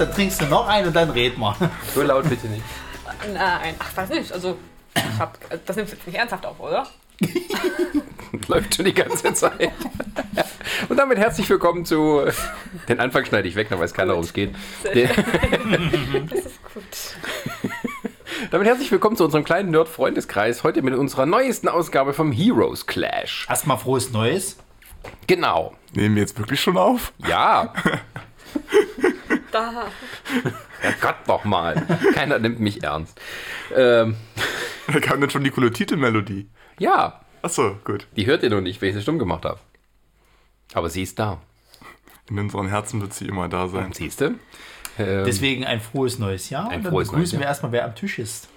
dann trinkst du noch einen und dann red mal. So laut bitte nicht. Nein, ach, weiß nicht. Also, ich hab, das nimmst du jetzt nicht ernsthaft auf, oder? Läuft schon die ganze Zeit. Und damit herzlich willkommen zu. Den Anfang schneide ich weg, dann weiß keiner, worum es geht. Das ist gut. damit herzlich willkommen zu unserem kleinen Nerd-Freundeskreis. Heute mit unserer neuesten Ausgabe vom Heroes Clash. Erstmal frohes Neues. Genau. Nehmen wir jetzt wirklich schon auf? Ja. Da. Herrgott doch mal. Keiner nimmt mich ernst. Ähm, Da kam dann schon die coole Titelmelodie. ja. Achso, gut. Die hört ihr noch nicht, weil ich sie stumm gemacht habe. Aber sie ist da. In unseren Herzen wird sie immer da sein. Siehst du? Ähm, Deswegen ein frohes neues Jahr. Ein und dann frohes begrüßen neues wir erstmal, wer am Tisch ist.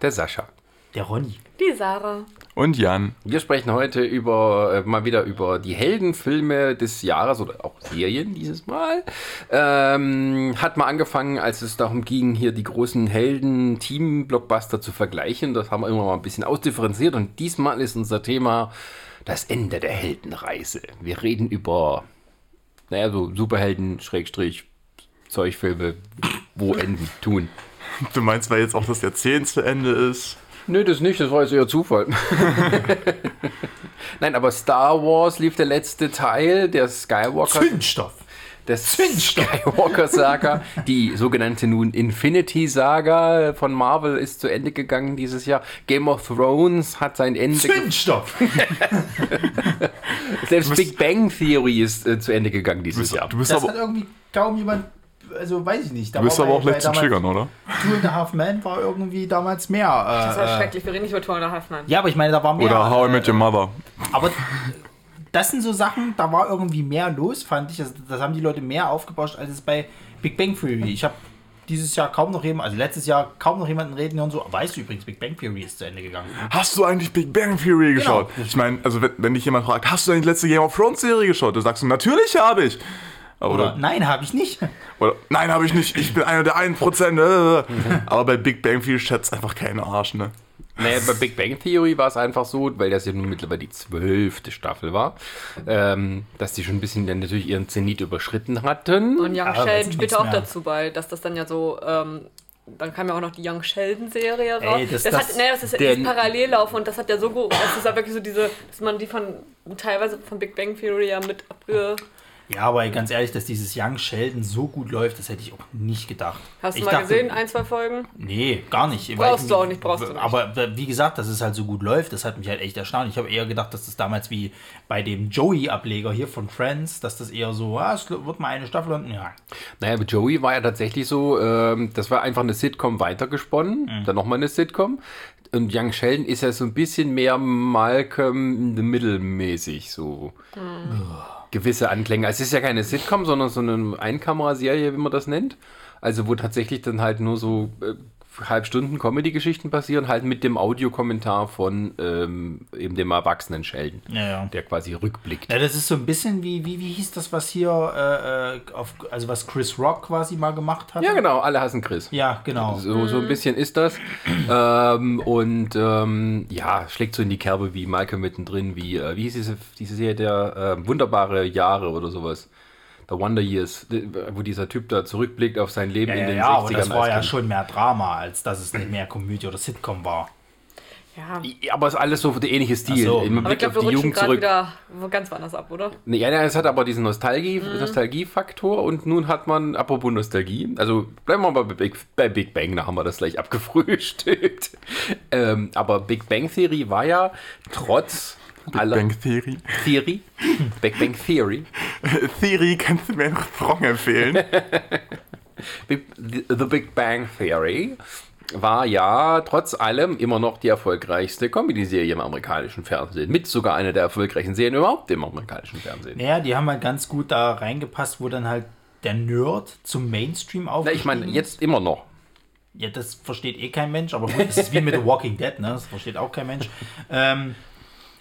der Sascha. Der Ronny. Die Sarah. Und Jan, Wir sprechen heute über äh, mal wieder über die Heldenfilme des Jahres oder auch Serien dieses Mal. Ähm, hat mal angefangen, als es darum ging, hier die großen Helden-Team-Blockbuster zu vergleichen. Das haben wir immer mal ein bisschen ausdifferenziert und diesmal ist unser Thema das Ende der Heldenreise. Wir reden über, naja, so Superhelden, Schrägstrich, Zeugfilme, wo Enden tun. du meinst, weil jetzt auch das Jahrzehnt zu Ende ist? Nö, das nicht, das war jetzt eher Zufall. Nein, aber Star Wars lief der letzte Teil, der Skywalker, Zündstoff. des Skywalker Saga. Die sogenannte nun Infinity Saga von Marvel ist zu Ende gegangen dieses Jahr. Game of Thrones hat sein Ende. Zündstoff. Selbst Big Bang Theory ist äh, zu Ende gegangen dieses bist, Jahr. du bist, Das aber, hat irgendwie kaum jemand, also weiß ich nicht. Da du bist war aber auch leicht bei zu damals triggern, oder? Two and a Half Men war irgendwie damals mehr. Das war Äh, äh, schrecklich. Wir reden nicht über Tor oder Halfman. ja, aber ich meine, da war mehr. Oder How I äh, Met Your Mother. Aber das sind so Sachen, da war irgendwie mehr los, fand ich. Das, das haben die Leute mehr aufgebauscht, als es bei Big Bang Theory. Ich habe dieses Jahr kaum noch jemanden, also letztes Jahr kaum noch jemanden reden hören, so, weißt du übrigens, Big Bang Theory ist zu Ende gegangen. Hast du eigentlich Big Bang Theory geschaut? Ich meine, also wenn, wenn dich jemand fragt, hast du eigentlich die letzte Game of Thrones Serie geschaut? Du sagst, natürlich habe ich. Oder, Oder, nein, habe ich nicht. oder nein, habe ich nicht. Ich bin einer der 1%. Aber bei Big Bang Theory schätzt einfach keinen Arsch, ne? Naja, bei Big Bang Theory war es einfach so, weil das ja nun mittlerweile die zwölfte Staffel war, ähm, dass die schon ein bisschen dann natürlich ihren Zenit überschritten hatten. Und Young Aber Sheldon jetzt spielt nichts auch mehr. dazu bei, dass das dann ja so. Ähm, dann kam ja auch noch die Young Sheldon-Serie raus. Ey, das- das, das- hat, naja, das ist der- ist parallel laufen und das hat ja so gut. Das ist ja wirklich so diese, dass man die von teilweise von Big Bang Theory ja mit abge. Ja, aber ganz ehrlich, dass dieses Young Sheldon so gut läuft, das hätte ich auch nicht gedacht. Hast du ich mal dachte- gesehen, ein, zwei Folgen? Nee, gar nicht. Brauchst Weil- du auch nicht, brauchst du nicht. Aber wie gesagt, dass es halt so gut läuft, das hat mich halt echt erstaunt. Ich habe eher gedacht, dass das damals wie bei dem Joey-Ableger hier von Friends, dass das eher so, ah, es wird mal eine Staffel und ja. Naja, aber Joey war ja tatsächlich so, ähm, das war einfach eine Sitcom weitergesponnen, dann nochmal eine Sitcom. Und Young Sheldon ist ja so ein bisschen mehr Malcolm in the Middle mäßig, so gewisse Anklänge. Also es ist ja keine Sitcom, sondern so eine Einkameraserie, wie man das nennt. Also wo tatsächlich dann halt nur so äh, Halbstunden Comedy-Geschichten passieren, halt mit dem Audiokommentar von ähm, eben dem erwachsenen Sheldon, Ja, ja. der quasi rückblickt. Ja, das ist so ein bisschen wie, wie, wie hieß das, was hier, äh, äh, auf, also was Chris Rock quasi mal gemacht hat? Ja, genau, alle hassen Chris. Ja, genau. So, so ein bisschen ist das. ähm, und ähm, ja, schlägt so in die Kerbe wie Malcolm mittendrin, wie, äh, wie hieß diese, diese Serie der äh, wunderbare Jahre oder sowas. The Wonder Years, wo dieser Typ da zurückblickt auf sein Leben Ja, in ja, den ja, 60ern. aber das war ja Kind. schon mehr Drama, als dass es nicht mehr Komödie oder Sitcom war. Ja. Ja, aber es ist alles so der ähnliche Stil. So. Im ich Blick glaube, auf wir die rutschen Jugend gerade zurück. wieder wo ganz woanders ab, oder? Nee, Ja, ja, es hat aber diesen Nostalgie, Nostalgiefaktor und nun hat man, apropos Nostalgie, also bleiben wir mal bei Big, bei Big Bang, da haben wir das gleich abgefrühstückt. ähm, aber Big Bang Theory war ja trotz Big aller Bang Theory. Theory, Big Bang Theory, Theory, kannst du mir einen Refrain empfehlen? The, Big Bang Theory war ja trotz allem immer noch die erfolgreichste Comedy-Serie im amerikanischen Fernsehen. Mit sogar einer der erfolgreichen Serien überhaupt im amerikanischen Fernsehen. Naja, die haben halt ganz gut da reingepasst, wo dann halt der Nerd zum Mainstream aufgestiegen ich meine, jetzt immer noch. Ja, das versteht eh kein Mensch, aber gut, das ist wie mit The Walking Dead, ne? Das versteht auch kein Mensch. Ähm,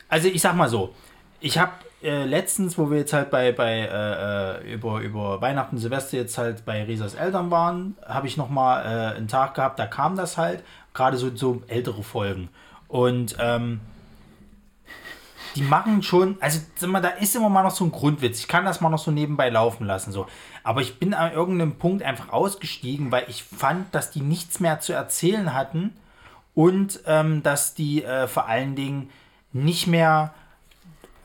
also ich sag mal so, ich habe äh, letztens, wo wir jetzt halt bei, bei äh, äh, über, über Weihnachten, Silvester jetzt halt bei Risas Eltern waren, habe ich nochmal äh, einen Tag gehabt, da kam das halt, gerade so, so ältere Folgen. Und ähm, die machen schon, also mal, da ist immer mal noch so ein Grundwitz. Ich kann das mal noch so nebenbei laufen lassen. So. Aber ich bin an irgendeinem Punkt einfach ausgestiegen, weil ich fand, dass die nichts mehr zu erzählen hatten und ähm, dass die äh, vor allen Dingen nicht mehr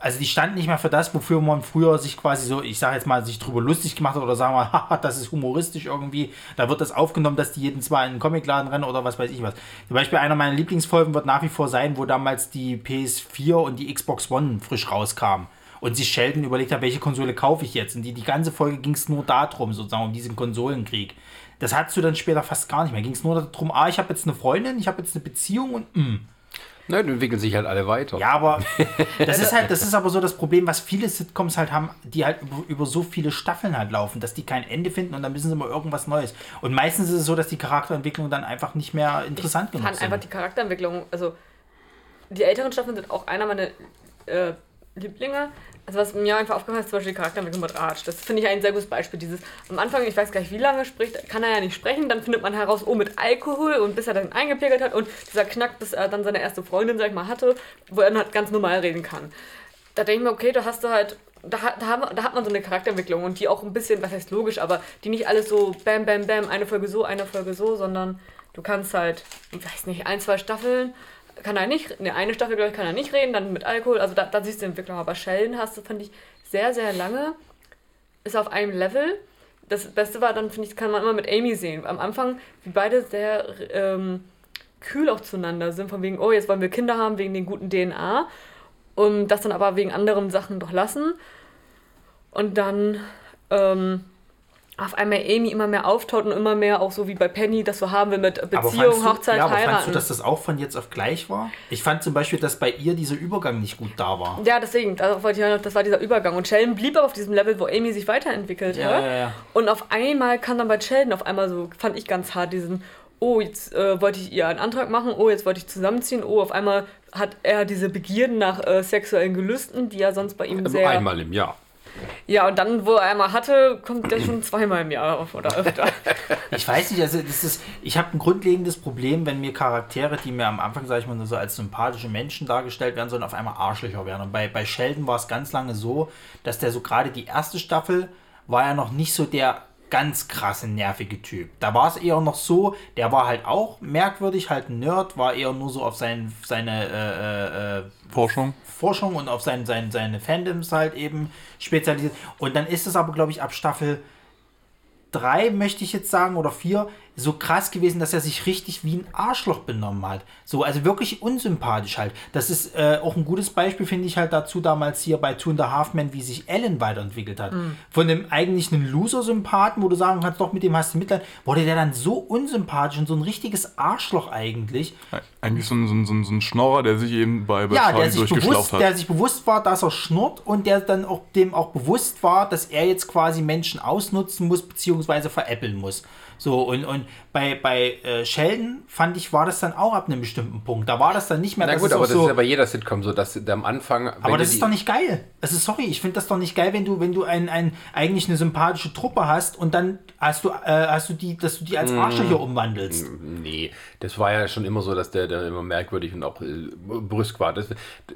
also die standen nicht mehr für das, wofür man früher sich quasi so, ich sage jetzt mal, sich drüber lustig gemacht hat oder sagen wir, das ist humoristisch irgendwie. Da wird das aufgenommen, dass die jeden zwei in den Comicladen rennen oder was weiß ich was. Zum Beispiel einer meiner Lieblingsfolgen wird nach wie vor sein, wo damals die PS4 und die Xbox One frisch rauskamen. Und sich Sheldon überlegt hat, welche Konsole kaufe ich jetzt. Und die, die ganze Folge ging es nur darum, sozusagen, um diesen Konsolenkrieg. Das hattest du dann später fast gar nicht mehr. Ging es nur darum, ah, ich habe jetzt eine Freundin, ich habe jetzt eine Beziehung und mh. Na, die entwickeln sich halt alle weiter. Ja, aber das ist halt, das ist aber so das Problem, was viele Sitcoms halt haben, die halt über, über, so viele Staffeln halt laufen, dass die kein Ende finden und dann müssen sie immer irgendwas Neues. Und meistens ist es so, dass die Charakterentwicklung dann einfach nicht mehr interessant ich genug fand einfach die Charakterentwicklung, also die älteren Staffeln sind auch einer meiner äh, Lieblinge. Also was mir einfach aufgefallen ist, zum Beispiel die Charakterentwicklung mit Raj. Das finde ich ein sehr gutes Beispiel. Dieses am Anfang, ich weiß gar nicht, wie lange spricht, kann er ja nicht sprechen, dann findet man heraus, oh, mit Alkohol und bis er dann eingepegelt hat und dieser Knack, bis er dann seine erste Freundin, sag ich mal, hatte, wo er dann halt ganz normal reden kann. Da denke ich mir, okay, da hast du halt, da, da, haben, da hat man so eine Charakterentwicklung und die auch ein bisschen, was heißt logisch, aber die nicht alles so bam, bam, bam, eine Folge so, eine Folge so, sondern du kannst halt, ich weiß nicht, ein, zwei Staffeln kann er nicht, ne, eine Staffel, glaube ich, kann er nicht reden, dann mit Alkohol, also da, da siehst du die Entwicklung. Aber Sheldon hast du, fand ich, sehr, sehr lange, ist auf einem Level. Das Beste war dann, finde ich, kann man immer mit Amy sehen. Am Anfang, wie beide sehr ähm, kühl auch zueinander sind, von wegen, oh, jetzt wollen wir Kinder haben wegen den guten DNA. Und das dann aber wegen anderen Sachen doch lassen. Und dann ähm, auf einmal Amy immer mehr auftaucht und immer mehr auch so wie bei Penny das so haben will mit Beziehung, Hochzeit, ja, aber heiraten. Fandst du, dass das auch von jetzt auf gleich war? Ich fand zum Beispiel, dass bei ihr dieser Übergang nicht gut da war. Ja, deswegen, darauf wollte ich noch, das war dieser Übergang. Und Sheldon blieb aber auf diesem Level, wo Amy sich weiterentwickelt ja, hat. Ja, ja. Und auf einmal kam dann bei Sheldon auf einmal so, fand ich ganz hart, diesen, oh, jetzt äh, wollte ich ihr einen Antrag machen, oh, jetzt wollte ich zusammenziehen, oh, auf einmal hat er diese Begierden nach äh, sexuellen Gelüsten, die ja sonst bei ihm sehr... Einmal im Jahr. Ja, und dann, wo er einmal hatte, kommt der schon zweimal im Jahr auf oder öfter. ich weiß nicht, also das ist, ich habe ein grundlegendes Problem, wenn mir Charaktere, die mir am Anfang, sage ich mal, nur so als sympathische Menschen dargestellt werden sollen, auf einmal Arschlöcher werden. Und bei, bei Sheldon war es ganz lange so, dass der so gerade die erste Staffel war ja noch nicht so der ganz krasse, nervige Typ. Da war es eher noch so, der war halt auch merkwürdig, halt ein Nerd, war eher nur so auf sein, seine äh, äh, Forschung. Forschung und auf sein, sein, seine Fandoms halt eben spezialisiert. Und dann ist es aber, glaube ich, ab Staffel 3, möchte ich jetzt sagen, oder 4, so krass gewesen, dass er sich richtig wie ein Arschloch benommen hat. So, also wirklich unsympathisch halt. Das ist äh, auch ein gutes Beispiel, finde ich halt dazu damals hier bei Two and a Half Men, wie sich Ellen weiterentwickelt hat. Mhm. Von dem eigentlich einen Loser-Sympathen, wo du sagen kannst, doch mit dem hast du Mitleid, wurde der dann so unsympathisch und so ein richtiges Arschloch eigentlich. Eigentlich so ein, so ein, so ein Schnorrer, der sich eben bei, bei ja, der sich, bewusst, hat. der sich bewusst war, dass er schnurrt und der dann auch dem auch bewusst war, dass er jetzt quasi Menschen ausnutzen muss, beziehungsweise veräppeln muss. So, und, und bei, bei äh, Sheldon fand ich, war das dann auch ab einem bestimmten Punkt. Da war das dann nicht mehr. Na gut, aber das so, ist ja bei jeder Sitcom so, dass am Anfang. Aber das ist doch nicht geil. Also sorry, ich finde das doch nicht geil, wenn du, wenn du ein, ein, eigentlich eine sympathische Truppe hast und dann hast du, äh, hast du die, dass du die als mm. Arschlöcher umwandelst. Nee, das war ja schon immer so, dass der, der immer merkwürdig und auch äh, brüsk war. Das,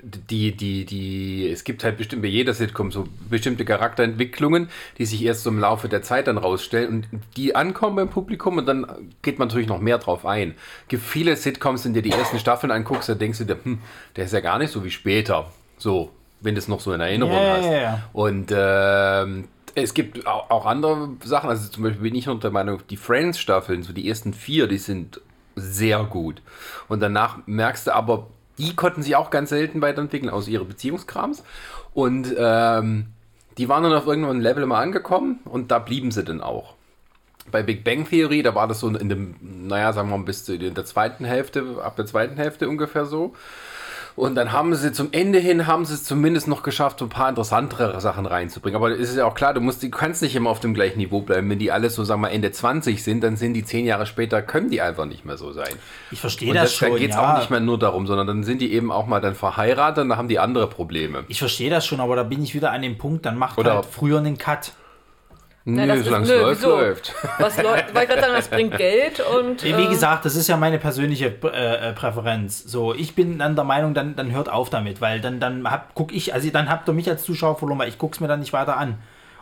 die, die, die, es gibt halt bestimmt bei jeder Sitcom so bestimmte Charakterentwicklungen, die sich erst so im Laufe der Zeit dann rausstellen und die ankommen beim Publikum und dann geht man natürlich noch mehr drauf ein. Gibt viele Sitcoms, in der die ersten Staffeln anguckst, da denkst du dir, hm, der ist ja gar nicht so wie später. So, wenn du es noch so in Erinnerung yeah, hast. Yeah. Und ähm, es gibt auch andere Sachen, also zum Beispiel bin ich noch der Meinung, die Friends-Staffeln, so die ersten vier, die sind sehr gut. Und danach merkst du aber, die konnten sich auch ganz selten weiterentwickeln aus ihren Beziehungskrams. Und ähm, die waren dann auf irgendeinem Level mal angekommen und da blieben sie dann auch bei Big Bang Theory, da war das so in dem, naja, sagen wir mal, bis in der zweiten Hälfte, ab der zweiten Hälfte ungefähr so. Und dann haben sie zum Ende hin, haben sie es zumindest noch geschafft, so ein paar interessantere Sachen reinzubringen. Aber es ist ja auch klar, du musst, du kannst nicht immer auf dem gleichen Niveau bleiben. Wenn die alle so, sagen wir mal, Ende 20 sind, dann sind die zehn Jahre später, können die einfach nicht mehr so sein. Ich verstehe das, das schon. Da geht es ja. auch nicht mehr nur darum, sondern dann sind die eben auch mal dann verheiratet und dann haben die andere Probleme. Ich verstehe das schon, aber da bin ich wieder an dem Punkt, dann macht Oder halt früher einen Cut. Nö, das ist- solange es nö, läuft, wieso? läuft. Was läuft? Weil ich gerade sagen, das bringt Geld und. Wie äh, gesagt, das ist ja meine persönliche äh, äh, Präferenz. So, ich bin dann der Meinung, dann, dann hört auf damit, weil dann, dann hab, guck ich, also dann habt ihr mich als Zuschauer verloren, weil ich guck's mir dann nicht weiter an.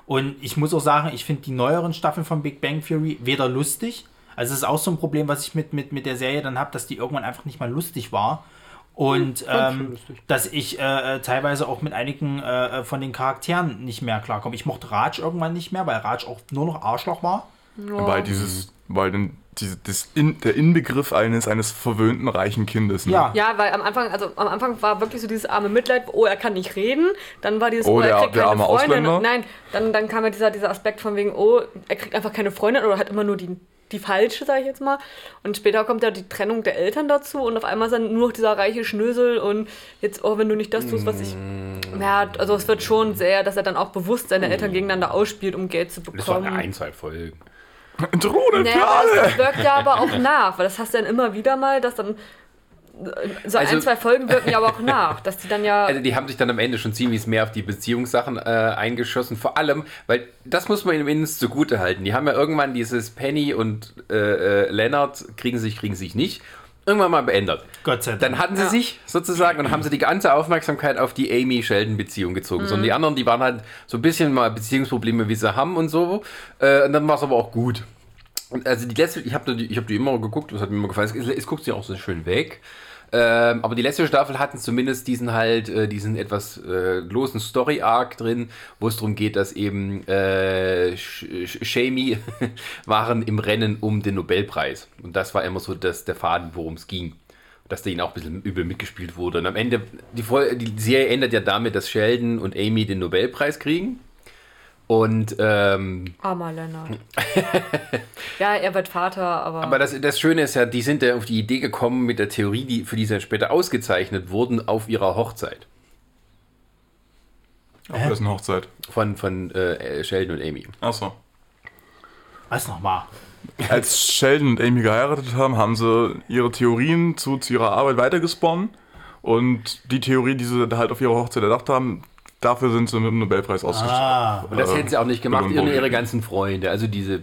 Und ich muss auch sagen, ich finde die neueren Staffeln von Big Bang Theory weder lustig, also es ist auch so ein Problem, was ich mit, mit, mit der Serie dann habe, dass die irgendwann einfach nicht mal lustig war. Und ähm, dass ich äh, äh, teilweise auch mit einigen äh, äh, von den Charakteren nicht mehr klarkomme. Ich mochte Raj irgendwann nicht mehr, weil Raj auch nur noch Arschloch war. Weil dieses, weil dann diese, das in, der Inbegriff eines, eines verwöhnten reichen Kindes. Ne? Ja. Ja, weil am Anfang, also am Anfang war wirklich so dieses arme Mitleid, oh, er kann nicht reden. Dann war dieses, Oh, oh, er der- kriegt der keine arme Freundin. Ausländer. Nein, dann, dann kam ja dieser, dieser Aspekt von wegen, oh, er kriegt einfach keine Freundin oder hat immer nur die, die falsche, sag ich jetzt mal. Und später kommt ja die Trennung der Eltern dazu und auf einmal ist dann nur noch dieser reiche Schnösel und jetzt, oh, wenn du nicht das tust, was ich. Mm. Ja, also es wird schon sehr, dass er dann auch bewusst seine Eltern gegeneinander ausspielt, um Geld zu Das war bekommen. eine ein, zwei Folgen. Drohnen Naja, für aber alle! das, das wirkt ja aber auch nach, weil das hast du dann immer wieder mal, dass dann so Also- ein, zwei Folgen wirken ja aber auch nach, dass die dann ja. Also die haben sich dann am Ende schon ziemlich mehr auf die Beziehungssachen äh, eingeschossen. Vor allem, weil das muss man ihnen mindestens zugute halten. Die haben ja irgendwann dieses Penny und äh, äh, Leonard kriegen sich, kriegen sich nicht. Irgendwann mal beendet. Gott sei Dank. Dann hatten sie Ja. sich sozusagen und haben sie die ganze Aufmerksamkeit auf die Amy-Sheldon-Beziehung gezogen. Sondern die anderen, die waren halt so ein bisschen mal Beziehungsprobleme, wie sie haben und so. Äh, und dann war es aber auch gut. Und also die letzte, ich habe die, hab die immer geguckt, das hat mir immer gefallen. Es, es guckt sich auch so schön weg. Ähm, aber die letzte Staffel hatten zumindest diesen halt, äh, diesen etwas äh, losen Story-Arc drin, wo es darum geht, dass eben äh, Sh- Sh- Shamey waren im Rennen um den Nobelpreis. Und das war immer so das, der Faden, worum es ging. Dass da ihnen auch ein bisschen übel mitgespielt wurde. Und am Ende, die, die Serie endet ja damit, dass Sheldon und Amy den Nobelpreis kriegen. Und ähm, Armer Lennart. ja, er wird Vater, aber. Aber das, das Schöne ist ja, die sind ja auf die Idee gekommen mit der Theorie, die, für die sie dann später ausgezeichnet wurden, auf ihrer Hochzeit. Auf dessen Hochzeit. Von, von äh, Sheldon und Amy. Achso. Was nochmal? Als Sheldon und Amy geheiratet haben, haben sie ihre Theorien zu, zu ihrer Arbeit weitergesponnen. Und die Theorie, die sie halt auf ihrer Hochzeit erdacht haben, dafür sind sie mit dem Nobelpreis ausgestattet. Ah, Und das Äh, hätten sie auch nicht gemacht, belohnt ihre, ganzen Freunde. Also diese.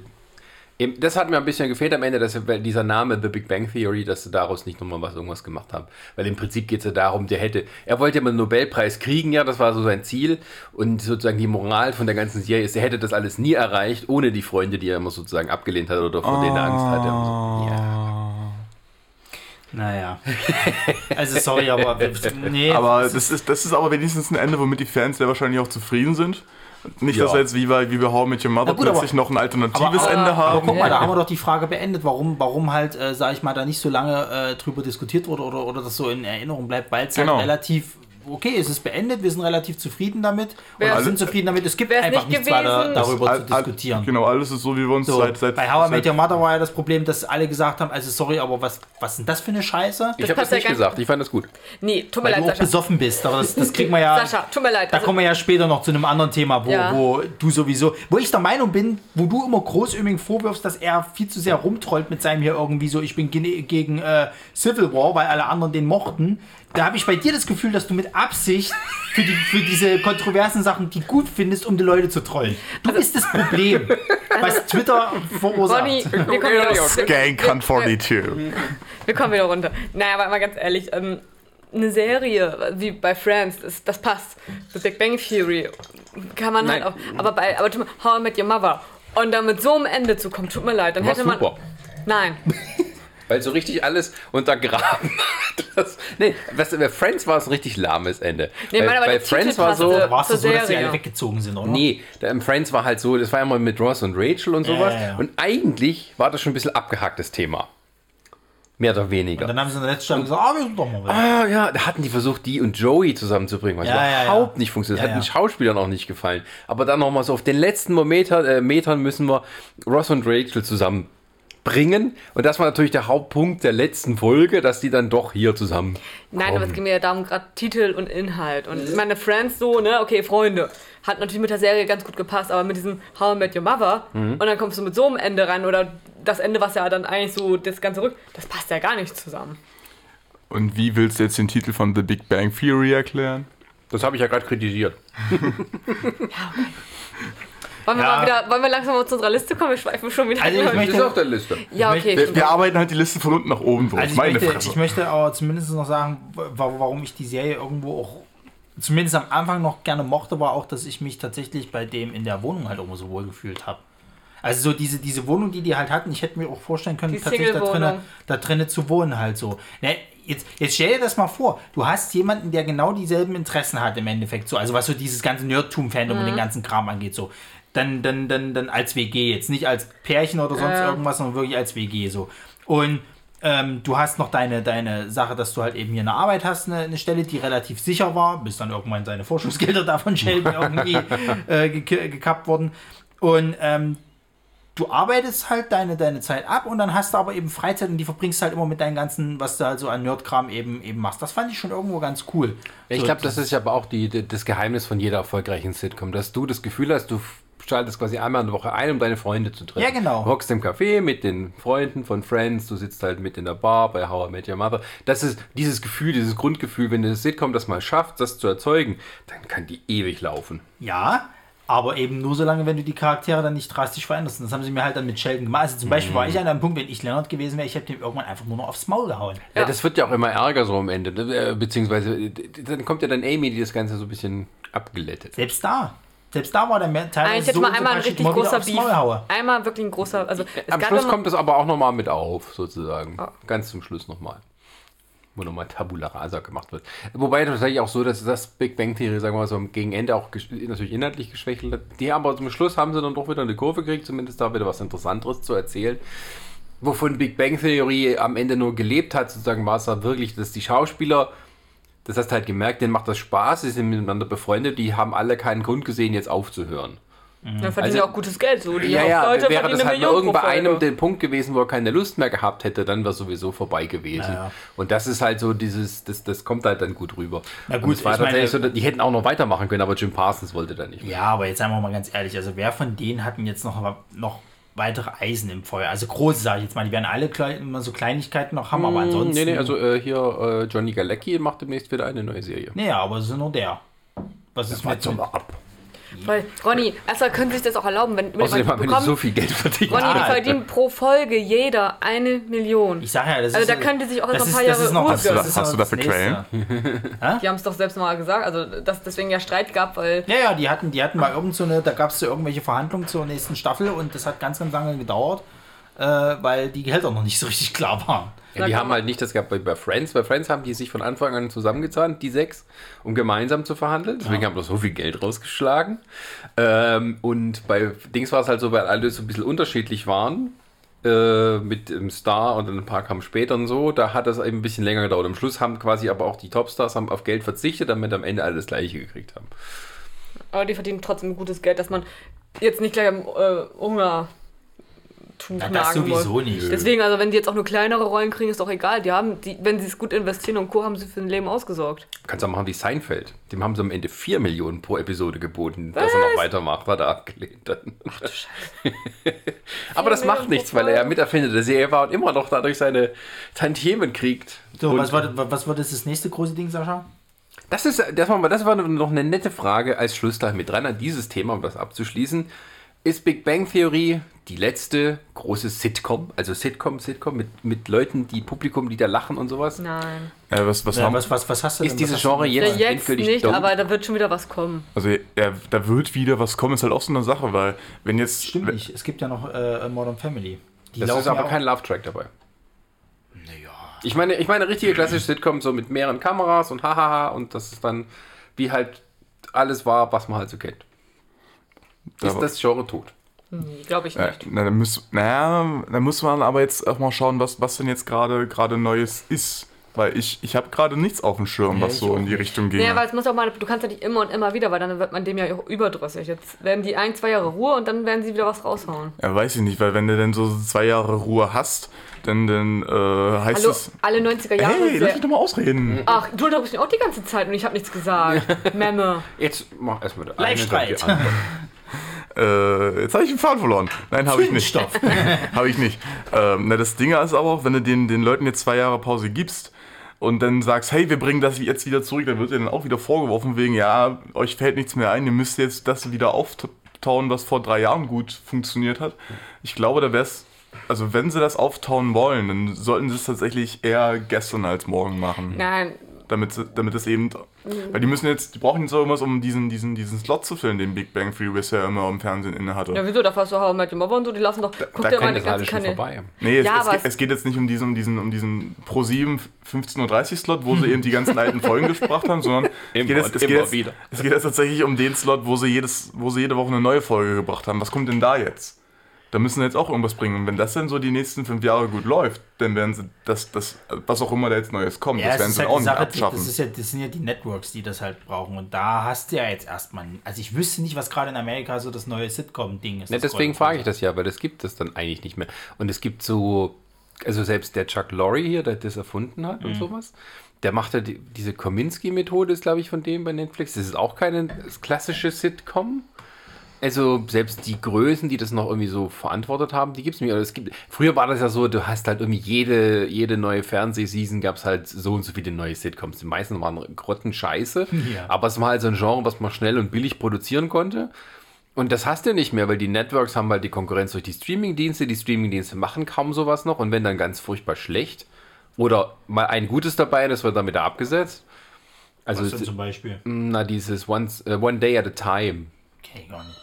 Eben, Das hat mir ein bisschen gefehlt am Ende, dass dieser Name The Big Bang Theory, dass sie daraus nicht nochmal was irgendwas gemacht haben. Weil im Prinzip geht es ja darum, der hätte, er wollte ja mal einen Nobelpreis kriegen, ja, das war so sein Ziel. Und sozusagen die Moral von der ganzen Serie ist, er hätte das alles nie erreicht, ohne die Freunde, die er immer sozusagen abgelehnt hat oder vor denen er Angst hatte. Und so. Ja. Naja. Also sorry, aber nee. Aber das ist, das ist aber wenigstens ein Ende, womit die Fans sehr wahrscheinlich auch zufrieden sind. Nicht, dass Ja. wir jetzt wie bei, wie bei How Met Your Mother gut, aber- plötzlich noch ein alternatives aber, Ende aber haben. guck mal, da haben wir doch die Frage beendet, warum, warum halt, äh, sag ich mal, da nicht so lange äh, drüber diskutiert wurde oder, oder das so in Erinnerung bleibt, weil es Genau. halt relativ, okay, es ist beendet, wir sind relativ zufrieden damit wir sind zufrieden damit, es gibt einfach nicht nichts weiter darüber All- zu all- diskutieren. Genau, alles ist so, wie wir uns So, seit, seit bei How I Met Your Mother war ja das Problem, dass alle gesagt haben, also sorry, aber was, was ist denn das für eine Scheiße? Ich habe das nicht gesagt, ich fand das gut. nee, tut mir Weil leid, du auch Sascha. besoffen bist, aber das, das kriegen wir ja... Sascha, tut mir leid. Da Also, kommen wir ja später noch zu einem anderen Thema, wo, Ja. wo du sowieso, wo ich der Meinung bin, wo du immer großömig vorwirfst, dass er viel zu sehr rumtrollt mit seinem hier irgendwie so, ich bin gegen äh, Civil War, weil alle anderen den mochten. Da habe ich bei dir das Gefühl, dass du mit Absicht für, die, für diese kontroversen Sachen die gut findest, um die Leute zu trollen. Du bist das Problem, was Twitter verursacht. Bonnie, wir kommen wieder, wir, Gang Cunt 42. wir kommen wieder runter. Naja, aber mal ganz ehrlich, ähm, eine Serie wie bei Friends, das, das passt. The Big Bang Theory kann man Nein. halt auch. Aber bei aber tut mir- How I Met Your Mother und dann mit so einem Ende zu kommen, tut mir leid. Dann War hätte man. super. Nein. Weil so richtig alles untergraben hat. Das, nee, was, bei Friends war es ein richtig lahmes Ende. Nee, bei bei Friends war so. passte. War es zur so, dass sie alle weggezogen sind, oder? Nee, der, im Friends war halt so, das war ja mal mit Ross und Rachel und sowas. Ja, ja, ja. Und eigentlich war das schon ein bisschen abgehacktes Thema. Mehr oder weniger. Und dann haben sie in der letzten Staffel gesagt, ah, wir sind doch mal weg. Ah ja, da hatten die versucht, die und Joey zusammenzubringen, was Ja, ja, ja. überhaupt nicht funktioniert. Das Ja, hat den ja. Schauspielern auch nicht gefallen. Aber dann nochmal so auf den letzten Meter, äh, Metern müssen wir Ross und Rachel zusammenbringen. Und das war natürlich der Hauptpunkt der letzten Folge, dass die dann doch hier zusammen. Nein, aber es ging mir ja darum, gerade Titel und Inhalt. Und meine Friends so, ne, okay, Freunde. Hat natürlich mit der Serie ganz gut gepasst, aber mit diesem How I Met Your Mother Mhm. und dann kommst du mit so einem Ende rein oder das Ende, was ja dann eigentlich so das Ganze rück, das passt ja gar nicht zusammen. Und wie willst du jetzt den Titel von The Big Bang Theory erklären? Das habe ich ja gerade kritisiert. Wollen wir, Ja. mal wieder, wollen wir langsam mal zu unserer Liste kommen? Wir schweifen schon wieder. Also ich möchte- ist auf der Liste. ja, okay. Wir, wir arbeiten halt die Liste von unten nach oben durch. Also ich Meine möchte, Fresse. ich möchte aber zumindest noch sagen, wa- warum ich die Serie irgendwo auch zumindest am Anfang noch gerne mochte, war auch, dass ich mich tatsächlich bei dem in der Wohnung halt irgendwo so wohl gefühlt habe. Also so diese, diese Wohnung, die die halt hatten, ich hätte mir auch vorstellen können, Die tatsächlich da drinnen, da drinnen zu wohnen halt so. Ne, jetzt, jetzt stell dir das mal vor, du hast jemanden, der genau dieselben Interessen hat im Endeffekt so, also was so dieses ganze Nerdtum-Fandom Mhm. und den ganzen Kram angeht so. Dann, dann, dann, dann als WG, jetzt nicht als Pärchen oder sonst Ja. irgendwas, sondern wirklich als WG so. Und ähm, du hast noch deine, deine Sache, dass du halt eben hier eine Arbeit hast, eine, eine Stelle, die relativ sicher war, bis dann irgendwann seine Vorschussgelder davon Sheldon irgendwie äh, gek- gekappt wurden. Und ähm, du arbeitest halt deine, deine Zeit ab und dann hast du aber eben Freizeit und die verbringst halt immer mit deinem ganzen, was du halt so an Nerdkram eben, eben machst. Das fand ich schon irgendwo ganz cool. Ich So, glaube, das ist ja aber auch die, das Geheimnis von jeder erfolgreichen Sitcom, dass du das Gefühl hast, du schaltest quasi einmal in der Woche ein, um deine Freunde zu treffen. Ja, genau. Du hockst im Café mit den Freunden von Friends, du sitzt halt mit in der Bar bei How I Met Your Mother. Das ist dieses Gefühl, dieses Grundgefühl, wenn eine Sitcom das mal schafft, das zu erzeugen, dann kann die ewig laufen. Ja, aber eben nur so lange, wenn du die Charaktere dann nicht drastisch veränderst. Und das haben sie mir halt dann mit Sheldon gemacht. Also zum Beispiel war ich an einem Punkt, wenn ich Leonard gewesen wäre, ich hätte dem irgendwann einfach nur noch aufs Maul gehauen. Ja. das wird ja auch immer ärger so am Ende? Äh, beziehungsweise dann kommt ja dannAmy, die das Ganze so ein bisschen abgelettet. Selbst da. Selbst da war der teilweise Eigentlich jetzt so mal einmal ein richtig großer Beef. Einmal wirklich ein großer. Also, es Am Schluss kommt das aber auch nochmal mit auf, sozusagen. Ah. Ganz zum Schluss nochmal. Wo nochmal Tabula Rasa gemacht wird. Wobei tatsächlich auch so, dass das Big Bang Theory, sagen wir mal so, gegen Ende auch natürlich inhaltlich geschwächelt hat. Die aber zum Schluss haben sie dann doch wieder eine Kurve gekriegt, zumindest da wieder was Interessanteres zu erzählen. Wovon Big Bang Theory am Ende nur gelebt hat, sozusagen war es da wirklich, dass die Schauspieler, das hast du halt gemerkt, denen macht das Spaß, sie sind miteinander befreundet, die haben alle keinen Grund gesehen, jetzt aufzuhören. Dann verdienen Also- sie auch gutes Geld. So. Die Ja, ja, Leute wäre das halt nur irgend bei einem den Punkt gewesen, wo er keine Lust mehr gehabt hätte, dann wäre sowieso vorbei gewesen. Ja, ja. Und das ist halt so dieses, das, das kommt halt dann gut rüber. Na gut, es war ich meine- tatsächlich so, die hätten auch noch weitermachen können, aber Jim Parsons wollte da nicht mehr. Ja, aber jetzt seien wir mal ganz ehrlich, also wer von denen hatten jetzt noch, noch weitere Eisen im Feuer? Also große, sage ich jetzt mal, die werden alle immer so Kleinigkeiten noch haben, aber ansonsten... Nee, nee, also äh, hier äh, Johnny Galecki macht demnächst wieder eine neue Serie. Nee, aber es ist nur der. Was ist mit... Ab. Weil, Ronny, erstmal können sie sich das auch erlauben, wenn Außerdem man haben wir bekommt- so viel Geld verdient. Ronny, die verdienen pro Folge jeder eine Million. Ich sag ja, das Also ist... da können die sich auch noch ein paar Jahre ist noch- Ruhe gönnen. das ist Hast du dafür Nächste. Die haben es doch selbst mal gesagt, also dass deswegen ja Streit gab, weil Ja, ja, die hatten, die hatten mal irgend so eine, da gab es so irgendwelche Verhandlungen zur nächsten Staffel und das hat ganz, ganz lange gedauert, äh, weil die Gehälter noch nicht so richtig klar waren. Ja, die haben halt nicht das gehabt bei, Friends. Bei Friends haben die sich von Anfang an zusammengezahnt, die sechs, um gemeinsam zu verhandeln. Deswegen haben wir so viel Geld rausgeschlagen. Ähm, und bei Dings war es halt so, weil alle so ein bisschen unterschiedlich waren. Äh, mit dem Star und ein paar kamen später und so. Da hat das eben ein bisschen länger gedauert. Am Schluss haben quasi aber auch die Topstars haben auf Geld verzichtet, damit am Ende alle das gleiche gekriegt haben. aber die verdienen trotzdem gutes Geld, dass man jetzt nicht gleich am äh, Hunger Tuch Ja, das sowieso nicht. Deswegen, also wenn die jetzt auch nur kleinere Rollen kriegen, ist doch egal. Die haben, die, wenn sie es gut investieren und Co., haben sie für ein Leben ausgesorgt. Kannst du auch machen wie Seinfeld. Dem haben sie am Ende 4 Millionen pro Episode geboten, dass er noch weitermacht. Hat er abgelehnt dann. Aber das macht nichts, weil er ja. Miterfinder der Serie war und immer noch dadurch seine Tantiemen kriegt. So, und was war, was war das, das nächste große Ding, Sascha? das, ist, das, war, das war noch eine nette Frage als Schlussteil mit dran an dieses Thema, um das abzuschließen. Ist Big Bang Theory die letzte große Sitcom? Also Sitcom, Sitcom mit, mit Leuten, die Publikum, die da lachen und sowas? Nein. Äh, was, was Ja, haben, was, was, was hast du Ist denn? dieses Genre jetzt, jetzt endgültig nicht, dope? aber da wird schon wieder was kommen. also ja, da wird wieder was kommen, ist halt auch so eine Sache, weil wenn jetzt. Stimmt nicht, es gibt ja noch äh, Modern Family. Die Das ist aber kein Love-Track dabei. Ich meine, ich meine richtige klassische Sitcom so mit mehreren Kameras und hahaha und das ist dann wie halt alles war, was man halt so kennt. Ist Aber- das Genre tot? Glaube ich Äh, nicht. na, dann muss, naja, da muss man aber jetzt auch mal schauen, was, was denn jetzt gerade gerade Neues ist. Weil ich, ich habe gerade nichts auf dem Schirm, Nee, was so in die. Richtung geht. Ja, weil es muss auch mal, du kannst ja nicht immer und immer wieder, weil dann wird man dem ja auch überdrüssig. Jetzt werden die ein, zwei Jahre Ruhe und dann werden sie wieder was raushauen. Ja, weiß ich nicht, weil wenn du denn so zwei Jahre Ruhe hast, dann, dann äh, heißt Hallo, es. alle 90er Jahre. Hey, lass mich doch mal ausreden. Ach, du unterbrichst mich auch die ganze Zeit und ich habe nichts gesagt. Memme. Jetzt mach erstmal der Live-Streit. Äh, jetzt habe ich den Faden verloren. Nein, habe ich nicht. Habe ich nicht. Ähm, na, das Ding ist aber auch, wenn du den, den Leuten jetzt zwei Jahre Pause gibst und dann sagst, hey, wir bringen das jetzt wieder zurück, dann wird dir dann auch wieder vorgeworfen wegen, ja, euch fällt nichts mehr ein, ihr müsst jetzt das wieder auf, auftauen, was vor drei Jahren gut funktioniert hat. Ich glaube, da wäre es, also wenn sie das auftauen wollen, dann sollten sie es tatsächlich eher gestern als morgen machen. Nein, Damit, damit es eben, weil die müssen jetzt, die brauchen jetzt auch irgendwas, um diesen, diesen, diesen Slot zu füllen, den Big Bang Theory bisher immer im Fernsehen inne hatte. ja wieso, da fast so How I Met Your Mother und so, die lassen doch, guck da dir mal Das die ganze schon Kanäle. vorbei. Nee, es, Ja, es, geht, es- geht jetzt nicht um diesen, um diesen, um diesen Pro 7 15.30 Uhr Slot, wo sie eben die ganzen alten Folgen gebracht haben, sondern es geht, jetzt, es, geht immer jetzt, wieder. es geht jetzt tatsächlich um den Slot, wo sie, jedes, wo sie jede Woche eine neue Folge gebracht haben. Was kommt denn da jetzt? Da müssen sie jetzt auch irgendwas bringen. Und wenn das dann so die nächsten fünf Jahre gut läuft, dann werden sie das, das was auch immer da jetzt Neues kommt, Ja, das werden sie halt auch nicht Sache, abschaffen. das, ist ja, das sind ja die Networks, die das halt brauchen. Und da hast du ja jetzt erstmal. Also ich wüsste nicht, was gerade in Amerika so das neue Sitcom-Ding ist. Ne, deswegen frage ich das ja, weil das gibt es dann eigentlich nicht mehr. Und es gibt so, also selbst der Chuck Lorre hier, der das erfunden hat Mhm. und sowas, der macht ja die, diese Kominsky-Methode, ist glaube ich von dem bei Netflix. Das ist auch keine klassische Sitcom. Also selbst die Größen, die das noch irgendwie so verantwortet haben, die gibt es nicht. Also es gibt, früher war das ja so, du hast halt irgendwie jede, jede neue Fernsehseason gab es halt so und so viele neue Sitcoms. Die meisten waren Grottenscheiße, Ja. aber es war halt so ein Genre, was man schnell und billig produzieren konnte. Und das hast du nicht mehr, weil die Networks haben halt die Konkurrenz durch die Streamingdienste. Die Streamingdienste machen kaum sowas noch. Und wenn dann ganz furchtbar schlecht oder mal ein gutes dabei, das wird dann wieder abgesetzt. Also, Was denn zum Beispiel? na, dieses Once, äh, One Day at a Time. Okay, gar nicht.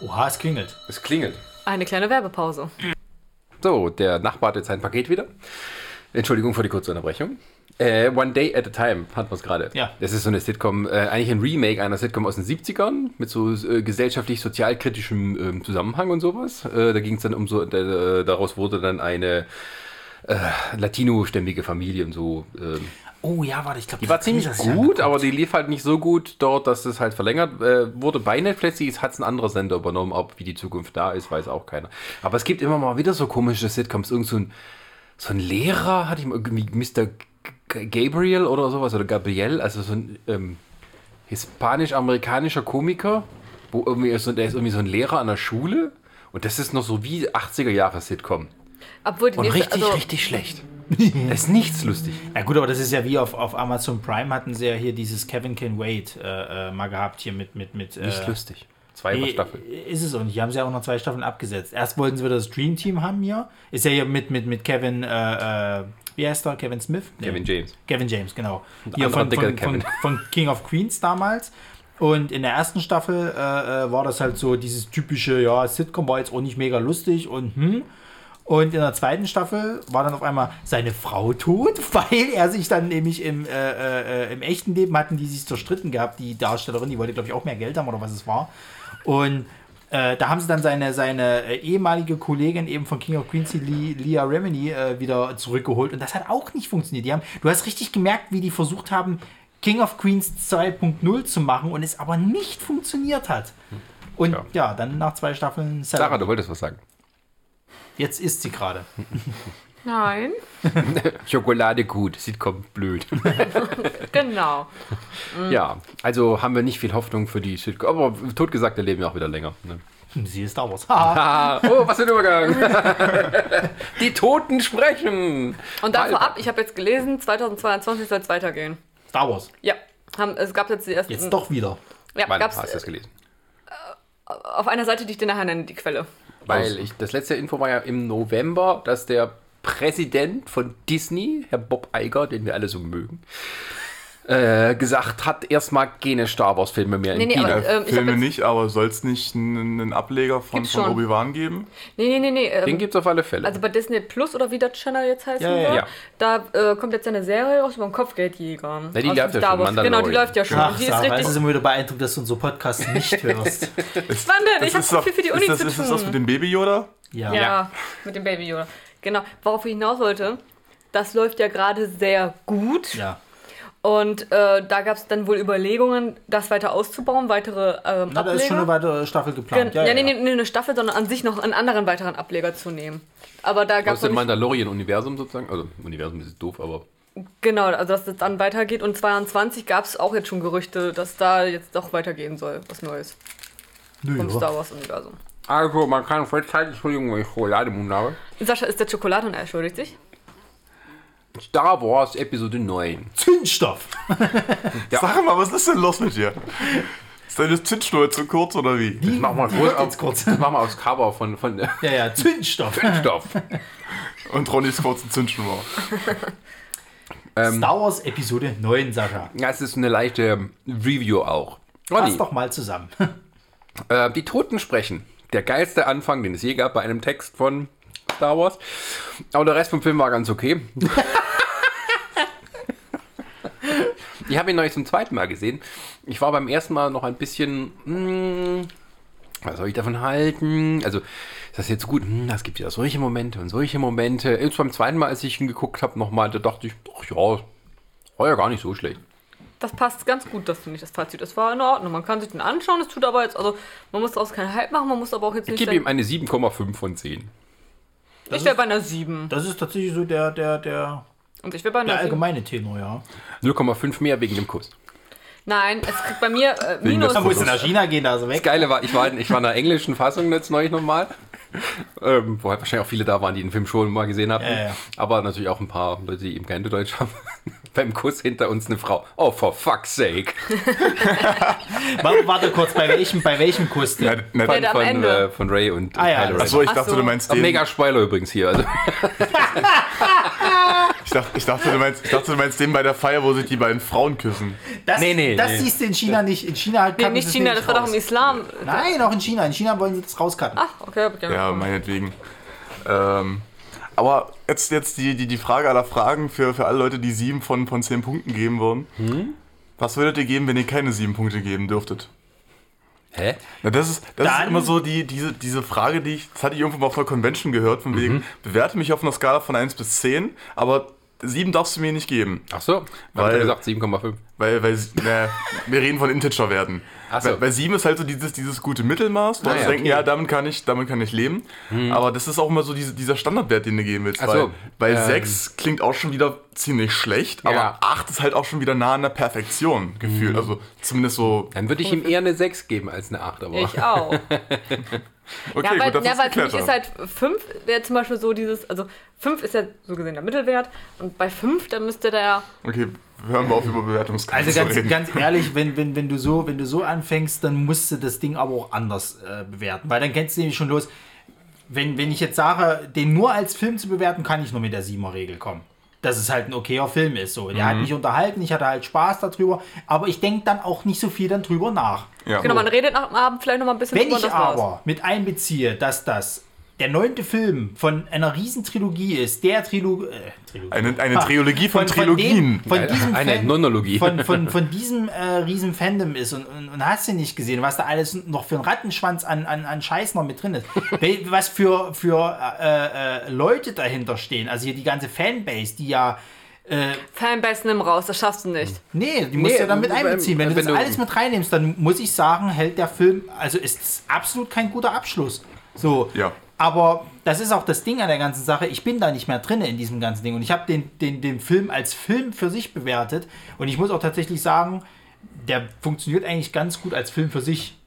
Oha, es klingelt. Es klingelt. Eine kleine Werbepause. So, der Nachbar hat jetzt sein Paket wieder. Entschuldigung für die kurze Unterbrechung. Äh, One Day at a Time hatten wir es gerade. Ja. Das ist so eine Sitcom, äh, eigentlich ein Remake einer Sitcom aus den 70ern mit so äh, gesellschaftlich-sozialkritischem ähm, Zusammenhang und sowas. Äh, da ging es dann um so, äh, daraus wurde dann eine äh, latino-stämmige Familie und so. Oh ja, warte, ich glaube, die war ziemlich gut, aber die lief halt nicht so gut dort, dass es halt verlängert äh, wurde. Bei Netflix hat es ein anderer Sender übernommen. Ob wie die Zukunft da ist, weiß auch keiner. Aber es gibt immer mal wieder so komische Sitcoms. Irgend so ein, so ein Lehrer, hatte ich mal irgendwie Mr. Gabriel oder sowas, oder Gabriel, also so ein ähm, hispanisch-amerikanischer Komiker, wo irgendwie so, der ist irgendwie so ein Lehrer an der Schule. Und das ist noch so wie 80er Jahre Sitcom. Obwohl die Und nächste, richtig, also, richtig schlecht. Da ist nichts lustig. Ja gut, aber das ist ja wie auf, auf Amazon Prime hatten sie ja hier dieses Kevin Can Wait äh, äh, mal gehabt hier mit mit mit Nicht äh, lustig. Zwei Nee, Staffeln. Ist es auch nicht. Haben sie ja auch noch zwei Staffeln abgesetzt. Erst wollten sie wieder das Dream Team haben hier. Ist ja hier mit, mit, mit Kevin, äh, äh, wie heißt er? Kevin Smith? Nee. Kevin James. Kevin James, genau. Ein Hier von, von, von, von King of Queens damals. Und in der ersten Staffel äh, äh, war das halt so dieses typische, ja, Sitcom war jetzt auch nicht mega lustig und hm. Und in der zweiten Staffel war dann auf einmal seine Frau tot, weil er sich dann nämlich im, äh, äh, im echten Leben hatten die sich zerstritten gehabt, die Darstellerin, die wollte, glaube ich, auch mehr Geld haben oder was es war. Und äh, da haben sie dann seine, seine äh, ehemalige Kollegin eben von King of Queens, Leah Remini, äh, wieder zurückgeholt. Und das hat auch nicht funktioniert. Die haben, du hast richtig gemerkt, wie die versucht haben, King of Queens 2.0 zu machen und es aber nicht funktioniert hat. Und Ja. ja, dann nach zwei Staffeln Sarah, du wolltest was sagen. Jetzt ist sie gerade. nein, Schokolade gut, Sitcom blöd. genau. ja, also haben wir nicht viel Hoffnung für die Sitcom. Aber totgesagte leben ja auch wieder länger. Ne? Sie ist Star Wars. Oh, was für ein Übergang. die Toten sprechen. Und dann Alter. vorab, ich habe jetzt gelesen, 2022 soll es weitergehen. Star Wars. Ja, haben, es gab jetzt die ersten. Jetzt doch wieder. Ja, Wann gab's hast du das gelesen? auf einer Seite, die ich dir nachher nenne, die Quelle. Weil ich, das letzte Info war ja im November, dass der Präsident von Disney, Herr Bob Iger, den wir alle so mögen, äh, gesagt hat, erstmal keine Star Wars Filme mehr Nee, in nee, Kino. aber- Ähm, ich hab Filme jetzt- nicht, aber soll es nicht einen, einen Ableger von, von. Obi-Wan geben? Nee, nee, nee, nee. Ähm, Den gibt es auf alle Fälle. also bei Disney Plus oder wie der Channel jetzt heißt, Ja, ja, ja. da äh, kommt jetzt eine Serie raus über den Kopfgeldjäger. Ja, die läuft ja schon, Genau, die läuft ja schon. Ach, die ist Sarah, es richtig. ist immer wieder beeindruckt, dass du unsere Podcast nicht hörst. Wann denn? Ich habe so viel für die Uni ist das, zu Ist das das tun. mit dem Baby Yoda? Ja. ja, Ja. mit dem Baby Yoda. Genau. Worauf ich hinaus wollte, das läuft ja gerade sehr gut. Ja. Und äh, da gab es dann wohl Überlegungen, das weiter auszubauen, weitere ähm, Na, da ist schon eine weitere Staffel Gen geplant. ja, nee, nee, nee, eine Staffel, sondern an sich noch einen anderen weiteren Ableger zu nehmen. Aber da gab Aus es dem nicht, Mandalorian-Universum sozusagen. Also, Universum ist doof, aber. genau, also dass das dann weitergeht. Und 22 gab es auch jetzt schon Gerüchte, dass da jetzt doch weitergehen soll, was Neues Nö, vom ja. Star Wars Universum. Also, man kann festhalten, Entschuldigung, wenn ich Schokolade im Mund habe. Sascha, ist der Schokolade und er entschuldigt sich? Star Wars Episode 9. Zündstoff. Ja. Sag mal, was ist denn los mit dir? Ist deine Zündschnur zu kurz oder wie? Die, Mach mal die groß auf, kurz. Das machen wir aufs Cover von, von Ja, ja, Zündstoff. Stoff. Und Ronnys kurze Zündschnur. Star Wars Episode 9, Sascha. Ja, es ist eine leichte Review auch. Fass Ronny, doch mal zusammen. äh, die Toten sprechen. Der geilste Anfang, den es je gab bei einem Text von Star Wars. Aber der Rest vom Film war ganz okay. ich habe ihn neulich zum zweiten Mal gesehen. Ich war beim ersten Mal noch ein bisschen. Hm, was soll ich davon halten? Also, ist das jetzt gut? Hm, es gibt ja solche Momente und solche Momente. Jetzt beim zweiten Mal, als ich ihn geguckt habe, nochmal, da dachte ich, ach ja, war ja gar nicht so schlecht. Das passt ganz gut, das finde ich, das Fazit. Das war in Ordnung. Man kann sich den anschauen, es tut aber jetzt, also man muss daraus keinen Hype machen, man muss aber auch jetzt Ich nicht. gebe sagen- ihm eine 7,5 von 10. ich wäre bei einer 7. Das ist tatsächlich so der, der, der, Und ich wäre bei einer der 7. allgemeine Tenor, ja. 0,5 mehr wegen dem Kuss. Nein, es kriegt bei mir äh, Wegen minus. Da musst du nach China gehen, da ist er Das weg. Geile war, ich war, in, ich war in der englischen Fassung jetzt neulich nochmal. Ähm, wo halt wahrscheinlich auch viele da waren, die den Film schon mal gesehen hatten. Ja, ja. Aber natürlich auch ein paar Leute, die eben kein Deutsch haben. Beim Kuss hinter uns eine Frau. Oh, for fuck's sake. Warte, warte kurz, bei welchem, bei welchem Kuss Ja, denn? na, Ja, der am von, Ende. äh, von Ray und Ah, ja, Kylo Ren. Achso, ich Ach dachte, so. du meinst den. Mega Spoiler übrigens hier. Also, Ich dachte, ich, dachte, du meinst, ich dachte, du meinst den bei der Feier, wo sich die beiden Frauen küssen. Das, Nee, nee, das nee. siehst du in China nicht. In China Nee, kann nicht China, das war doch im Islam. Nein, auch in China. In China wollen sie das rauscutten. Ach, okay, hab ich nicht Ja, meinetwegen. Ähm, aber jetzt, jetzt die, die, die Frage aller Fragen für, für alle Leute, die sieben von, von zehn Punkten geben würden. Was würdet ihr geben, wenn ihr keine sieben Punkte geben dürftet? hä? Na, das ist, das ist immer so die, diese, diese Frage, die ich, das hatte ich irgendwo mal auf einer Convention gehört, von wegen, bewerte mich auf einer Skala von 1 bis 10, aber sieben darfst du mir nicht geben. Ach so, Weil- weil, gesagt 7,5. Weil, weil na, wir reden von Integer-Werten. So. Weil, weil 7 ist halt so dieses, dieses gute Mittelmaß. Du Ah, ja, denken, okay. ja, damit kann ich, damit kann ich leben. Aber das ist auch immer so diese, dieser Standardwert, den du geben willst. Ach weil so, weil ähm. 6 klingt auch schon wieder ziemlich schlecht, aber Ja. 8 ist halt auch schon wieder nah an der Perfektion gefühlt. Also zumindest so. Dann würde ich ihm eher eine 6 geben als eine 8. Aber Ich auch. Okay, ja, weil, gut, das ja, ist weil für mich ist halt 5 wäre zum Beispiel so dieses, also 5 ist ja so gesehen der Mittelwert und bei 5 dann müsste der, Okay, hören wir auf über Bewertungsskalen Also zu ganz, reden. ganz ehrlich, wenn, wenn, wenn, du so, wenn du so anfängst, dann musst du das Ding aber auch anders äh, bewerten. Weil dann kennst du nämlich schon los. Wenn, wenn ich jetzt sage, den nur als Film zu bewerten, kann ich nur mit der 7er-Regel kommen. Dass es halt ein okayer Film ist. So. Der hat Mhm. mich unterhalten, ich hatte halt Spaß darüber, aber ich denke dann auch nicht so viel dann drüber nach. ja. genau, man redet nach dem Abend vielleicht nochmal ein bisschen Wenn drüber, ich aber mit einbeziehe, dass das der neunte Film von einer Riesentrilogie ist, der Trilo äh, Trilogie. Eine, eine Trilogie von, dem- Trilogien. von diesem Eine Fan- Nonologie. Von, von, von diesem äh, riesen Fandom ist und, und, und hast du nicht gesehen, was da alles noch für ein Rattenschwanz an, an, an Scheiß noch mit drin ist. Was für, für äh, äh, Leute dahinter stehen. Also hier die ganze Fanbase, die ja. Äh, Fanbase nimm raus, das schaffst du nicht. nee, die musst Nee, du ja dann mit einbeziehen. Wenn, du wenn das du- alles mit reinnimmst, dann muss ich sagen, hält der Film, also ist es absolut kein guter Abschluss. So. Ja. Aber das ist auch das Ding an der ganzen Sache. Ich bin da nicht mehr drin in diesem ganzen Ding. Und ich habe den, den, den Film als Film für sich bewertet. Und ich muss auch tatsächlich sagen, der funktioniert eigentlich ganz gut als Film für sich.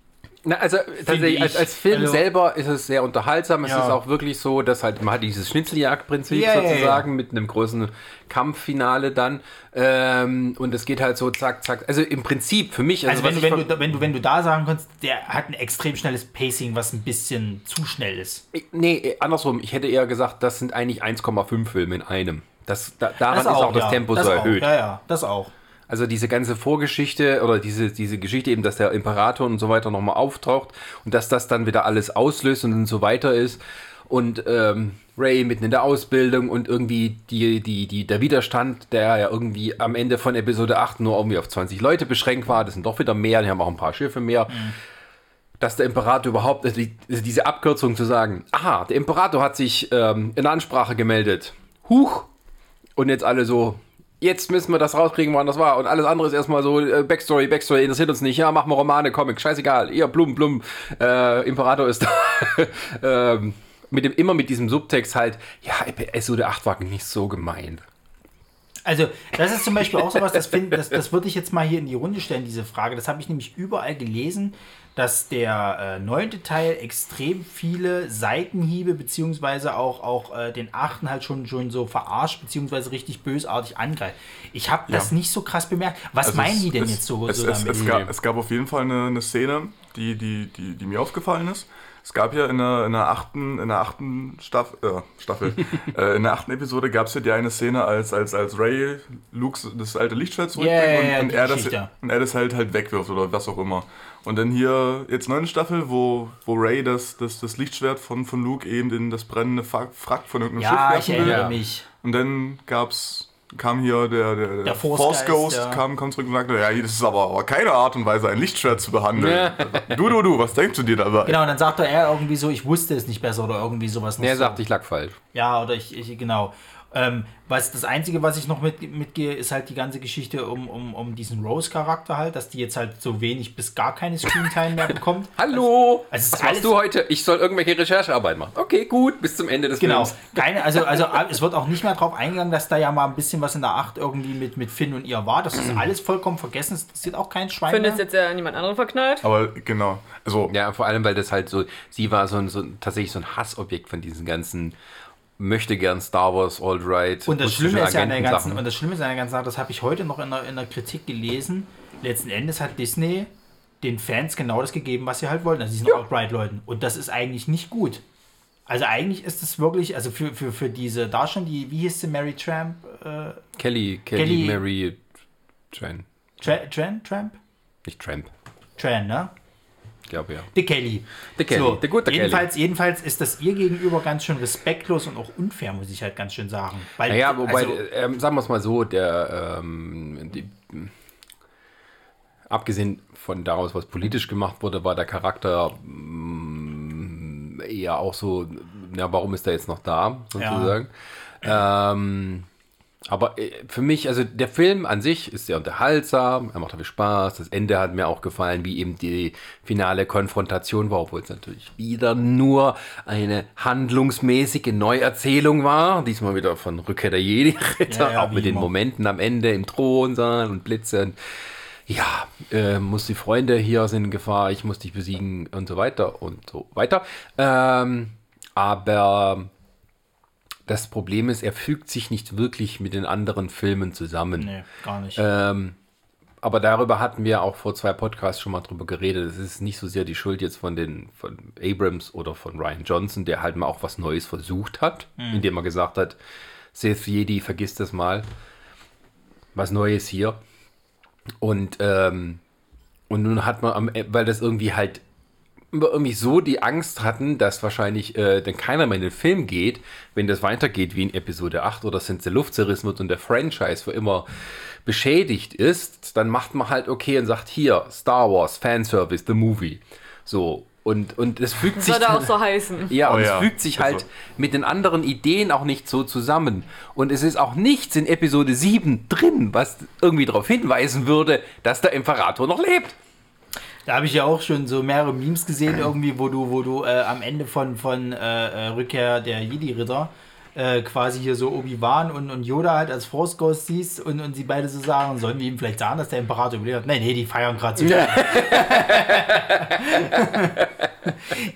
Na, also tatsächlich, ich. als, als Film Also- selber ist es sehr unterhaltsam. Es Ja. ist auch wirklich so, dass halt man hat dieses Schnitzeljagdprinzip Ja, ja, ja. sozusagen mit einem großen Kampffinale dann. Ähm, und es geht halt so zack, zack. Also im Prinzip für mich. Also, was wenn, du, wenn, du, da- wenn, du, wenn du da sagen kannst, der hat ein extrem schnelles Pacing, was ein bisschen zu schnell ist. Nee, andersrum. Ich hätte eher gesagt, das sind eigentlich 1,5 Filme in einem. Das, da, daran Das ist auch das ja, Tempo das so auch. erhöht. Ja, ja, das auch. Also diese ganze Vorgeschichte oder diese, diese Geschichte eben, dass der Imperator und so weiter nochmal auftaucht und dass das dann wieder alles auslöst und so weiter ist. Und ähm, Ray mitten in der Ausbildung und irgendwie die, die, die, der Widerstand, der ja irgendwie am Ende von Episode 8 nur irgendwie auf 20 Leute beschränkt war, das sind doch wieder mehr, die haben auch ein paar Schiffe mehr. Dass der Imperator überhaupt, also also diese Abkürzung zu sagen, aha, der Imperator hat sich ähm, in Ansprache gemeldet. Huch, und jetzt alle so, jetzt müssen wir das rauskriegen, wann das war. Und alles andere ist erstmal so, äh, Backstory, Backstory, interessiert uns nicht. Ja, machen wir Romane, Comic, scheißegal. Ihr blum, blum. Äh, Imperator ist da. ähm, mit dem, immer mit diesem Subtext halt, ja, Episode 8 war nicht so gemeint. Also, das ist zum Beispiel auch sowas, das, find, das, das würde ich jetzt mal hier in die Runde stellen, diese Frage. Das habe ich nämlich überall gelesen, dass der äh, neunte Teil extrem viele Seitenhiebe, beziehungsweise auch, auch äh, den achten halt schon, schon so verarscht, beziehungsweise richtig bösartig angreift. Ich habe das Ja. nicht so krass bemerkt. Was Also meinen es- die denn es, jetzt so, es, so es, damit? es, gab, es gab auf jeden Fall eine, eine Szene, die, die, die, die mir aufgefallen ist. Es gab ja in der, in der achten, in der achten Staff, äh, Staffel, äh, in der achten Episode gab es ja die eine Szene, als, als, als Ray Luke das alte Lichtschwert zurückbringt ja, und, und, er das, und er das halt halt wegwirft oder was auch immer. Und dann hier jetzt neunte Staffel, wo, wo Ray das, das, das Lichtschwert von, von Luke eben in das brennende Frack von irgendeinem ja, ich Schiff werfen will. erinnere Ja. mich. Und dann gab's, kam hier der, der, Der Force Force, Ghost, ja. kam, kam zurück und sagte, ja, das ist aber, aber keine Art und Weise, ein Lichtschwert zu behandeln. Ja. Du, du, du, was denkst du dir dabei? Genau, und dann sagt er irgendwie so, ich wusste es nicht besser oder irgendwie sowas. noch Er sagt, ich lag falsch. Ja, oder ich, ich genau. Ähm, was, das Einzige, was ich noch mit, mitgehe, ist halt die ganze Geschichte um, um, um diesen Rose-Charakter halt, dass die jetzt halt so wenig bis gar keine Screentime mehr bekommt. Hallo! Also ist Was machst du heute? Ich soll irgendwelche Recherchearbeit machen. Okay, gut, bis zum Ende des Genau. Films. Keine, also, also äh, es wird auch nicht mehr drauf eingegangen, dass da ja mal ein bisschen was in der 8 irgendwie mit, mit Finn und ihr war. Das ist alles vollkommen vergessen. Es interessiert auch kein Schwein Finn ist jetzt ja niemand anderen verknallt. Aber genau, also, Ja, vor allem, weil das halt so, sie war so ein, so tatsächlich so ein Hassobjekt von diesen ganzen möchte gern Star Wars, All Right. Und das Schlimme ist ja an der ganzen, Agentensachen. und das Schlimme ist an der ganzen Sache, das habe ich heute noch in der, in der Kritik gelesen. Letzten Endes hat Disney den Fans genau das gegeben, was sie halt wollten, also diesen Alt-Right-Leuten. Und das ist eigentlich nicht gut. Also eigentlich ist es wirklich, also für, für, für diese Darstellung, die, wie hieß sie, Mary Tramp? Äh, Kelly, Kelly, Kelly- Mary Tran. Tra Tran? Tramp? Nicht Tramp. Tran, ne? Glaube ja. Die Kelly. Die Kelly, der gute Kelly. jedenfalls, jedenfalls ist das ihr gegenüber ganz schön respektlos und auch unfair, muss ich halt ganz schön sagen. Weil, Naja, wobei, also, ähm, sagen wir es mal so, der, ähm, die, abgesehen von daraus, was politisch gemacht wurde, war der Charakter mm, eher auch so, ja, warum ist er jetzt noch da, sozusagen. Ähm, aber äh, für mich, also der Film an sich ist sehr unterhaltsam, er macht viel Spaß, das Ende hat mir auch gefallen, wie eben die finale Konfrontation war, obwohl es natürlich wieder nur eine handlungsmäßige Neuerzählung war, diesmal wieder von Rückkehr der Jedi-Ritter, Ja, ja, auch mit den immer. Momenten am Ende im Thronsaal und Blitze und ja, äh, muss die Freunde hier sind in Gefahr, ich muss dich besiegen und so weiter und so weiter. Ähm, aber das Problem ist, er fügt sich nicht wirklich mit den anderen Filmen zusammen. nee, gar nicht. Ähm, aber darüber hatten wir auch vor zwei Podcasts schon mal drüber geredet. Es ist nicht so sehr die Schuld jetzt von den von Abrams oder von Ryan Johnson, der halt mal auch was Neues versucht hat, indem er gesagt hat, Sith Jedi, vergiss das mal. Was Neues hier. Und, ähm, und nun hat man, am, E- weil das irgendwie halt irgendwie so die Angst hatten, dass wahrscheinlich äh, dann keiner mehr in den Film geht, wenn das weitergeht wie in Episode 8 oder sind der Luft zerrissen wird und der Franchise für immer beschädigt ist, dann macht man halt okay und sagt hier, Star Wars, Fanservice, the movie. So. Und, und es fügt Das sich. dann- auch so heißen. ja, Oh und ja, es fügt sich also. halt mit den anderen Ideen auch nicht so zusammen. Und es ist auch nichts in Episode 7 drin, was irgendwie darauf hinweisen würde, dass der Imperator noch lebt. Da habe ich ja auch schon so mehrere Memes gesehen, irgendwie, wo du, wo du äh, am Ende von, von äh, äh, Rückkehr der Jedi-Ritter äh, quasi hier so Obi-Wan und, und Yoda halt als Force Ghost siehst und, und sie beide so sagen, sollen wir ihm vielleicht sagen, dass der Imperator überlebt hat? Nee, nee, die feiern gerade so.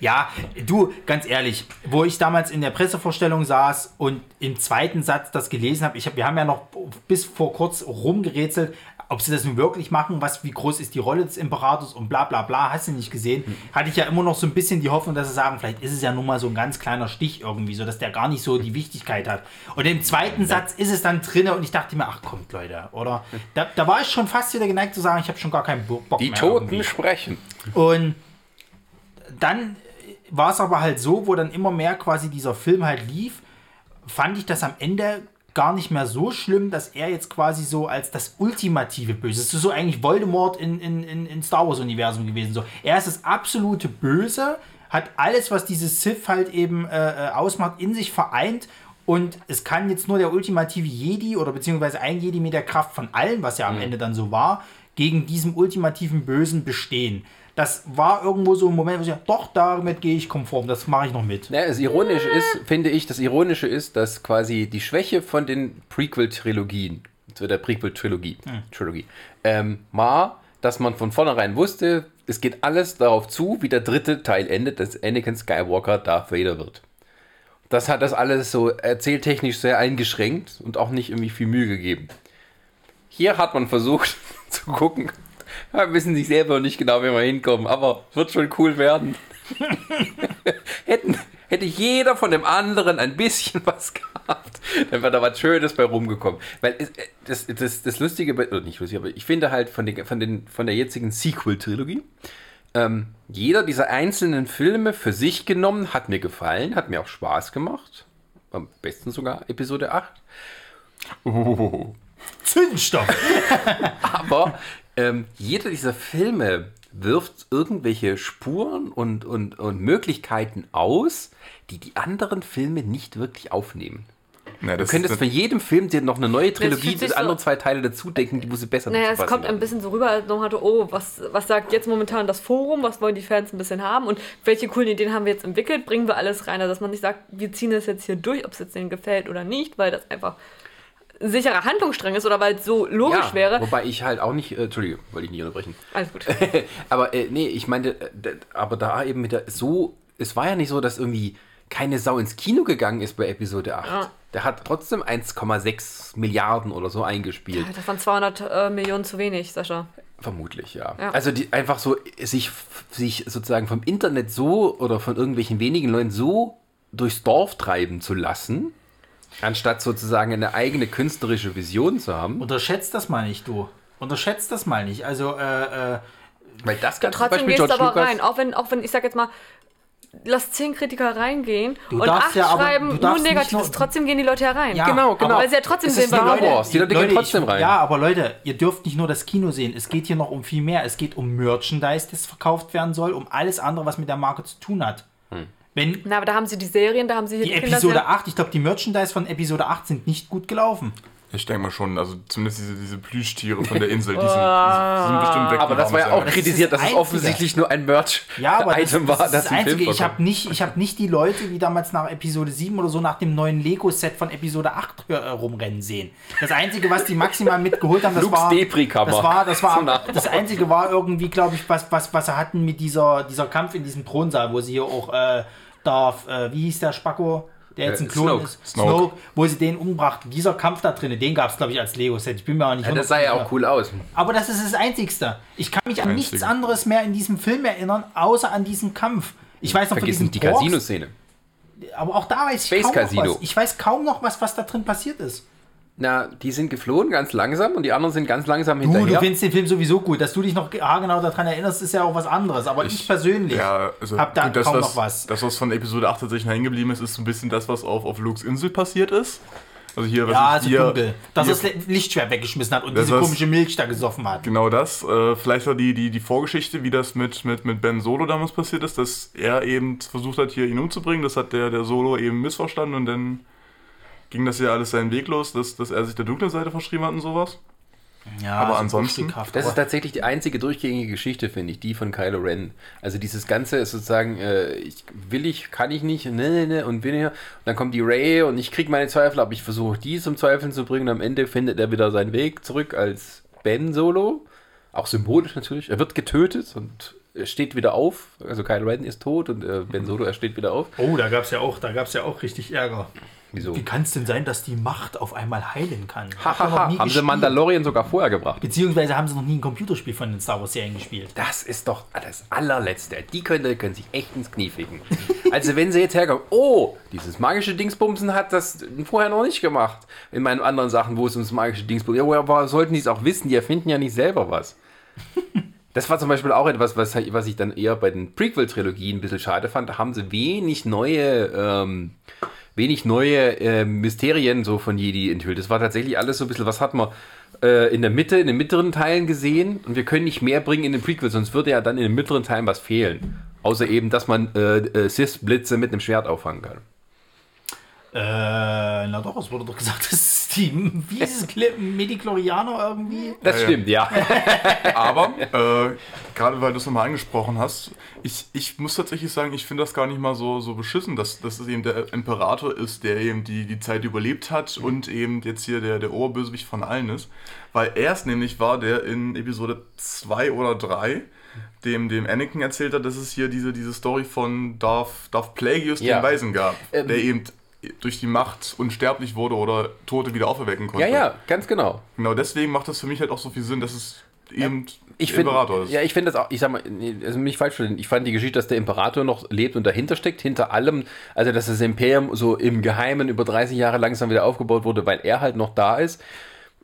Ja, du, ganz ehrlich, wo ich damals in der Pressevorstellung saß und im zweiten Satz das gelesen habe, ich hab, wir haben ja noch bis vor kurz rumgerätselt, ob sie das nun wirklich machen, was, wie groß ist die Rolle des Imperators und bla bla bla, hast du nicht gesehen, hatte ich ja immer noch so ein bisschen die Hoffnung, dass sie sagen, vielleicht ist es ja nun mal so ein ganz kleiner Stich irgendwie, so dass der gar nicht so die Wichtigkeit hat. Und im zweiten Satz ist es dann drinne und ich dachte mir, ach kommt Leute, oder? Da, da war ich schon fast wieder geneigt zu sagen, ich habe schon gar keinen Bo- Bock Die mehr Toten irgendwie. sprechen. Und dann war es aber halt so, wo dann immer mehr quasi dieser Film halt lief, fand ich das am Ende gar nicht mehr so schlimm, dass er jetzt quasi so als das ultimative Böse, es ist so eigentlich Voldemort in, in, in, in Star Wars Universum gewesen. So, er ist das absolute Böse, hat alles, was dieses Sith halt eben äh, äh, ausmacht, in sich vereint und es kann jetzt nur der ultimative Jedi oder beziehungsweise ein Jedi mit der Kraft von allen, was ja am Ende dann so war, gegen diesem ultimativen Bösen bestehen. Das war irgendwo so ein Moment, wo ich dachte, doch, damit gehe ich konform, das mache ich noch mit. Ja, das Ironische ist, finde ich, das Ironische ist, dass quasi die Schwäche von den Prequel-Trilogien zu der Prequel-Trilogie, Trilogie, ähm, war, dass man von vornherein wusste, es geht alles darauf zu, wie der dritte Teil endet, dass Anakin Skywalker Darth Vader wird. Das hat das alles so erzähltechnisch sehr eingeschränkt und auch nicht irgendwie viel Mühe gegeben. Hier hat man versucht zu gucken. Wir wissen sich selber nicht genau, wie wir hinkommen, aber wird schon cool werden. Hätten, hätte jeder von dem anderen ein bisschen was gehabt, dann wäre da was Schönes bei rumgekommen. Weil äh, das, das, das Lustige, oder nicht lustig, aber ich finde halt von, den, von, den, von der jetzigen Sequel-Trilogie, ähm, jeder dieser einzelnen Filme für sich genommen hat mir gefallen, hat mir auch Spaß gemacht. Am besten sogar Episode 8. Zündstoff. Aber ähm, jeder dieser Filme wirft irgendwelche Spuren und, und, und Möglichkeiten aus, die die anderen Filme nicht wirklich aufnehmen. Ja, Du das könntest für jeden Film dir noch eine neue Trilogie, die andere so- zwei Teile dazu denken, die wo sie besser Naja, es kommt ein bisschen so rüber, als noch hatte, oh, was, was sagt jetzt momentan das Forum, was wollen die Fans ein bisschen haben? Und welche coolen Ideen haben wir jetzt entwickelt, bringen wir alles rein, also dass man nicht sagt, wir ziehen das jetzt hier durch, ob es jetzt denen gefällt oder nicht, weil das einfach ein sicherer Handlungsstrang ist oder weil es so logisch ja, wäre. Wobei ich halt auch nicht, äh, Entschuldige, wollte ich nicht unterbrechen. Alles gut. aber äh, nee, ich meinte, äh, aber da eben mit der, so, es war ja nicht so, dass irgendwie keine Sau ins Kino gegangen ist bei Episode 8. Ja. Der hat trotzdem 1,6 Milliarden oder so eingespielt. Das waren 200 äh, Millionen zu wenig, Sascha. Vermutlich, ja. Ja. Also die einfach so sich, sich sozusagen vom Internet so oder von irgendwelchen wenigen Leuten so durchs Dorf treiben zu lassen, anstatt sozusagen eine eigene künstlerische Vision zu haben. Unterschätzt das mal nicht, du. Unterschätzt das mal nicht. Also, äh, äh, Weil das kann Trotzdem gehst du aber rein, auch wenn, auch wenn, ich sag jetzt mal, lass zehn Kritiker reingehen Du und acht ja schreiben du nur Negatives, nur- trotzdem gehen die Leute herein. Ja, Genau, genau. Weil sie ja trotzdem sehen. Star Wars. Die Leute gehen trotzdem ich, rein. Ja, aber Leute, ihr dürft nicht nur das Kino sehen. Es geht hier noch um viel mehr. Es geht um Merchandise, das verkauft werden soll, um alles andere, was mit der Marke zu tun hat. Hm. Wenn Na, aber da haben sie die Serien, da haben sie hier die die Episode Kinderserien. 8, ich glaube, die Merchandise von Episode 8 sind nicht gut gelaufen. ich denke mal schon, also zumindest diese, diese Plüschtiere von der Insel, die sind, die sind bestimmt weg. Aber das war ja auch sie das kritisiert, dass das es offensichtlich nur ein Merch-Item Ja, aber das, das, war, ist das Film Einzige. Ich habe nicht, ich hab nicht die Leute, wie damals nach Episode 7 oder so, nach dem neuen Lego-Set von Episode 8 äh, rumrennen sehen. Das Einzige, was die maximal mitgeholt haben, das Lukes war... Depri-Kammer. Das war, das war, das Einzige war irgendwie, glaube ich, was, was, was sie hatten mit dieser, dieser Kampf in diesem Thronsaal, wo sie hier auch äh, Darth, äh, wie hieß der Spacko? Der jetzt Äh, ein Klon Snoke. ist. Snoke. wo sie den umbrachten. Dieser Kampf da drin, den gab es, glaube ich, als Lego-Set. Ich bin mir auch nicht Ja, das sah ja auch cool aus. aber das ist das Einzigste. Ich kann mich an Einzige. nichts anderes mehr in diesem Film erinnern, außer an diesen Kampf. Ich weiß noch von Vergiss diesem nicht die Casino-Szene. aber auch da weiß ich Space kaum Casino. noch was. Ich weiß kaum noch was, was da drin passiert ist. Na, die sind geflohen ganz langsam und die anderen sind ganz langsam Du, du hinterher. findest den Film sowieso gut. Dass du dich noch haargenau daran erinnerst, ist ja auch was anderes. Aber ich, persönlich Ja, also hab da gut, das, kaum was, noch was. das, was von Episode 8 tatsächlich hängen geblieben ist, ist so ein bisschen das, was auf, auf Lukes Insel passiert ist. Also hier, was Ja, ich, so hier, dunkel. Dass er das Lichtschwert weggeschmissen hat und diese komische Milch da gesoffen hat. Genau das. Äh, vielleicht war die, die, die Vorgeschichte, wie das mit, mit, mit Ben Solo damals passiert ist, dass er eben versucht hat, hier ihn umzubringen. Das hat der, der Solo eben missverstanden und dann ging das ja alles seinen Weg los, dass, dass er sich der dunklen Seite verschrieben hat und sowas. Ja, Aber so ansonsten- Das aber- ist tatsächlich die einzige durchgängige Geschichte, finde ich, die von Kylo Ren. Also dieses Ganze ist sozusagen, äh, ich will ich, kann ich nicht, ne, ne, ne, und bin hier. Und dann kommt die Ray und ich kriege meine Zweifel, aber ich versuche die zum Zweifeln zu bringen. Am Ende findet er wieder seinen Weg zurück als Ben Solo. Auch symbolisch natürlich. Er wird getötet und er steht wieder auf. Also Kylo Ren ist tot und äh, Ben Solo, er steht wieder auf. Oh, da gab es ja auch, da gab's ja auch richtig Ärger. Wieso? Wie kann es denn sein, dass die Macht auf einmal heilen kann? Noch Hahaha, nie haben sie. Mandalorian sogar vorher gebracht. Beziehungsweise haben sie noch nie ein Computerspiel von den Star Wars Serien gespielt. Das ist doch das allerletzte. Die können, können sich echt ins Knie ficken. Also wenn sie jetzt herkommen, oh, dieses magische Dingsbumsen hat das vorher noch nicht gemacht. In meinen anderen Sachen, wo es ums magische Dingsbumsen, ja, woher sollten die es auch wissen? Die erfinden ja nicht selber was. Das war zum Beispiel auch etwas, was, was ich dann eher bei den Prequel-Trilogien ein bisschen schade fand. Da haben sie wenig neue, ähm, wenig neue äh, Mysterien so von Jedi enthüllt. Das war tatsächlich alles so ein bisschen, was hat man äh, in der Mitte, in den mittleren Teilen gesehen und wir können nicht mehr bringen in den Prequel, sonst würde ja dann in den mittleren Teilen was fehlen. Außer eben, dass man äh, äh, Sith-Blitze mit einem Schwert auffangen kann. Äh, na doch, es wurde doch gesagt, dass die, wie ist es, Clip, Medichlorianer irgendwie? Das stimmt, ja. Aber, äh, gerade weil du es nochmal angesprochen hast, ich, ich muss tatsächlich sagen, ich finde das gar nicht mal so, so beschissen, dass, dass es eben der Imperator ist, der eben die, die Zeit überlebt hat und eben jetzt hier der, der Oberbösewicht von allen ist. Weil er es nämlich war, der in Episode 2 oder 3 dem, dem Anakin erzählt hat, dass es hier diese, diese Story von Darth, Darth Plagueis, Ja. den Weisen gab, Ähm. der eben durch die Macht unsterblich wurde oder Tote wieder auferwecken konnte. Ja, ja, ganz genau. Genau deswegen macht das für mich halt auch so viel Sinn, dass es eben Ich der finde, Imperator ist. ja, ich finde das auch, ich sag mal, also nicht falsch verstehen, ich fand die Geschichte, dass der Imperator noch lebt und dahinter steckt, hinter allem, also dass das Imperium so im Geheimen über 30 Jahre langsam wieder aufgebaut wurde, weil er halt noch da ist,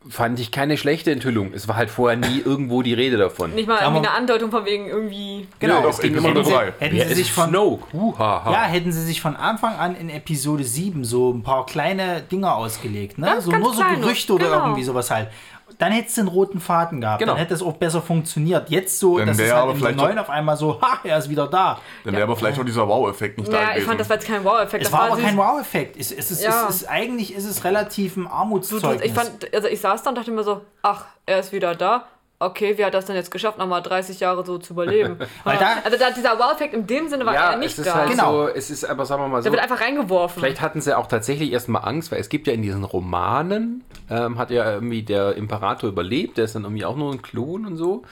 fand ich keine schlechte Enthüllung. Es war halt vorher nie irgendwo die Rede davon. Nicht mal irgendwie eine Andeutung von wegen irgendwie. Genau, Ja, es doch, ging Episode hätten sie, hätten Wer sie ist sich von Snoke? Huhaha. Ja, hätten sie sich von Anfang an in Episode 7 so ein paar kleine Dinger ausgelegt, ne? Ganz, so ganz nur so Gerüchte oder genau. irgendwie sowas halt. Dann hättest du einen roten Faden gehabt, Genau. dann hätte es auch besser funktioniert. Jetzt so, Dann dass es wäre halt aber in der vielleicht neuen auf einmal so, ha, er ist wieder da. Dann wäre aber vielleicht auch dieser Wow-Effekt nicht da Ja, ich gewesen. fand, das war jetzt kein Wow-Effekt. Es das war aber kein Wow-Effekt. Es, es, ist, Ja. es eigentlich ist es relativ ein Du, Armutszeugnis. du, ich fand, also ich saß da und dachte mir so, ach, er ist wieder da. Okay, wie hat das denn jetzt geschafft, nochmal 30 Jahre so zu überleben? Weil da- also da, dieser Wow-Effekt in dem Sinne war ja, er nicht es ist da. halt Genau. so, es ist aber, sagen wir mal so, Der wird einfach reingeworfen. Vielleicht hatten sie auch tatsächlich erstmal Angst, weil es gibt ja in diesen Romanen, ähm, hat ja irgendwie der Imperator überlebt, der ist dann irgendwie auch nur ein Klon und so.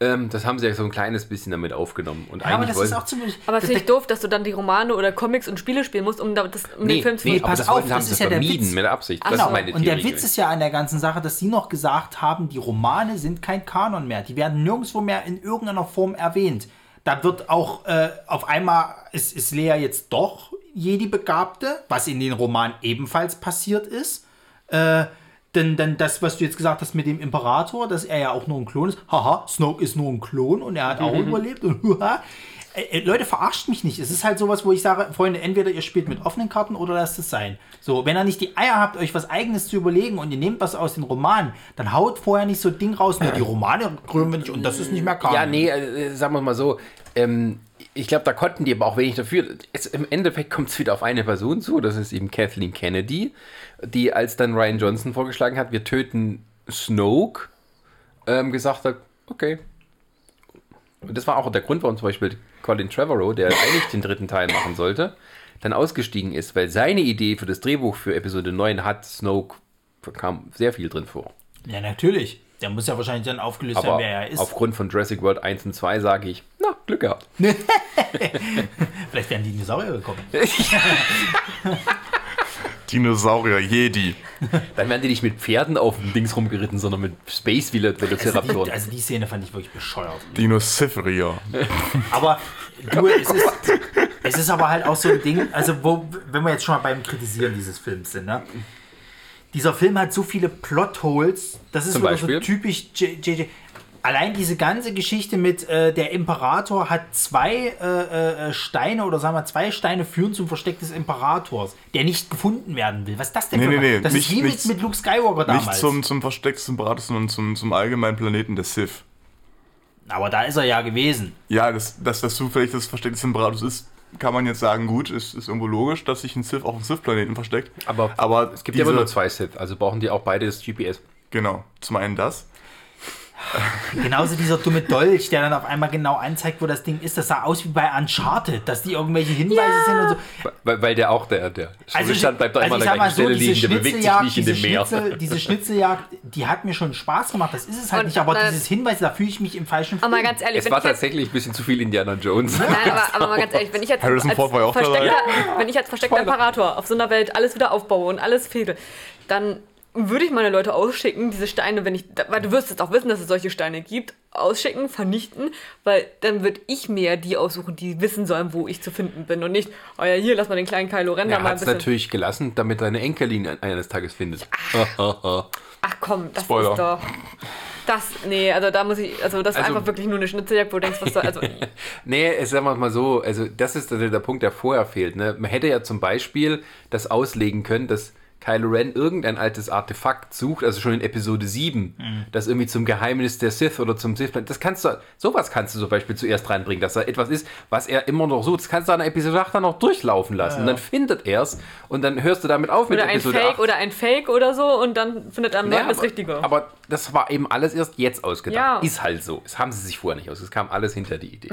Ähm, das haben sie ja so ein kleines bisschen damit aufgenommen. Und ja, aber eigentlich das ist auch ziemlich. aber finde ich doof, dass du dann die Romane oder Comics und Spiele spielen musst, um, da- das, um nee, den Film zu nee, pass aber das auf, haben das sie ist ja der vermieden Witz. mit Absicht. Ach Das so. ist meine Und der Theorie. Witz ist ja an der ganzen Sache, dass sie noch gesagt haben, die Romane sind kein Kanon mehr. Die werden nirgendwo mehr in irgendeiner Form erwähnt. Da wird auch äh, auf einmal, ist, ist Lea jetzt doch Jedi-Begabte, was in den Romanen ebenfalls passiert ist. Äh, denn, denn das, was du jetzt gesagt hast mit dem Imperator, dass er ja auch nur ein Klon ist. Haha, Snoke ist nur ein Klon und er hat auch überlebt. Und huha. Äh, äh, Leute, verarscht mich nicht. Es ist halt sowas, wo ich sage, Freunde, entweder ihr spielt mit offenen Karten oder lasst es sein. So, wenn ihr nicht die Eier habt, euch was Eigenes zu überlegen und ihr nehmt was aus den Romanen, dann haut vorher nicht so ein Ding raus, ne, die Romane krömen wir nicht und das ist nicht mehr Kanon. Ja, nee, äh, sagen wir mal so, ähm, ich glaube, da konnten die aber auch wenig dafür. Es, Im Endeffekt kommt es wieder auf eine Person zu, das ist eben Kathleen Kennedy, die als dann Ryan Johnson vorgeschlagen hat, wir töten Snoke, ähm, gesagt hat, okay. Und das war auch der Grund, warum zum Beispiel Colin Trevorrow, der eigentlich den dritten Teil machen sollte, dann ausgestiegen ist, weil seine Idee für das Drehbuch für Episode 9 hat Snoke, kam sehr viel drin vor. Ja, natürlich. Der muss ja wahrscheinlich dann aufgelöst Aber werden, wer er ist. aufgrund von Jurassic World 1 und 2 sage ich, na, Glück gehabt. Vielleicht wären die Dinosaurier gekommen. Dinosaurier, Jedi. Dann werden die nicht mit Pferden auf dem Dings rumgeritten, sondern mit Space Velociraptoren. Also die Szene fand ich wirklich bescheuert. Dinosiferier. Aber du, es ist, es ist aber halt auch so ein Ding, also wo, wenn wir jetzt schon mal beim Kritisieren dieses Films sind, ne? Dieser Film hat so viele Plotholes, das ist Zum so Beispiel? typisch JJ. Allein diese ganze Geschichte mit äh, der Imperator hat zwei äh, äh, Steine oder sagen wir zwei Steine führen zum Versteck des Imperators, der nicht gefunden werden will. Was ist das denn Nee, für nee, nee, Das nicht- ist wie mit, nicht- mit Luke Skywalker damals. Nicht zum, zum Versteck des Imperators, sondern zum, zum allgemeinen Planeten des Sith. Aber da ist er ja gewesen. Ja, dass das, das zufällig das Versteck des Imperators ist, kann man jetzt sagen, gut, ist, ist irgendwo logisch, dass sich ein Sith auf dem Sith-Planeten versteckt. Aber, aber es gibt ja immer diese- nur zwei Sith, also brauchen die auch beide das GPS. Genau, zum einen das. Genauso dieser dumme Dolch, der dann auf einmal genau anzeigt, wo das Ding ist. Das sah aus wie bei Uncharted, dass die irgendwelche Hinweise sind und so. Weil, weil der auch, der, der Also, Stand bleibt doch immer an ich der gleichen so, Stelle diese liegen, der bewegt sich Schnitzeljagd, nicht in diese, dem Meer. Schnitzel, diese Schnitzeljagd, die hat mir schon Spaß gemacht. Das ist es halt Und, nicht, aber äh, dieses Hinweis, da fühle ich mich im falschen Aber mal Film. ganz ehrlich, Es war tatsächlich ein bisschen zu viel Indiana Jones. Nein, aber, aber mal ganz ehrlich, wenn ich jetzt Harrison als Ford war ja auch versteckter, dabei. wenn ich als versteckter. Imperator auf so einer Welt alles wieder aufbaue und alles fehle, dann würde ich meine Leute ausschicken, diese Steine, wenn ich, weil du wirst jetzt auch wissen, dass es solche Steine gibt, ausschicken, vernichten, weil dann würde ich mir die aussuchen, die wissen sollen, wo ich zu finden bin und nicht, oh ja, hier, lass mal den kleinen Kylo Ren da Er mal hat ein es bisschen. natürlich gelassen, damit seine Enkelin eines Tages findet. Ach komm, das Spoiler. ist doch. Das, nee, also da muss ich, also das ist Also- einfach wirklich nur eine Schnitzeljagd, wo du denkst, was soll, also, Nee, es- sagen wir mal so, also das ist der, der Punkt, der vorher fehlt. Ne? Man hätte ja zum Beispiel das auslegen können, dass Kylo Ren irgendein altes Artefakt sucht, also schon in Episode 7, Mhm. das irgendwie zum Geheimnis der Sith oder zum Sith, das kannst du, sowas kannst du zum Beispiel zuerst reinbringen, dass da etwas ist, was er immer noch sucht. Das kannst du an Episode 8 dann noch durchlaufen lassen. Und dann findet er es und dann hörst du damit auf mit Oder ein Episode Fake 8. oder ein Fake oder so und dann findet er am Ja, neuen das aber, Richtige. Aber das war eben alles erst jetzt ausgedacht. Ja. Ist halt so. Das haben sie sich vorher nicht aus. Es kam alles hinter die Idee.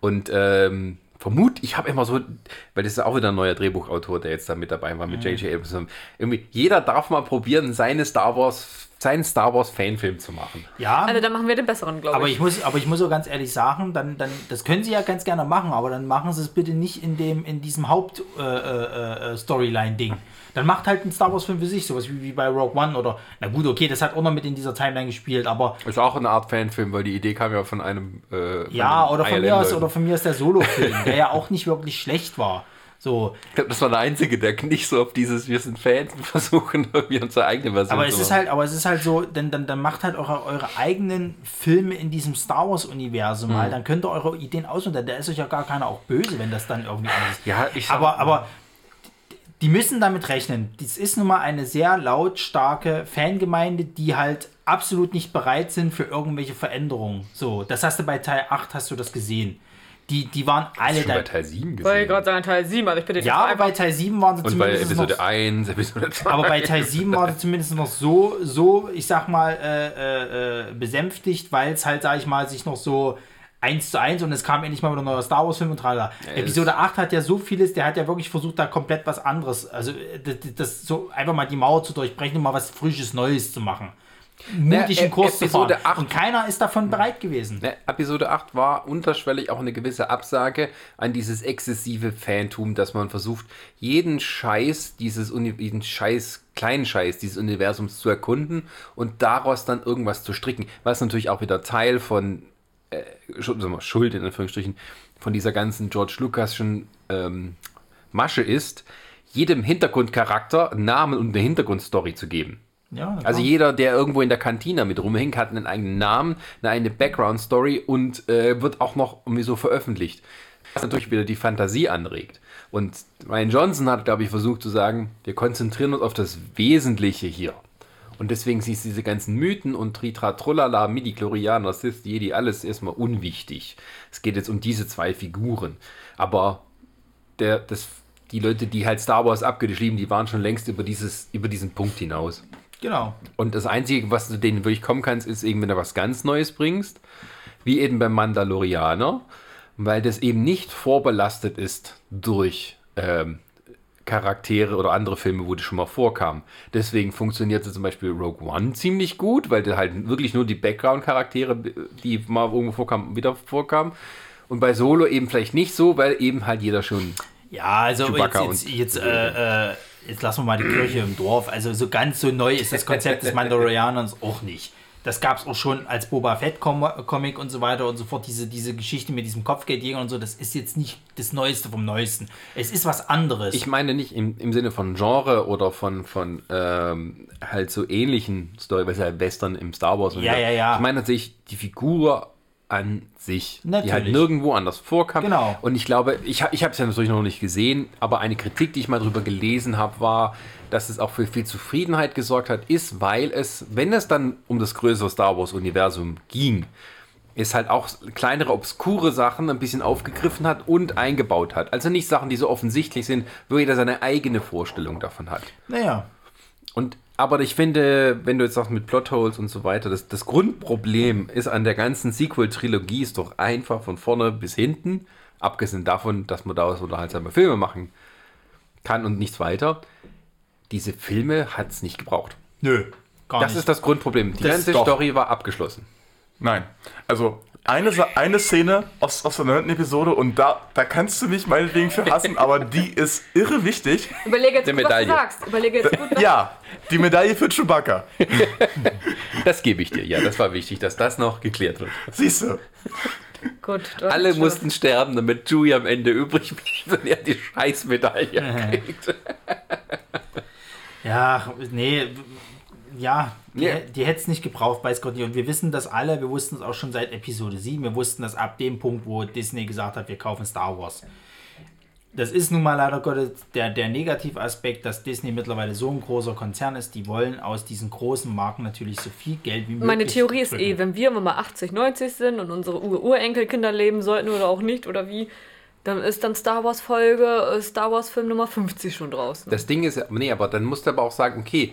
Und ähm, vermut, ich habe immer so, weil das ist auch wieder ein neuer Drehbuchautor, der jetzt da mit dabei war, mit J.J. Abrams. Irgendwie, jeder darf mal probieren, seine Star Wars, seinen Star Wars Fanfilm zu machen. Ja, also dann machen wir den besseren, glaube aber ich. ich muss, aber ich muss auch ganz ehrlich sagen, dann, dann, das können sie ja ganz gerne machen, aber dann machen sie es bitte nicht in dem, in diesem Haupt äh, äh, äh. Dann macht halt ein Star Wars-Film für sich, sowas wie, wie bei Rogue One oder, na gut, okay, das hat auch noch mit in dieser Timeline gespielt, aber Ist auch eine Art Fanfilm, weil die Idee kam ja von einem. Äh, von ja, den oder von mir aus, oder von mir ist der Solo-Film, der ja auch nicht wirklich schlecht war. So, Ich glaube, das war der Einzige, der nicht so auf dieses Wir sind Fans und versuchen, irgendwie unsere eigene Version aber zu es ist machen. halt, aber es ist halt so, denn dann, dann macht halt eure, eure eigenen Filme in diesem Star Wars-Universum Mhm. mal, dann könnt ihr eure Ideen aus und da ist euch ja gar keiner auch böse, wenn das dann irgendwie anders ist. Ja, ich sag- aber, aber die müssen damit rechnen. Dies ist nun mal eine sehr lautstarke Fangemeinde, die halt absolut nicht bereit sind für irgendwelche Veränderungen. So, das hast du bei Teil 8 hast du das gesehen. Die, die waren alle schon da. bei Teil 7 Weil gesehen. ich gerade sagen, Teil 7, also ich bitte Ja, aber bei Teil 7 waren sie und bei zumindest Episode noch, 1, Episode 2. aber bei Teil 7 war sie zumindest noch so, so, ich sag mal, äh, äh, äh, besänftigt, weil es halt, sag ich mal, sich noch so eins zu eins und es kam endlich mal wieder ein neuer Star Wars Film und tralala. Episode 8 hat ja so vieles, der hat ja wirklich versucht, da komplett was anderes, also äh, das, das so einfach mal die Mauer zu durchbrechen und mal was Frisches Neues zu machen. Mutigen äh, Kurs zu Episode fahren. 8 Und keiner ist davon bereit gewesen. Ne, Episode 8 war unterschwellig auch eine gewisse Absage an dieses exzessive Fantum, dass man versucht, jeden Scheiß, dieses jeden Scheiß, kleinen Scheiß dieses Universums zu erkunden und daraus dann irgendwas zu stricken. Was natürlich auch wieder Teil von äh, Schuld, in Anführungsstrichen von dieser ganzen George Lucas'schen ähm, Masche ist, jedem Hintergrundcharakter einen Namen und eine Hintergrundstory zu geben. Ja, Also jeder, der irgendwo in der Kantine mit rumhängt, hat einen eigenen Namen, eine eigene Background-Story und äh, wird auch noch irgendwie so veröffentlicht. Was natürlich wieder die Fantasie anregt. Und Ryan Johnson hat, glaube ich, versucht zu sagen, wir konzentrieren uns auf das Wesentliche hier. Und deswegen sind diese ganzen Mythen und Tritra, Trullala, Midi-Chlorianer, Sith, Jedi, alles erstmal unwichtig. Es geht jetzt um diese zwei Figuren. Aber der, das, die Leute, die halt Star Wars abgeschrieben, die waren schon längst über, dieses, über diesen Punkt hinaus. Genau. Und das Einzige, was du denen wirklich kommen kannst, ist eben, wenn du was ganz Neues bringst, wie eben beim Mandalorianer, weil das eben nicht vorbelastet ist durch ähm, Charaktere oder andere Filme, wo das schon mal vorkam. Deswegen funktioniert zum Beispiel Rogue One ziemlich gut, weil da halt wirklich nur die Background-Charaktere, die mal irgendwo vorkamen, wieder vorkamen. Und bei Solo eben vielleicht nicht so, weil eben halt jeder schon Ja, also jetzt, Chewbacca jetzt, und- jetzt, äh, äh, jetzt lassen wir mal die Kirche im Dorf. Also so ganz so neu ist das Konzept des Mandalorianers auch nicht. Das gab es auch schon als Boba Fett Com Comic und so weiter und so fort. Diese, diese Geschichte mit diesem Kopfgeldjäger und so, das ist jetzt nicht das Neueste vom Neuesten. Es ist was anderes. Ich meine nicht im, im Sinne von Genre oder von, von ähm, halt so ähnlichen Story, weil es ja Western im Star Wars und Ja, ja, ja. Ich meine tatsächlich die Figur an sich, die halt Natürlich. nirgendwo anders vorkam. Genau. Und ich glaube, ich, ich habe es ja natürlich noch nicht gesehen, aber eine Kritik, die ich mal drüber gelesen habe, war, dass es auch für viel Zufriedenheit gesorgt hat, ist, weil es, wenn es dann um das größere Star Wars-Universum ging, es halt auch kleinere, obskure Sachen ein bisschen aufgegriffen hat und eingebaut hat. Also nicht Sachen, die so offensichtlich sind, wo jeder seine eigene Vorstellung davon hat. naja, Und aber ich finde, wenn du jetzt sagst mit Plotholes und so weiter, das, das Grundproblem ist an der ganzen Sequel-Trilogie ist doch einfach von vorne bis hinten, abgesehen davon, dass man daraus unterhaltsame Filme machen kann und nichts weiter. Diese Filme hat es nicht gebraucht. nö, gar Das nicht. ist das Grundproblem. Die Das ganze doch. Story war abgeschlossen. Nein. Also, eine, eine Szene aus, aus der neunten Episode und da, da kannst du mich meinetwegen für hassen, aber die ist irre wichtig. Überlege jetzt Der gut, was du Medaille. sagst. Überlege jetzt gut, was Ja, die Medaille für Chewbacca. Das gebe ich dir. Ja, das war wichtig, dass das noch geklärt wird. Siehst du? Gut, Alle schon- mussten sterben, damit Chewie am Ende übrig blieb und er die Scheißmedaille kriegt. Ja, nee, ja, die, Ja. die hätte es nicht gebraucht, weiß Gott nicht. Und wir wissen das alle, wir wussten es auch schon seit Episode 7. Wir wussten das ab dem Punkt, wo Disney gesagt hat, wir kaufen Star Wars. das ist nun mal leider Gottes der, der Negativaspekt, dass Disney mittlerweile so ein großer Konzern ist. Die wollen aus diesen großen Marken natürlich so viel Geld wie möglich. Meine Theorie ist drücken. eh, wenn wir mal 80, 90 sind und unsere Ur Urenkelkinder leben sollten oder auch nicht oder wie, dann ist dann Star Wars Folge, äh, Star Wars Film Nummer 50 schon draußen. Das Ding ist, nee, aber dann musst du aber auch sagen, okay,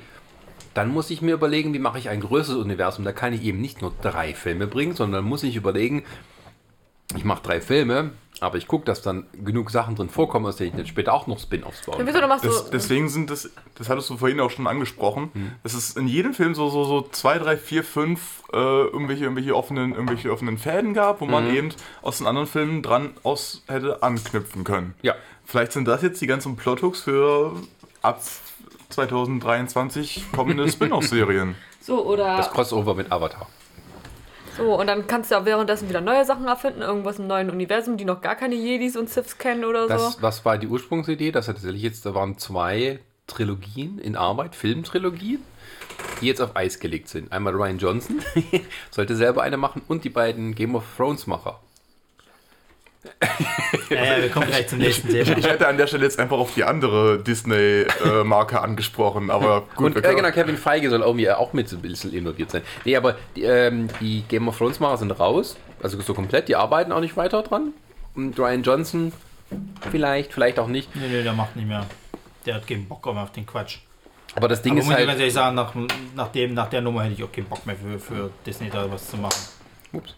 dann muss ich mir überlegen, wie mache ich ein größeres Universum. Da kann ich eben nicht nur drei Filme bringen, sondern muss ich überlegen, ich mache drei Filme, aber ich gucke, dass dann genug Sachen drin vorkommen, aus denen ich dann später auch noch Spin-offs bauen kann. Das, deswegen sind das, das hattest du vorhin auch schon angesprochen, es ist in jedem Film so, so, so zwei, drei, vier, fünf äh, irgendwelche, irgendwelche, offenen, irgendwelche offenen Fäden gab, wo man eben aus den anderen Filmen dran aus hätte anknüpfen können. Ja. Vielleicht sind das jetzt die ganzen Plothooks für ab 2023 kommende Spin-off-Serien. so oder Das Crossover mit Avatar. So und dann kannst du ja währenddessen wieder neue Sachen erfinden, irgendwas im neuen Universum, die noch gar keine Jedis und Siths kennen oder so. Das, was war die Ursprungsidee? Das hat tatsächlich jetzt, da waren zwei Trilogien in Arbeit, Filmtrilogien, die jetzt auf Eis gelegt sind. Einmal Ryan Johnson, sollte selber eine machen, und die beiden Game of Thrones Macher. Ja, ja, wir kommen gleich zum nächsten Thema. Ich hätte an der Stelle jetzt einfach auf die andere Disney-Marke angesprochen, aber gut. Und äh, genau, Kevin Feige soll irgendwie auch mit so ein bisschen involviert sein. Nee, aber die, ähm, die Game of Thrones Macher sind raus, also so komplett, die arbeiten auch nicht weiter dran. Und Ryan Johnson vielleicht, vielleicht auch nicht. Nee, nee, der macht nicht mehr. Der hat keinen Bock mehr auf den Quatsch. Aber das Ding Aber ist muss ich ganz halt. ehrlich sagen, nach, nach, dem, nach der Nummer hätte ich auch keinen Bock mehr für, für Disney da was zu machen. Ups.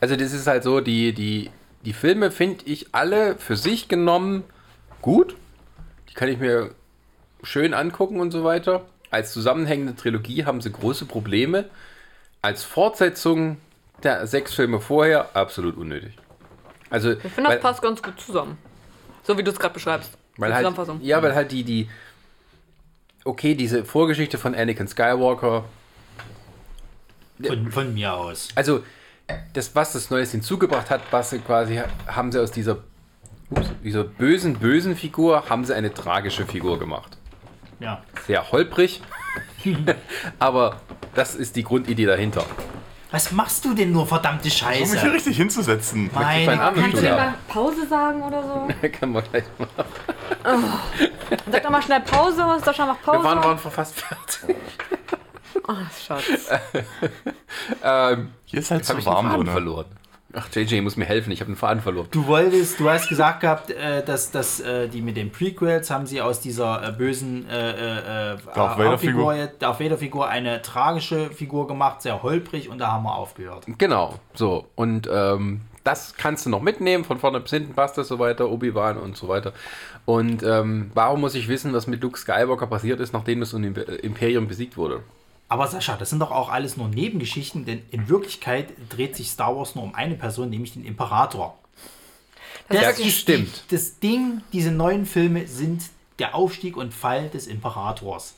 Also das ist halt so, die, die, die Filme finde ich alle für sich genommen gut. Die kann ich mir schön angucken und so weiter. Als zusammenhängende Trilogie haben sie große Probleme. Als Fortsetzung der sechs Filme vorher absolut unnötig. Also, ich finde, das passt ganz gut zusammen. So wie du es gerade beschreibst. weil halt, Zusammenfassung. ja, weil halt die, die, okay, diese Vorgeschichte von Anakin Skywalker, Von, von mir aus. also das, was das Neues hinzugebracht hat, was sie quasi, haben sie aus dieser, ups, dieser bösen, bösen Figur, haben sie eine tragische Figur gemacht. Ja. Sehr holprig, aber das ist die Grundidee dahinter. Was machst du denn nur, verdammte Um mich hier Scheiße? richtig hinzusetzen. Arm Kannst du haben. mal Pause sagen oder so? Kann man gleich machen. Sag doch mal schnell Pause, Sascha macht Pause. Wir waren, waren fast fertig. Ach, Schatz. Ähm, Hier ist halt zu ich den warm Faden drin. verloren. Ach, JJ muss mir helfen, ich habe den Faden verloren. Du wolltest, du hast gesagt gehabt, äh, dass, dass äh, die mit den Prequels haben sie aus dieser äh, bösen äh, äh, Darth Vader Figur. Darth Vader Figur eine tragische Figur gemacht, sehr holprig und da haben wir aufgehört. Genau, so. Und ähm, das kannst du noch mitnehmen, von vorne bis hinten passt das so weiter, Obi-Wan und so weiter. Und ähm, warum muss ich wissen, was mit Luke Skywalker passiert ist, nachdem das Imperium besiegt wurde? Aber Sascha, das sind doch auch alles nur Nebengeschichten, denn in Wirklichkeit dreht sich Star Wars nur um eine Person, nämlich den Imperator. Das ist ist stimmt. Die, das Ding, diese neuen Filme sind der Aufstieg und Fall des Imperators.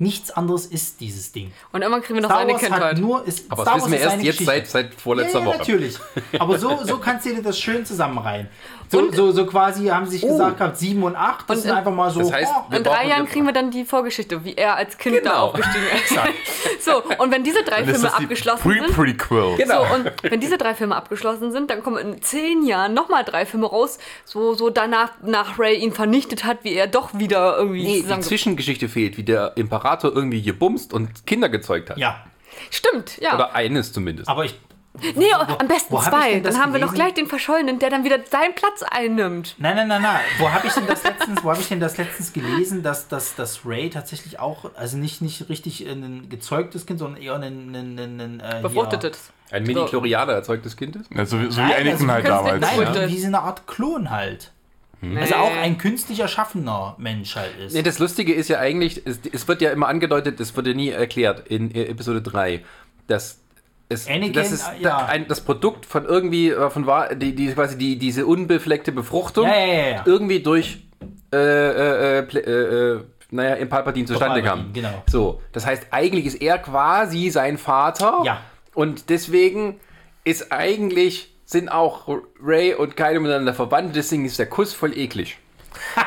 Nichts anderes ist dieses Ding. Und irgendwann kriegen wir noch Star seine Wars hat Kindheit. nur ist Aber Star das wissen wir Wars erst eine jetzt seit, seit vorletzter ja, ja, Woche. natürlich. Aber so, so kannst du dir das schön zusammenreihen. So, Und- so, so quasi haben sie sich Oh. gesagt gehabt, 7 und 8, das Und sind in- einfach mal so. Das heißt, oh, In drei Jahren kriegen wir dann die Vorgeschichte, wie er als Kind da Genau. aufgestiegen ist. so, und wenn diese drei Filme abgeschlossen sind, Pre-Prequel. Genau. So, und wenn diese drei Filme abgeschlossen sind, dann kommen in zehn Jahren nochmal drei Filme raus, so, so danach, nach Ray ihn vernichtet hat, wie er doch wieder irgendwie Nee, die. Zwischengeschichte fehlt, wie der Imperator irgendwie gebumst und Kinder gezeugt hat. Ja, Stimmt, ja. Oder eines zumindest. aber ich. nee, am besten wo hab ich zwei. das Dann haben wir noch gleich den Verschollenen, der dann wieder seinen Platz einnimmt. Nein, nein, nein, nein. Wo habe ich denn das letztens, wo habe ich denn das letztens gelesen, dass, dass, dass Ray tatsächlich auch, also nicht, nicht richtig ein gezeugtes Kind, sondern eher ein, ein, ein, ein äh, Befruchtetes. Ein Mini-Chlorianer erzeugtes Kind ist? Ja, so, wie- so wie Nein, Anakin also halt damals. den- Nein, Ja. wie, wie so eine Art Klon halt. Nee. Also auch ein künstlich erschaffener Mensch halt ist. Nee, das Lustige ist ja eigentlich, es, es wird ja immer angedeutet, es wird ja nie erklärt in äh, Episode 3, dass es, Anakin, das ist äh, ja. ein, das Produkt von irgendwie, äh, von die, die, quasi die, diese unbefleckte Befruchtung Ja, ja, irgendwie durch, äh, äh, äh, äh, äh, naja, im Palpatine zustande Palpatine, kam. genau. So, das heißt, eigentlich ist er quasi sein Vater. Ja. Und deswegen ist eigentlich, sind auch Ray und Kylo miteinander verwandt, deswegen ist der Kuss voll eklig. Ach,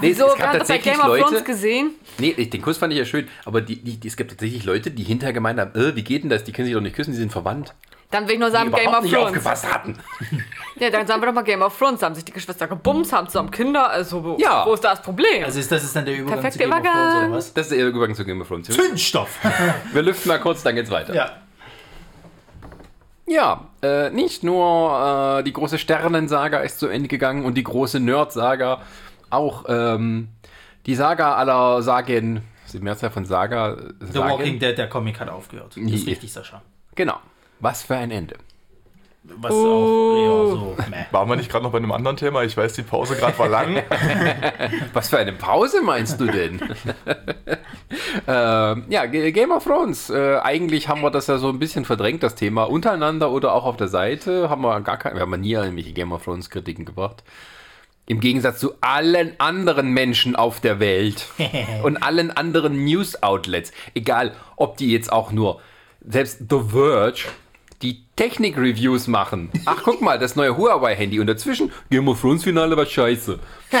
Nee, es- wieso? es gab tatsächlich Game of Thrones Leute- gesehen. Nee, den Kuss fand ich ja schön, aber die, die, die, es gibt tatsächlich Leute, die hinterher gemeint haben, äh, wie geht denn das? Die können sich doch nicht küssen, die sind verwandt. Dann will ich nur die sagen, Game überhaupt of nicht Thrones. aufgepasst hatten. Ja, dann sagen wir doch mal Game of Thrones. Da haben sich die Geschwister gebumst, haben zusammen Kinder. Also, wo, Ja. wo ist da das Problem? Also ist das ist dann der Übergang Perfekte zu Game of Thrones Übergang. oder was? Das ist der Übergang zu Game of Thrones. Zündstoff. Wir lüften mal kurz, dann geht's weiter. ja. Ja, äh, nicht nur äh, die große Sternensaga ist zu Ende gegangen und die große Nerd-Saga, auch ähm, die Saga aller Sagen, die Mehrzahl von Saga, The Sagen. Walking Dead, der Comic hat aufgehört. Das ist richtig, Sascha. Genau. Was für ein Ende. Was auch eher so, meh. Waren wir nicht gerade noch bei einem anderen Thema? Ich weiß, die Pause gerade war lang. Was für eine Pause meinst du denn? ähm, ja, Game of Thrones. Äh, eigentlich haben wir das ja so ein bisschen verdrängt, das Thema. Untereinander oder auch auf der Seite haben wir gar keine, wir haben nie irgendwelche Game of Thrones Kritiken gebracht. Im Gegensatz zu allen anderen Menschen auf der Welt und allen anderen News-Outlets. Egal, ob die jetzt auch nur, selbst The Verge, die Technik-Reviews machen. Ach, guck mal, das neue Huawei-Handy. Und dazwischen, Game of Thrones-Finale war scheiße.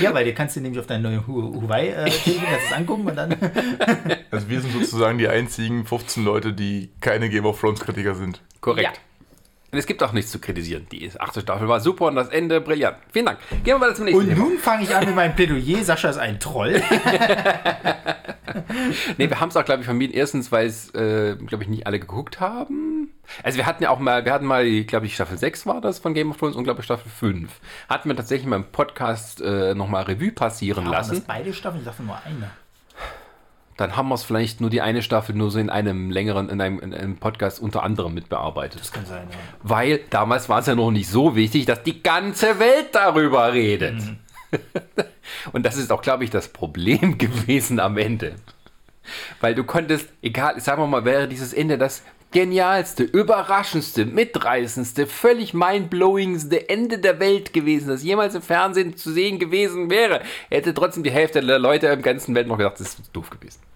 Ja, weil dir kannst du nämlich auf deine neue Hu- Huawei-Telefon das angucken und dann. Also wir sind sozusagen die einzigen 15 Leute, die keine Game of Thrones Kritiker sind. Korrekt. Ja. Und es gibt auch nichts zu kritisieren. Die achte Staffel war super und das Ende brillant. Vielen Dank. Gehen wir mal zum nächsten Und Thema. nun fange ich an mit meinem Plädoyer. Sascha ist ein Troll. Nee, wir haben es auch, glaube ich, vermieden. Erstens, weil es, äh, glaube ich, nicht alle geguckt haben. Also wir hatten ja auch mal, wir hatten mal, glaube ich, Staffel 6 war das von Game of Thrones und, glaube ich, Staffel 5. Hatten wir tatsächlich mal im Podcast äh, nochmal Revue passieren das lassen. beide Staffeln? Ich dachte nur eine. Dann haben wir es vielleicht nur die eine Staffel nur so in einem längeren, in einem, in einem Podcast unter anderem mitbearbeitet. Das kann sein, ja. Weil damals war es ja noch nicht so wichtig, dass die ganze Welt darüber redet. Und das ist auch, glaube ich, das Problem gewesen am Ende. Weil du konntest, egal, sagen wir mal, wäre dieses Ende das genialste, überraschendste, mitreißendste, völlig mindblowingste Ende der Welt gewesen, das jemals im Fernsehen zu sehen gewesen wäre, hätte trotzdem die Hälfte der Leute im ganzen Welt noch gedacht, das ist doof gewesen.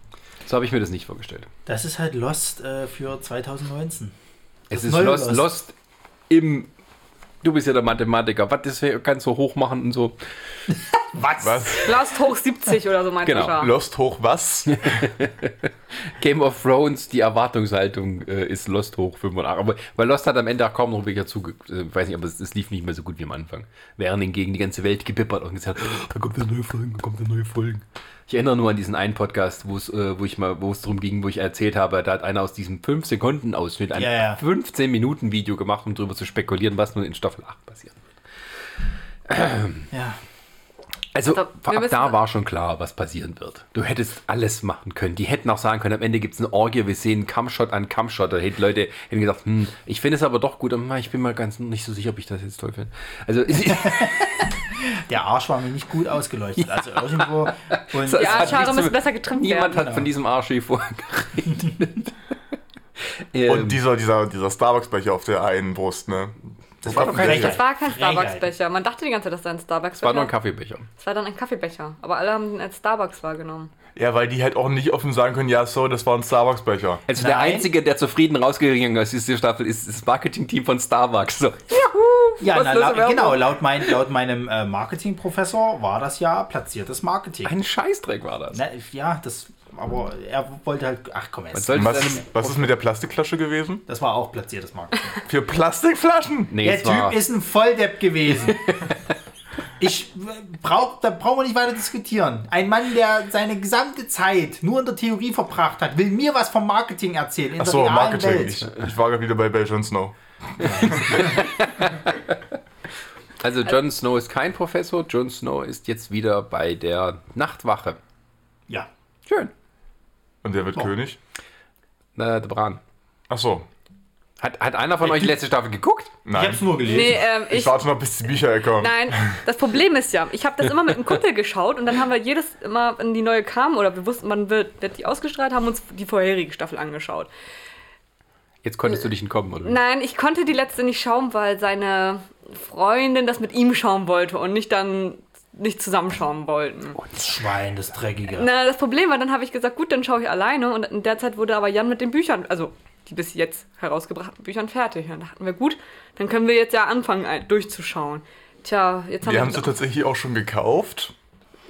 So habe ich mir das nicht vorgestellt. Das ist halt Lost äh, für 2019. Es Das ist neue Lost, Lost. Lost im. Du bist ja der Mathematiker. Was das kannst du hoch machen und so. Was? Was? Last hoch 70 oder so, meinst Genau. du. Lost hoch was? Game of Thrones, die Erwartungshaltung äh, ist Lost hoch 85. Aber weil Lost hat am Ende auch kaum noch welcher zuge. Äh, weiß nicht, aber es, es lief nicht mehr so gut wie am Anfang. Während hingegen die ganze Welt gebippert und gesagt, "Oh, da kommt eine neue Folge, da kommt eine neue Folge. Ich erinnere nur an diesen einen Podcast, wo es, äh, wo ich mal, wo es darum ging, wo ich erzählt habe, da hat einer aus diesem 5 Sekunden Ausschnitt ein Ja, ja. 15 Minuten Video gemacht, um darüber zu spekulieren, was nun in Staffel 8 passiert. Ja. Also ab müssen- da war schon klar, was passieren wird. Du hättest alles machen können. Die hätten auch sagen können, am Ende gibt es eine Orgie, wir sehen Kampfshot an Kampfshot. Da hätten Leute hätten gesagt, hm, ich finde es aber doch gut, aber ich bin mal ganz nicht so sicher, ob ich das jetzt toll finde. Also Der Arsch war mir nicht gut ausgeleuchtet. Also irgendwo. Und Das Die Arschhaare müssen besser getrimmt niemand werden. hat von diesem Arsch je vorher geredet. Und ähm, dieser, dieser, dieser Starbucks-Becher auf der einen Brust, ne? Das war doch kein- Das war kein. Starbucks-Becher. Man dachte die ganze Zeit, das sei ein Starbucks-Becher. war nur ein Kaffeebecher. Es war dann ein Kaffeebecher. Aber alle haben ihn als Starbucks wahrgenommen. Ja, weil die halt auch nicht offen sagen können, ja, so, das war ein Starbucks-Becher. Also der Nein. Einzige, der zufrieden rausgegangen ist aus dieser Staffel, ist das Marketing-Team von Starbucks. So. ja, na, Werbung. genau, laut, mein, laut meinem äh, Marketingprofessor war das ja platziertes Marketing. Ein Scheißdreck war das. Na, ja, das. Aber er wollte halt. Ach komm, soll Und was, ist, was ist mit der Plastikflasche gewesen? Das war auch platziertes Marketing. Für Plastikflaschen? Nee, Der Typ ist ein Volldepp gewesen. Ich brauch, da brauchen wir nicht weiter diskutieren. Ein Mann, der seine gesamte Zeit nur in der Theorie verbracht hat, will mir was vom Marketing erzählen in Achso, der realen Marketing. Welt. Ich, ich war gerade wieder bei Bell Jon Snow. Also Jon Snow ist kein Professor, Jon Snow ist jetzt wieder bei der Nachtwache. Ja. Schön. Und der wird Oh. König? Na, der Bran. Achso. Hat, hat einer von euch die letzte Staffel geguckt? Ich Nein. hab's nur gelesen. Nee, ähm, ich, ich. warte noch, bis die Bücher kommen. Nein, das Problem ist ja, ich habe das immer mit einem Kumpel geschaut und dann haben wir jedes Mal, wenn die neue kam oder wir wussten, wann wird, wird die ausgestrahlt, haben uns die vorherige Staffel angeschaut. Jetzt konntest du dich entkommen, oder? Nein, ich konnte die letzte nicht schauen, weil seine Freundin das mit ihm schauen wollte und nicht dann nicht zusammenschauen wollten. Das Schwein, das Dreckige. Na, das Problem war, dann habe ich gesagt, gut, dann schaue ich alleine und in der Zeit wurde aber Jan mit den Büchern, also die bis jetzt herausgebrachten Büchern fertig. Und dann dachten wir, gut, dann können wir jetzt ja anfangen ein- durchzuschauen. Tja, jetzt haben Die wir haben sie tatsächlich auch schon gekauft.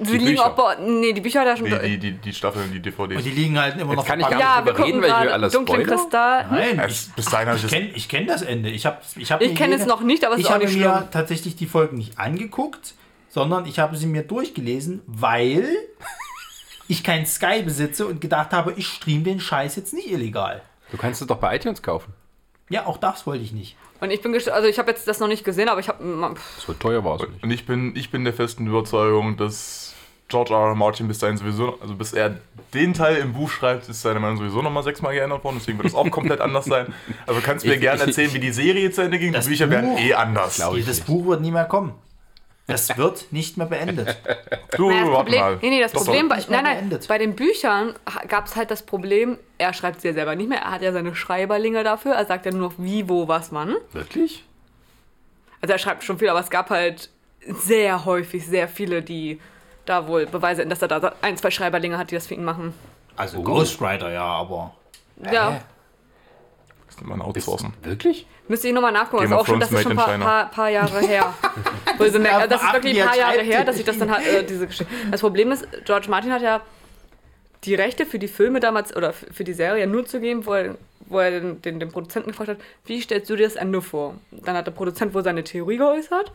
Sie liegen auch bei. Nee, die Bücher hat er schon. Die, die, die, die Staffeln, die DVDs. Und die liegen halt immer noch kann ich gar ja, wir drüber gucken reden, weil ich will gerade alles Dunklen spoilern. Kristall. Nein, Ja, ich, bis dahin habe ich ich kenne ich kenn das Ende. Ich, ich, hab Ich mir kenn es noch nicht, aber es ich ist auch habe nicht mir schlimm. tatsächlich die Folgen nicht angeguckt, sondern ich habe sie mir durchgelesen, weil ich kein Sky besitze und gedacht habe, ich stream den Scheiß jetzt nicht illegal. Du kannst es doch bei iTunes kaufen. Ja, auch das wollte ich nicht. Und ich bin also ich habe jetzt das noch nicht gesehen, aber ich habe So teuer war es nicht. Und ich bin, ich bin der festen Überzeugung, dass George R. R. Martin bis dahin sowieso, also bis er den Teil im Buch schreibt, ist seine Meinung sowieso nochmal sechsmal geändert worden, deswegen wird das auch komplett anders sein. Also kannst du mir gerne ich- erzählen, wie die Serie zu Ende ging. Die Das Bücher werden Buch- eh anders. Das nicht. Buch wird nie mehr kommen. Das wird nicht mehr beendet. Du, Naja, das warte Problem, mal. nee, nee, das Doch, Problem, doch. bei, nein, nein, beendet. bei den Büchern gab es halt das Problem, er schreibt sie ja selber nicht mehr, er hat ja seine Schreiberlinge dafür, er sagt ja nur noch wie, wo, was, wann. Wirklich? Also er schreibt schon viel, aber es gab halt sehr häufig sehr viele, die da wohl Beweise, dass er da ein, zwei Schreiberlinge hat, die das für ihn machen. Also Ghostwriter, ja, aber. Ja, Das kann man outsourcen. Wirklich? müsst ihr nochmal nachgucken, Game das ist of auch schon, Thrones das ist schon ein paar, paar, paar Jahre her. Bemerkt, also das ist wirklich ein paar Jahre her, dass ich das dann halt, äh, diese Geschichte. Das Problem ist, George Martin hat ja die Rechte für die Filme damals oder für die Serie nur zu geben, wo er, wo er den, den, den Produzenten gefragt hat, wie stellst du dir das Ende vor? Dann hat der Produzent wohl seine Theorie geäußert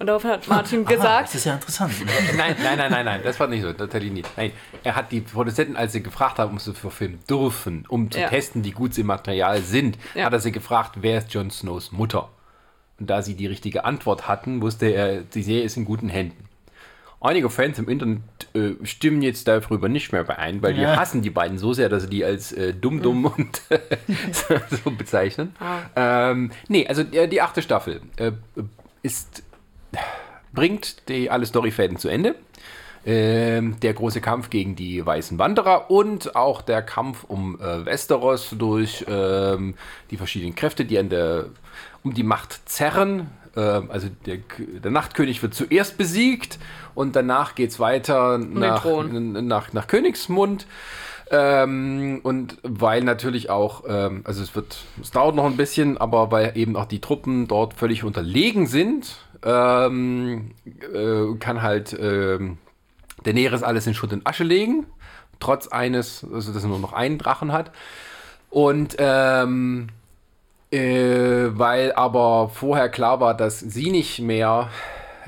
und daraufhin hat Martin Ah, gesagt, das ist ja interessant. Nein, nein, nein, nein, nein, das war nicht so, tatsächlich nicht. Nein, er hat die Produzenten, als sie gefragt haben, ob sie verfilmen dürfen, um zu Ja. testen, wie gut sie im Material sind, Ja. hat er sie gefragt, wer ist Jon Snows Mutter? Und da sie die richtige Antwort hatten, wusste er, die Serie ist in guten Händen. Einige Fans im Internet äh, stimmen jetzt darüber nicht mehr überein, weil die Ja. hassen die beiden so sehr, dass sie die als äh, dumm-dumm und so, so bezeichnen. Ähm, nee, also äh, die achte Staffel äh, ist bringt die alle Storyfäden zu Ende. Ähm, der große Kampf gegen die weißen Wanderer und auch der Kampf um äh, Westeros durch ähm, die verschiedenen Kräfte, die an der, um die Macht zerren. Ähm, also der, der Nachtkönig wird zuerst besiegt und danach geht es weiter nach, nach, nach Königsmund. Ähm, und weil natürlich auch, ähm, also es wird, es dauert noch ein bisschen, aber weil eben auch die Truppen dort völlig unterlegen sind, ähm, äh, kann halt ähm, Daenerys alles in Schutt und Asche legen, trotz eines, also dass er nur noch einen Drachen hat. Und ähm, äh, weil aber vorher klar war, dass sie nicht mehr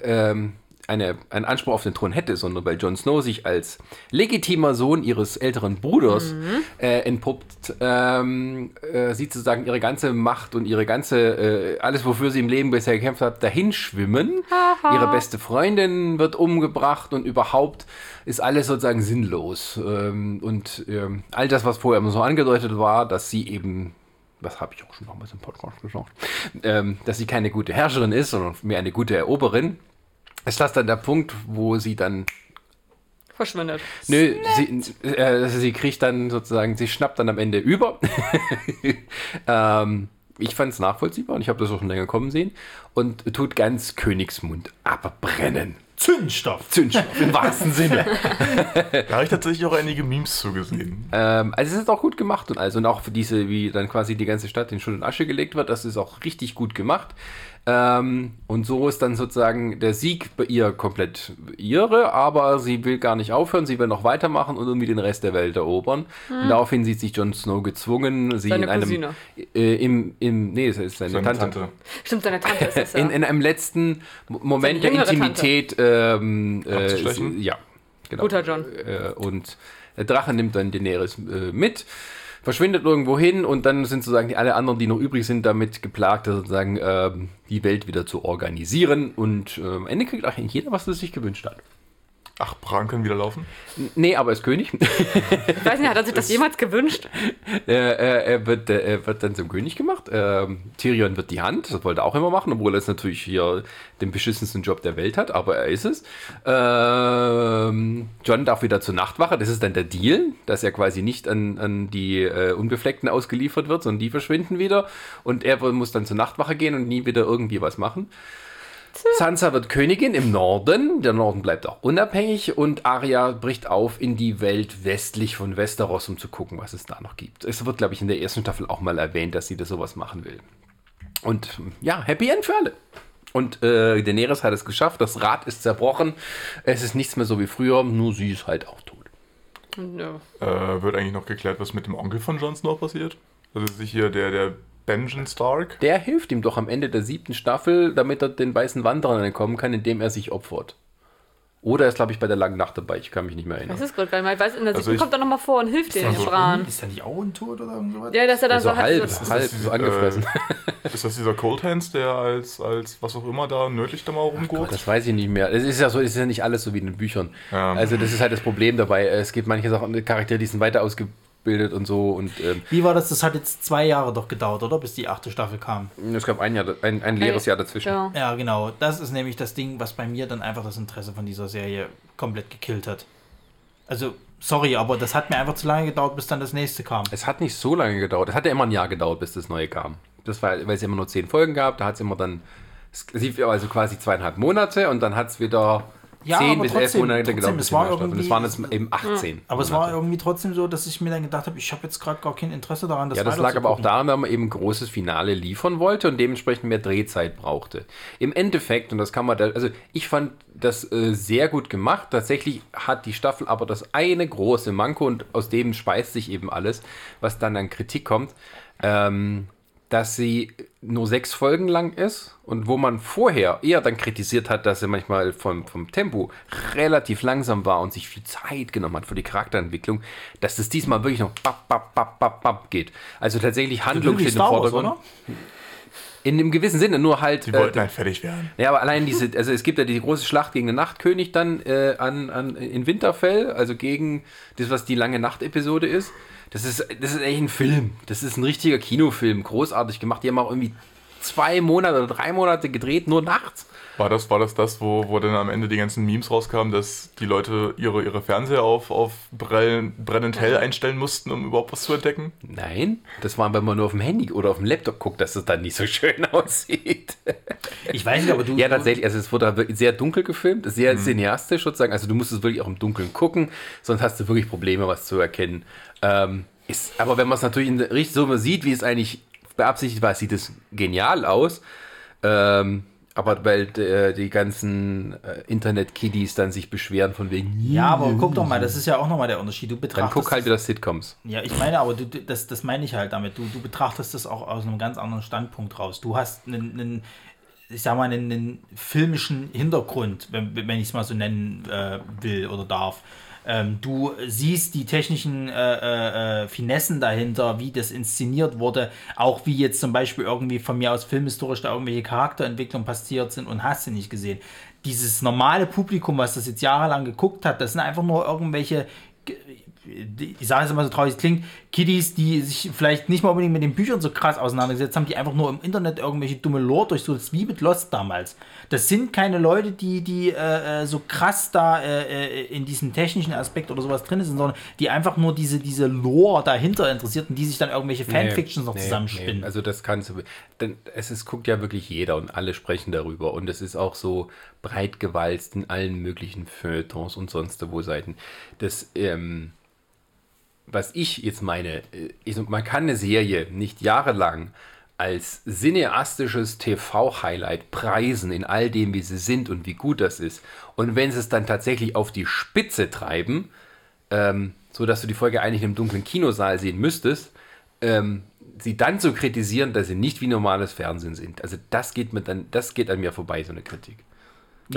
ähm, eine, einen Anspruch auf den Thron hätte, sondern weil Jon Snow sich als legitimer Sohn ihres älteren Bruders äh, entpuppt, ähm, äh, sie sozusagen ihre ganze Macht und ihre ganze, äh, alles wofür sie im Leben bisher gekämpft hat, dahinschwimmen. Ihre beste Freundin wird umgebracht und überhaupt ist alles sozusagen sinnlos. Ähm, und ähm, all das, was vorher immer so angedeutet war, dass sie eben was habe ich auch schon damals im Podcast gesagt, ähm, dass sie keine gute Herrscherin ist, sondern mehr eine gute Eroberin. Ist das dann der Punkt, wo sie dann, verschwindet. nö, sie, äh, sie kriegt dann sozusagen, sie schnappt dann am Ende über. ähm, ich fand es nachvollziehbar und ich habe das auch schon länger kommen sehen und tut ganz Königsmund abbrennen. Zündstoff. Zündstoff im wahrsten Sinne. Da habe ich tatsächlich auch einige Memes zugesehen. Ähm, also es ist auch gut gemacht und also und auch für diese, wie dann quasi die ganze Stadt in Schutt und Asche gelegt wird, das ist auch richtig gut gemacht. Ähm, und so ist dann sozusagen der Sieg bei ihr komplett ihre, aber sie will gar nicht aufhören, sie will noch weitermachen und irgendwie den Rest der Welt erobern. Und daraufhin sieht sich Jon Snow gezwungen, sie Seine in einem äh, im, im nee, es ist seine, Seine Tante. Tante. Stimmt, seine Tante ist ja. In, in einem letzten Mo- Moment der Intimität ähm, äh, ja, genau. Guter John. Äh, und der Drache nimmt dann Daenerys äh, mit, verschwindet irgendwo hin und dann sind sozusagen die, alle anderen, die noch übrig sind, damit geplagt, sozusagen ähm, die Welt wieder zu organisieren und äh, am Ende kriegt eigentlich jeder, was er sich gewünscht hat. Ach, Bran kann wieder laufen? Nee, aber er ist König. Ich weiß nicht, hat er sich das jemals gewünscht? äh, äh, er, wird, äh, er wird dann zum König gemacht. Ähm, Tyrion wird die Hand, das wollte er auch immer machen, obwohl er jetzt natürlich hier den beschissensten Job der Welt hat, aber er ist es. Ähm, John darf wieder zur Nachtwache, das ist dann der Deal, dass er quasi nicht an, an die äh, Unbefleckten ausgeliefert wird, sondern die verschwinden wieder und er muss dann zur Nachtwache gehen und nie wieder irgendwie was machen. Sansa wird Königin im Norden. Der Norden bleibt auch unabhängig und Arya bricht auf in die Welt westlich von Westeros, um zu gucken, was es da noch gibt. Es wird, glaube ich, in der ersten Staffel auch mal erwähnt, dass sie da sowas machen will. Und ja, Happy End für alle. Und äh, Daenerys hat es geschafft, das Rad ist zerbrochen. Es ist nichts mehr so wie früher, nur sie ist halt auch tot. Nö. Äh, wird eigentlich noch geklärt, was mit dem Onkel von Jon Snow passiert? Also sich hier der, der Benjen Stark. Der hilft ihm doch am Ende der siebten Staffel, damit er den weißen Wanderern entkommen kann, indem er sich opfert. Oder er ist, glaube ich, bei der langen Nacht dabei. Ich kann mich nicht mehr Das erinnern. ist gerade gar nicht mal. Ich weiß, in der Also siebten ich- kommt er nochmal vor und hilft den Also, Bran. ist er nicht auch untot oder irgendwas? Ja, dass er dann Also so halb, so, halb so angefressen. Äh, ist das dieser Cold Hands, der als, als was auch immer da nördlich da mal rumgeht? Das weiß ich nicht mehr. Es ist ja so, es ist ja nicht alles so wie in den Büchern. Ja. Also das ist halt das Problem dabei. Es gibt manche Sachen, Charaktere, die sind weiter ausgebildet und so. Und ähm, Wie war das? Das hat jetzt zwei Jahre doch gedauert, oder? Bis die achte Staffel kam. es gab ein, Jahr, ein, ein leeres Jahr dazwischen. Ja. Ja, genau. Das ist nämlich das Ding, was bei mir dann einfach das Interesse von dieser Serie komplett gekillt hat. Also, sorry, aber das hat mir einfach zu lange gedauert, bis dann das nächste kam. Es hat nicht so lange gedauert. Es hat ja immer ein Jahr gedauert, bis das neue kam. Das war, weil es immer nur zehn Folgen gab. Da hat es immer dann, es lief also quasi zweieinhalb Monate und dann hat es wieder Ja, zehn aber bis elf trotzdem, Monate trotzdem, gedauert. bis war Staffel. Und es irgendwie- waren jetzt eben 18. Aber es war Monate. irgendwie trotzdem so, dass ich mir dann gedacht habe, ich habe jetzt gerade gar kein Interesse daran, das Ja, das lag aber auch daran, dass man eben ein großes Finale liefern wollte und dementsprechend mehr Drehzeit brauchte. Im Endeffekt, und das kann man da, also ich fand das äh, sehr gut gemacht. Tatsächlich hat die Staffel aber das eine große Manko und aus dem speist sich eben alles, was dann an Kritik kommt, ähm, dass sie nur sechs Folgen lang ist und wo man vorher eher dann kritisiert hat, dass sie manchmal vom, vom Tempo relativ langsam war und sich viel Zeit genommen hat für die Charakterentwicklung, dass das diesmal wirklich noch bap, bap, bap, bap, bap geht. Also tatsächlich Handlung Wie steht im Wars, Vordergrund. oder? In einem gewissen Sinne, nur halt. Die wollten äh, halt fertig werden. ja, aber allein diese, also es gibt ja die große Schlacht gegen den Nachtkönig dann äh, an, an, in Winterfell, also gegen das, was die lange Nacht-Episode ist. Das ist, das ist echt ein Film. Das ist ein richtiger Kinofilm, großartig gemacht. Die haben auch irgendwie zwei Monate oder drei Monate gedreht, nur nachts. War das, war das das, wo, wo dann am Ende die ganzen Memes rauskamen, dass die Leute ihre, ihre Fernseher auf, auf brell, brennend hell einstellen mussten, um überhaupt was zu entdecken? Nein, das war, wenn man nur auf dem Handy oder auf dem Laptop guckt, dass es dann nicht so schön aussieht. Ich weiß nicht, aber du. Ja, tatsächlich. Also es wurde wirklich sehr dunkel gefilmt, sehr cineastisch sozusagen. Also du musst es wirklich auch im Dunkeln gucken, sonst hast du wirklich Probleme, was zu erkennen. Ähm, ist, aber wenn man es natürlich in der, richtig so sieht, wie es eigentlich beabsichtigt war, sieht es genial aus. Ähm, aber weil äh, die ganzen äh, Internet-Kiddies dann sich beschweren von wegen, Ja, aber guck doch mal, das ist ja auch nochmal der Unterschied. Du dann betrachtest. guck halt wieder Sitcoms. Ja, ich meine, aber du- das, das meine ich halt damit. Du, du betrachtest das auch aus einem ganz anderen Standpunkt raus. Du hast einen, einen ich sag mal, einen, einen filmischen Hintergrund, wenn, wenn ich es mal so nennen äh, will oder darf. Ähm, du siehst die technischen äh, äh, äh, Finessen dahinter, wie das inszeniert wurde, auch wie jetzt zum Beispiel irgendwie von mir aus filmhistorisch da irgendwelche Charakterentwicklungen passiert sind und hast du nicht gesehen. Dieses normale Publikum, was das jetzt jahrelang geguckt hat, das sind einfach nur irgendwelche ich sage es immer so traurig, es klingt, Kiddies, die sich vielleicht nicht mal unbedingt mit den Büchern so krass auseinandergesetzt haben, die einfach nur im Internet irgendwelche dumme Lore durch so das wie mit Lost damals. Das sind keine Leute, die, die äh, äh, so krass da äh, äh, in diesem technischen Aspekt oder sowas drin sind, sondern die einfach nur diese, diese Lore dahinter interessiert und die sich dann irgendwelche Fanfictions noch Nee, zusammenspinnen. nee, Also das kannst du, denn es ist, guckt ja wirklich jeder und alle sprechen darüber und es ist auch so breit gewalzt in allen möglichen Feuilletons und sonst wo Seiten. Das, ähm, was ich jetzt meine, äh, ich, man kann eine Serie nicht jahrelang als cineastisches TV-Highlight preisen in all dem, wie sie sind und wie gut das ist. Und wenn sie es dann tatsächlich auf die Spitze treiben, ähm, so du die Folge eigentlich im dunklen Kinosaal sehen müsstest, ähm, sie dann zu kritisieren, dass sie nicht wie normales Fernsehen sind. Also das geht mir das geht an mir vorbei, so eine Kritik.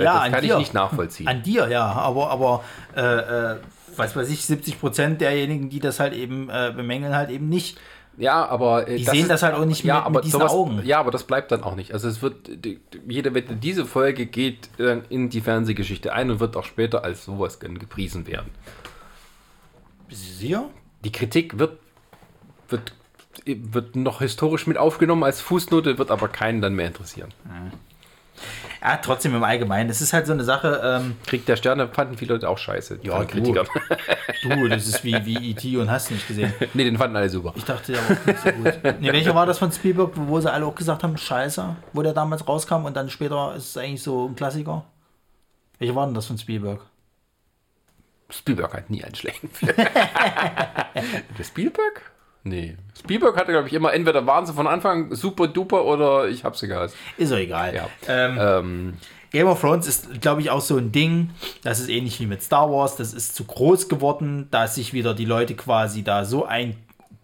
Ja, das an kann dir. ich nicht nachvollziehen. An dir, ja, aber, aber äh, äh, was weiß ich, 70 Prozent derjenigen, die das halt eben äh, bemängeln, halt eben nicht. Ja, aber äh, Die sehen das halt auch nicht ja, mit- aber mit diesen sowas, Augen. Ja, aber das bleibt dann auch nicht. Also es wird die, jede Wette, diese Folge geht äh, in die Fernsehgeschichte ein und wird auch später als sowas gepriesen werden. Sicher? Die Kritik wird wird wird noch historisch mit aufgenommen als Fußnote, wird aber keinen dann mehr interessieren. Ja, trotzdem im Allgemeinen. Es ist halt so eine Sache, ähm, Krieg der Sterne fanden viele Leute auch scheiße. Ja, du. Kritikern. du, das ist wie, wie E.T. und hast nicht gesehen. nee, den fanden alle super. Ich dachte ja auch nicht so gut. Nee, welcher war das von Spielberg, wo sie alle auch gesagt haben, scheiße, wo der damals rauskam und dann später ist es eigentlich so ein Klassiker? Welcher war denn das von Spielberg? Spielberg hat nie einen schlechten Film. der Spielberg? Nee. Spielberg hatte, glaube ich, immer, entweder waren sie von Anfang super duper oder ich hab sie gehasst. Ist doch egal. Ja. Ähm, Ähm, Game of Thrones ist, glaube ich, auch so ein Ding. Das ist ähnlich wie mit Star Wars. Das ist zu groß geworden, da sich wieder die Leute quasi da so ein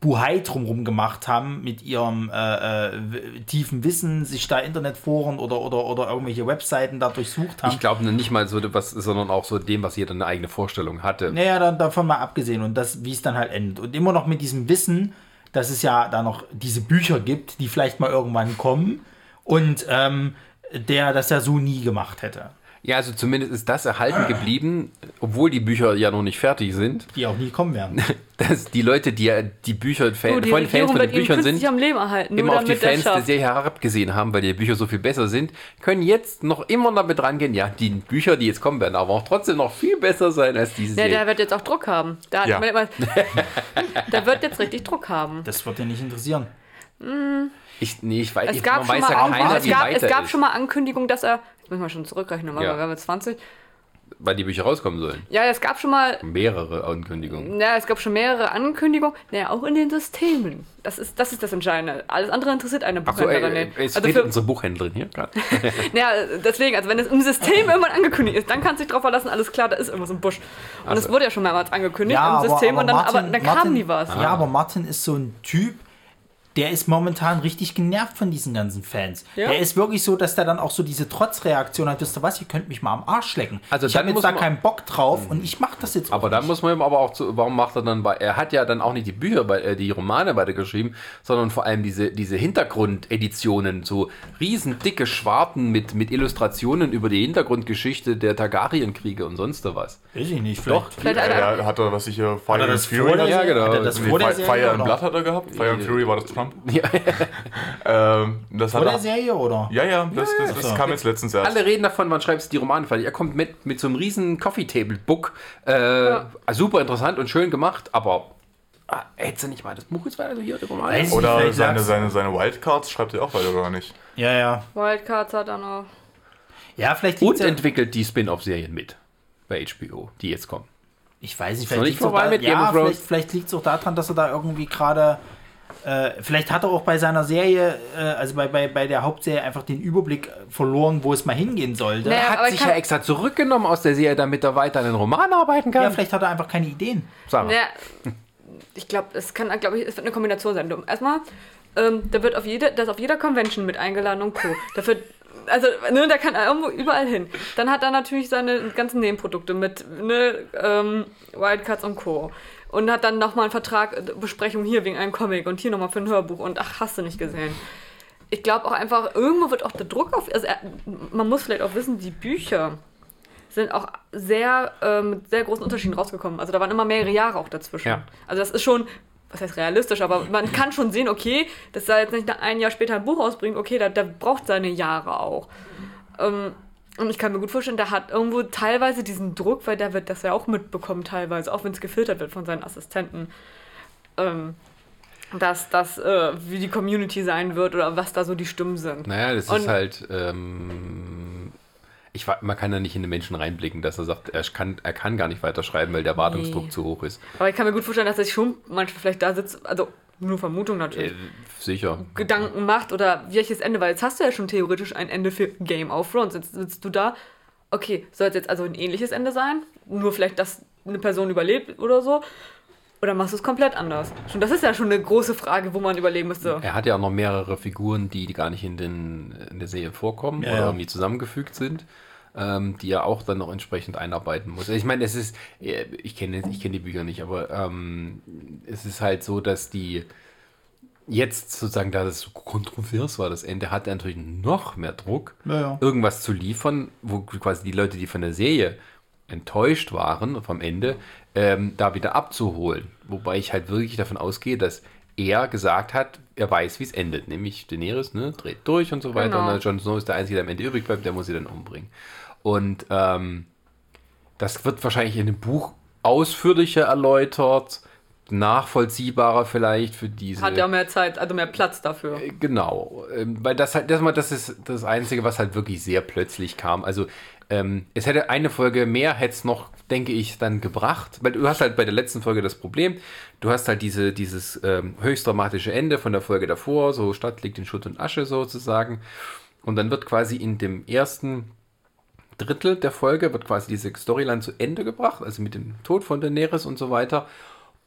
Buhai drumherum gemacht haben mit ihrem äh, äh, tiefen Wissen, sich da Internetforen oder, oder, oder irgendwelche Webseiten da durchsucht haben. ich glaube nicht mal so was, sondern auch so dem, was jeder eine eigene Vorstellung hatte. Naja, dann, davon mal abgesehen und das, wie es dann halt endet. Und immer noch mit diesem Wissen, dass es ja da noch diese Bücher gibt, die vielleicht mal irgendwann kommen und ähm, der das ja so nie gemacht hätte. Ja, also zumindest ist das erhalten geblieben, obwohl die Bücher ja noch nicht fertig sind. Die auch nie kommen werden. Dass die Leute, die ja die Bücher, Fan, Du, die von Fans von den Büchern sind, am Leben erhalten, immer auf die Fans der. Serie herabgesehen haben, weil die Bücher so viel besser sind, können jetzt noch immer damit rangehen, ja, die Bücher, die jetzt kommen, werden aber auch trotzdem noch viel besser sein als diese Ja, Serie. der wird jetzt auch Druck haben. Da Ja. immer, der wird jetzt richtig Druck haben. Das wird dir nicht interessieren. ich, nee, ich weiß, Es ich, gab, man schon weiß mal, ja keiner, es, wie gab, es weiter gab ist, schon mal Ankündigungen, dass er. Jetzt müssen wir schon zurückrechnen, weil Ja. wir haben jetzt 20. weil die Bücher rauskommen sollen. Ja, es gab schon mal. Mehrere Ankündigungen. Ja, es gab schon mehrere Ankündigungen. Naja, auch in den Systemen. Das ist das, ist das Entscheidende. Alles andere interessiert eine Buchhändlerin ey, nicht. es Also für, unsere Buchhändlerin hier gerade. ja, deswegen, also wenn es im System irgendwann angekündigt ist, dann kannst du dich drauf verlassen, alles klar, da ist irgendwas im Busch. Und es Also. wurde ja schon mehrmals angekündigt im System und dann, aber dann kam nie was. Ja, aber Martin ist so ein Typ, der ist momentan richtig genervt von diesen ganzen Fans. Ja? Der ist wirklich so, dass der dann auch so diese Trotzreaktion hat, wisst ihr was, ihr könnt mich mal am Arsch lecken. Also ich dann habe jetzt da man- keinen Bock drauf und ich mache das jetzt Aber auch da nicht. muss man ihm aber auch zu, warum macht er dann bei, er hat ja dann auch nicht die Bücher, bei, äh, die Romane weitergeschrieben, sondern vor allem diese, diese Hintergrundeditionen, so riesen dicke Schwarten mit, mit Illustrationen über die Hintergrundgeschichte der Targaryen-Kriege und sonst was. Weiß ich nicht. Doch. Vielleicht Ja, hat er, er hat er, was ich hier, Hat Fire er and das Fury vor der Ja, Serie? genau. Hat er das? Fire and? Blood hat er gehabt. Fire and Fury war das Trump. Ja, Ähm, das hat der er, Serie, oder? ja, ja, das, das, das so. kam jetzt letztens erst. alle reden davon, man schreibt die Romane fertig. Er kommt mit, mit so einem riesen Coffee-Table-Book. Äh, Super interessant und schön gemacht, aber ah, hättest du nicht mal das Buch jetzt weiter hier? Weiß ich Oder seine, sag's- seine, seine Wildcards schreibt er auch weiter, oder nicht? Ja, ja. Wildcards hat er noch. Ja, vielleicht Und ja, entwickelt die Spin-off-Serien mit bei HBO, die jetzt kommen. Ich weiß nicht, vielleicht liegt es auch, vorbei da, ja, vielleicht, vielleicht auch daran, dass er da irgendwie gerade. Äh, vielleicht hat er auch bei seiner Serie, äh, also bei, bei, bei der Hauptserie, einfach den Überblick verloren, wo es mal hingehen sollte. Naja, Er hat ich sich kann- ja extra zurückgenommen aus der Serie, damit er weiter an den Roman arbeiten kann. Ja, vielleicht hat er einfach keine Ideen. Sag mal. Ja, ich glaube, es kann, glaube ich, es wird eine Kombination sein. Erstmal, ähm, da wird auf jede, das ist auf jeder Convention mit eingeladen und Co. Dafür, also, ne, da kann er irgendwo überall hin. Dann hat er natürlich seine ganzen Nebenprodukte mit, ne, ähm, Wildcards und Co. Und hat dann nochmal einen Vertrag, äh, Besprechung hier wegen einem Comic und hier nochmal für ein Hörbuch und ach, hast du nicht gesehen. Ich glaube auch einfach, irgendwo wird auch der Druck auf, also er, man muss vielleicht auch wissen, die Bücher sind auch sehr äh, mit sehr großen Unterschieden rausgekommen. Also da waren immer mehrere Jahre auch dazwischen. Ja. Also das ist schon, was heißt realistisch, aber man kann schon sehen, okay, dass er jetzt nicht ein Jahr später ein Buch ausbringt, okay, da, da braucht seine Jahre auch. Ähm, und ich kann mir gut vorstellen, der hat irgendwo teilweise diesen Druck, weil der wird das ja auch mitbekommen teilweise, auch wenn es gefiltert wird von seinen Assistenten. Ähm, dass das, äh, wie die Community sein wird oder was da so die Stimmen sind. Naja, das Und- ist halt. Ähm, ich, man kann da nicht in den Menschen reinblicken, dass er sagt, er kann, er kann gar nicht weiterschreiben, weil der Wartungsdruck Nee. zu hoch ist. Aber ich kann mir gut vorstellen, dass er sich schon manchmal vielleicht da sitzt, also nur Vermutung Äh, natürlich. sicher. Gedanken macht oder welches Ende, weil jetzt hast du ja schon theoretisch ein Ende für Game of Thrones. Jetzt sitzt du da, okay, soll es jetzt also ein ähnliches Ende sein? Nur vielleicht, dass eine Person überlebt oder so? Oder machst du es komplett anders? Schon, das ist ja schon eine große Frage, wo man überlegen müsste. Er hat ja auch noch mehrere Figuren, die, die gar nicht in, den, in der Serie vorkommen Ja, oder ja. irgendwie zusammengefügt sind, ähm, die er auch dann noch entsprechend einarbeiten muss. Ich meine, es ist, äh, ich kenne ich kenn die Bücher nicht, aber ähm, es ist halt so, dass die jetzt sozusagen, da das so kontrovers war, das Ende, hat er natürlich noch mehr Druck, Ja, ja. irgendwas zu liefern, wo quasi die Leute, die von der Serie enttäuscht waren vom Ende, ähm, da wieder abzuholen. Wobei ich halt wirklich davon ausgehe, dass er gesagt hat, er weiß, wie es endet. Nämlich Daenerys ne, dreht durch und so weiter. Genau. Und Jon Snow ist der Einzige, der am Ende übrig bleibt, der muss sie dann umbringen. Und ähm, das wird wahrscheinlich in dem Buch ausführlicher erläutert, nachvollziehbarer vielleicht für diese. Hat ja mehr Zeit, also mehr Platz dafür. Genau, ähm, weil das halt, das, mal- das ist das Einzige, was halt wirklich sehr plötzlich kam. Also ähm, es hätte eine Folge mehr, hätte es noch, denke ich, dann gebracht. Weil du hast halt bei der letzten Folge das Problem, du hast halt diese, dieses ähm, höchst dramatische Ende von der Folge davor, so Stadt liegt in Schutt und Asche sozusagen. Und dann wird quasi in dem ersten Drittel der Folge wird quasi diese Storyline zu Ende gebracht, also mit dem Tod von Daenerys und so weiter.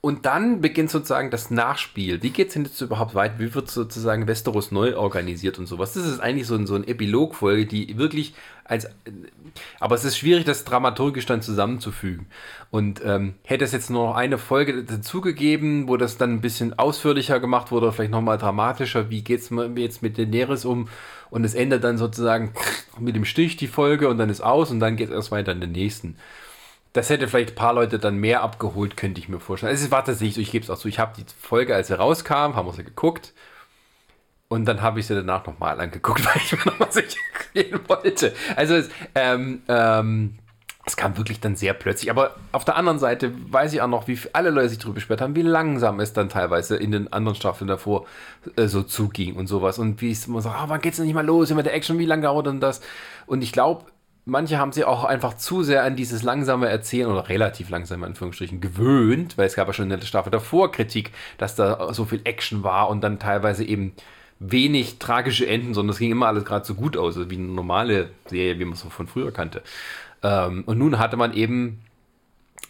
Und dann beginnt sozusagen das Nachspiel. Wie geht es denn jetzt überhaupt weiter? Wie wird sozusagen Westeros neu organisiert und sowas? Das ist eigentlich so ein, so ein Epilogfolge, die wirklich als. Aber es ist schwierig, das dramaturgisch dann zusammenzufügen. Und ähm, hätte es jetzt nur noch eine Folge dazugegeben, wo das dann ein bisschen ausführlicher gemacht wurde, vielleicht nochmal dramatischer, wie geht es jetzt mit Daenerys um? Und es endet dann sozusagen mit dem Stich die Folge und dann ist aus und dann geht es erst weiter in den nächsten das hätte vielleicht ein paar Leute dann mehr abgeholt, könnte ich mir vorstellen. Also, es war tatsächlich so, ich gebe es auch so, ich habe die Folge, als sie rauskam, haben wir sie geguckt. Und dann habe ich sie danach nochmal angeguckt, weil ich mir nochmal sicher gehen wollte. Also, es, ähm, ähm, es kam wirklich dann sehr plötzlich. Aber auf der anderen Seite weiß ich auch noch, wie alle Leute sich darüber beschwert haben, wie langsam es dann teilweise in den anderen Staffeln davor äh, so zuging und sowas. Und wie es immer so, ah, wann geht's denn nicht mal los? Immer der Action, wie lange dauert denn das? Und ich glaube, manche haben sich auch einfach zu sehr an dieses langsame Erzählen oder relativ langsam in Anführungsstrichen gewöhnt, weil es gab ja schon in der Staffel davor Kritik, dass da so viel Action war und dann teilweise eben wenig tragische Enden, sondern es ging immer alles gerade so gut aus, also wie eine normale Serie, wie man es von früher kannte. Ähm, und nun hatte man eben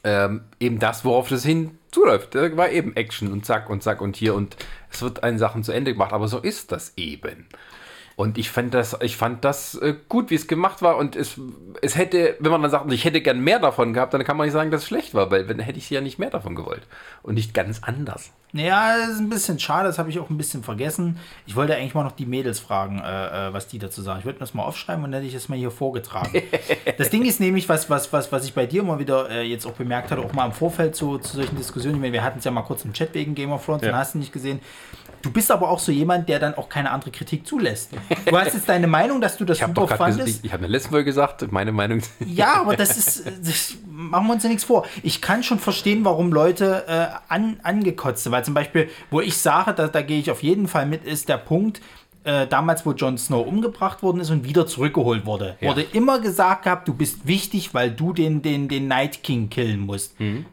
ähm, eben das, worauf das hinzuläuft. Da war eben Action und zack und zack und hier und es wird einen Sachen zu Ende gemacht, aber so ist das eben. Und ich fand das, ich fand das äh, gut, wie es gemacht war. Und es, es hätte, wenn man dann sagt, ich hätte gern mehr davon gehabt, dann kann man nicht sagen, dass es schlecht war, weil dann hätte ich ja nicht mehr davon gewollt. Und nicht ganz anders. Ja, das ist ein bisschen schade, das habe ich auch ein bisschen vergessen. Ich wollte eigentlich mal noch die Mädels fragen, äh, äh was die dazu sagen. Ich wollte das mal aufschreiben und dann hätte ich das mal hier vorgetragen. das Ding ist nämlich, was, was, was, was ich bei dir immer wieder äh, jetzt auch bemerkt hatte, auch mal im Vorfeld zu, zu solchen Diskussionen. Ich meine, wir hatten es ja mal kurz im Chat wegen Game of Thrones, ja. dann hast du nicht gesehen. Du bist aber auch so jemand, der dann auch keine andere Kritik zulässt. Du hast jetzt deine Meinung, dass du das ich super fandest. Ich, ich habe in der letzten Folge gesagt, meine Meinung. Ja, aber das ist, das, machen wir uns ja nichts vor. Ich kann schon verstehen, warum Leute äh, an, angekotzt sind. Weil zum Beispiel, wo ich sage, da, da gehe ich auf jeden Fall mit, ist der Punkt, äh, damals, wo Jon Snow umgebracht worden ist und wieder zurückgeholt wurde, ja. wurde immer gesagt gehabt, du bist wichtig, weil du den, den, den Night King killen musst. Mhm.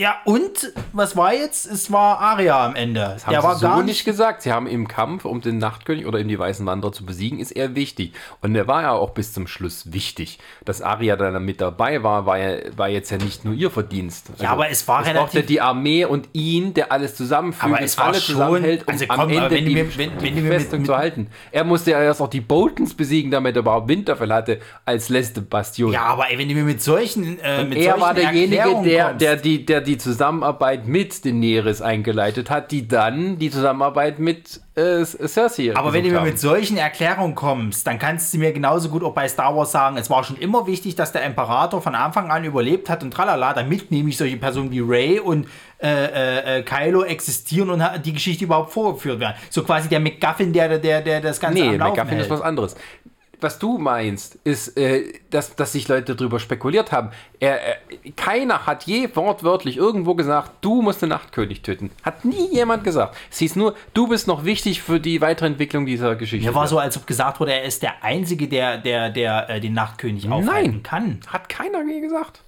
Ja, und was war jetzt? Es war Arya am Ende. Das haben Der sie war so gar nicht gesagt. Sie haben im Kampf, um den Nachtkönig oder eben die Weißen Wanderer zu besiegen, ist er wichtig. Und er war ja auch bis zum Schluss wichtig. Dass Arya dann mit dabei war, war, ja, war jetzt ja nicht nur ihr Verdienst. Also ja, aber es war es relativ... brauchte die Armee und ihn, der alles zusammenfügt, aber es war alle schon, zusammenhält, um also komm, am Ende wenn die, mir, wenn, wenn die Festung mit, zu halten. Er musste ja erst auch die Boltons besiegen, damit er überhaupt Winterfell hatte, als letzte Bastion. Ja, aber ey, wenn du mir mit solchen äh, mit Er war derjenige, der, der, die, der die Zusammenarbeit mit Daenerys eingeleitet hat, die dann die Zusammenarbeit mit äh, Cersei. Aber wenn du mir mit solchen Erklärungen kommst, dann kannst du mir genauso gut auch bei Star Wars sagen, es war schon immer wichtig, dass der Imperator von Anfang an überlebt hat und tralala, damit nämlich solche Personen wie Ray und äh, äh, äh Kylo existieren und die Geschichte überhaupt vorgeführt werden. So quasi der McGuffin, der, der, der das Ganze Nee, McGuffin hält. ist was anderes was du meinst, ist, äh, dass, dass sich Leute darüber spekuliert haben. Er, er, keiner hat je wortwörtlich irgendwo gesagt, du musst den Nachtkönig töten. Hat nie jemand gesagt. Es hieß nur, du bist noch wichtig für die Weiterentwicklung dieser Geschichte. Ja, war so, als ob gesagt wurde, er ist der Einzige, der, der, der äh, den Nachtkönig aufhalten Nein, kann. Hat keiner je gesagt.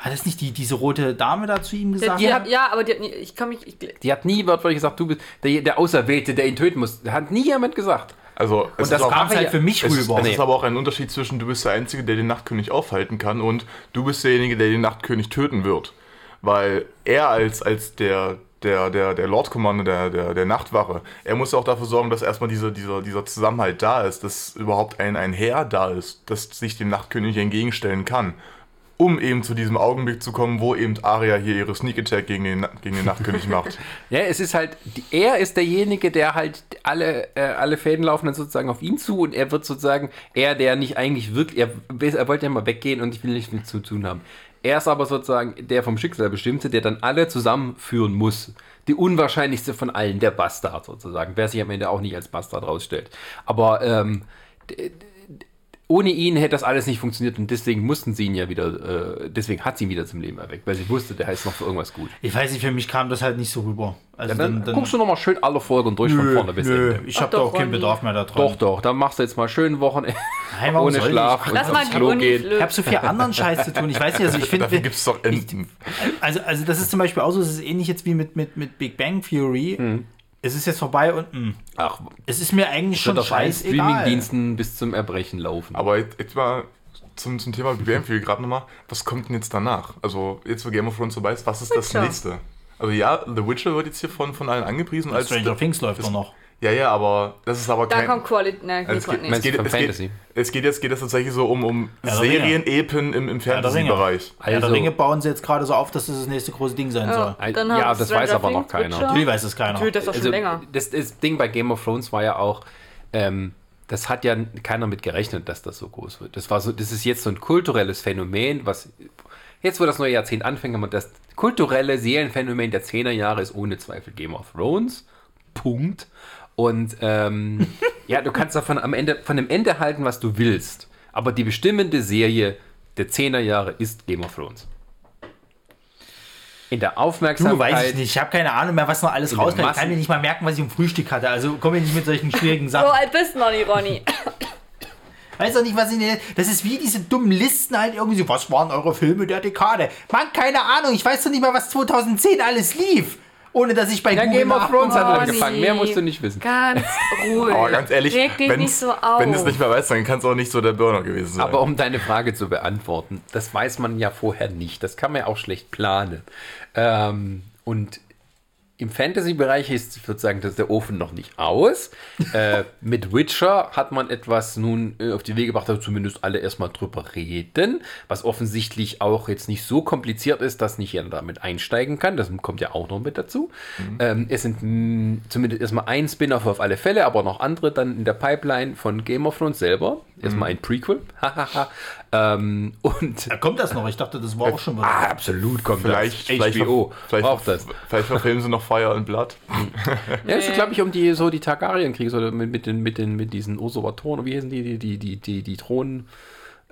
Hat es nicht die, diese rote Dame da zu ihm gesagt? Die, die hat, ja, aber die hat nie, ich kann mich. Ich, die hat nie wortwörtlich gesagt, du bist der, der Auserwählte, der ihn töten muss. Hat nie jemand gesagt. Also, und das kam halt für mich rüber. Es ist aber auch ein Unterschied zwischen, du bist der Einzige, der den Nachtkönig aufhalten kann und du bist derjenige, der den Nachtkönig töten wird. Weil er als, als der, der, der, der Lord Commander der, der, der Nachtwache, er muss auch dafür sorgen, dass erstmal dieser, dieser, dieser Zusammenhalt da ist, dass überhaupt ein, ein Heer da ist, das sich dem Nachtkönig entgegenstellen kann um eben zu diesem Augenblick zu kommen, wo eben Arya hier ihre Sneak Attack gegen den, gegen den Nachtkönig macht. ja, es ist halt, er ist derjenige, der halt alle, äh, alle Fäden laufen dann sozusagen auf ihn zu und er wird sozusagen, er, der nicht eigentlich wirklich, er, er wollte ja mal weggehen und ich will nichts mit zu tun haben. Er ist aber sozusagen der vom Schicksal bestimmte, der dann alle zusammenführen muss. Die unwahrscheinlichste von allen, der Bastard sozusagen, wer sich am Ende auch nicht als Bastard rausstellt. Aber ähm, ohne ihn hätte das alles nicht funktioniert und deswegen mussten sie ihn ja wieder, äh, deswegen hat sie ihn wieder zum Leben erweckt, weil sie wusste, der heißt noch für irgendwas gut. Ich weiß nicht, für mich kam das halt nicht so rüber. Also Dann, guckst du nochmal schön alle Folgen durch von vorne bis nö, Ende. ich habe da doch, auch keinen. Bedarf mehr daran. Doch, doch, dann machst du jetzt mal schön Wochenende Nein, ohne ich? Schlaf Ach, und Lass mal die Klo gehen. Ich habe so viel anderen Scheiß zu tun. Ich weiß nicht, also ich finde, Dafür gibt es doch Enten. also, also das ist zum Beispiel auch so, es ist ähnlich jetzt wie mit, mit, mit Big Bang Theory. Hm. Es ist jetzt vorbei und mh, Ach, es ist mir eigentlich schon scheißegal. Streamingdiensten bis zum Erbrechen laufen. Aber jetzt, mal zum, zum Thema Bang Theory gerade nochmal. Was kommt denn jetzt danach? Also, jetzt wo Game of Thrones dabei ist, was ist das Witcher. nächste? Also, ja, The Witcher wird jetzt hier von, von allen angepriesen als. Stranger Things läuft doch noch. Ja, ja, aber das ist aber Da kein. kommt Quality. Ne, Also es, geht, es, geht, es, geht, Fantasy? es geht jetzt geht es tatsächlich so um, um. Serien-Epen im, im. Fantasy-Bereich. Ja, der Also- Ringe bauen sie jetzt gerade so auf, dass das das nächste große Ding sein soll. Ein- Dann ja, das Stranger weiß aber noch keiner. Witcher. Natürlich weiß es keiner. Natürlich, das ist doch schon also, länger. Das, das Ding bei Game of Thrones war ja auch, ähm, das hat ja keiner mit gerechnet, dass das so groß wird. Das war so, das ist jetzt so ein kulturelles Phänomen, was jetzt, wo das neue Jahrzehnt anfängt, haben wir das kulturelle Seelenphänomen der 10er Jahre ist ohne Zweifel Game of Thrones. Punkt. Und ähm, ja, du kannst davon am Ende von dem Ende halten, was du willst. Aber die bestimmende Serie der 10er Jahre ist Game of Thrones. In der Du, Aufmerksamkeit. weiß ich nicht. Ich habe keine Ahnung mehr, was noch alles rauskommt. Ich kann mir nicht mal merken, was ich im Frühstück hatte. Also komm mir nicht mit solchen schwierigen So Sachen. alt bist du noch nicht, Ronny. Weiß doch nicht, was ich denn. Das ist wie diese dummen Listen halt irgendwie so. Was waren eure Filme der Dekade? Mann, keine Ahnung. Ich weiß doch nicht mal, was 2010 alles lief. Ohne dass ich bei Ja, Google Game of Thrones hat angefangen. Mehr musst du nicht wissen. Ganz ruhig. Aber ganz ehrlich, nicht so auf. wenn du es nicht mehr weißt, dann kann es auch nicht so der Burner gewesen sein. Aber um deine Frage zu beantworten, das weiß man ja vorher nicht. Das kann man ja auch schlecht planen. Ähm, und im Fantasy-Bereich ist sozusagen das der Ofen noch nicht aus. äh, mit Witcher hat man etwas nun äh, auf die Wege gebracht, dass zumindest alle erstmal drüber reden, was offensichtlich auch jetzt nicht so kompliziert ist, dass nicht jeder damit einsteigen kann. Das kommt ja auch noch mit dazu. Ähm, es sind mh, zumindest erstmal ein Spin-off auf alle Fälle, aber noch andere dann in der Pipeline von Game of Thrones selber. Erstmal ein Prequel. Ähm, und Da kommt das noch. Ich dachte, das war auch schon was. Ah, absolut kommt vielleicht, das. vielleicht, HBO vielleicht, braucht das. vielleicht verfilmen sie noch Fire and Blood. Ja, ist, glaube ich, um die so die Targaryen-Kriege, so mit, mit, den, mit, den, mit diesen Usurpatoren, wie heißen die, die, die, die, die, die Thron.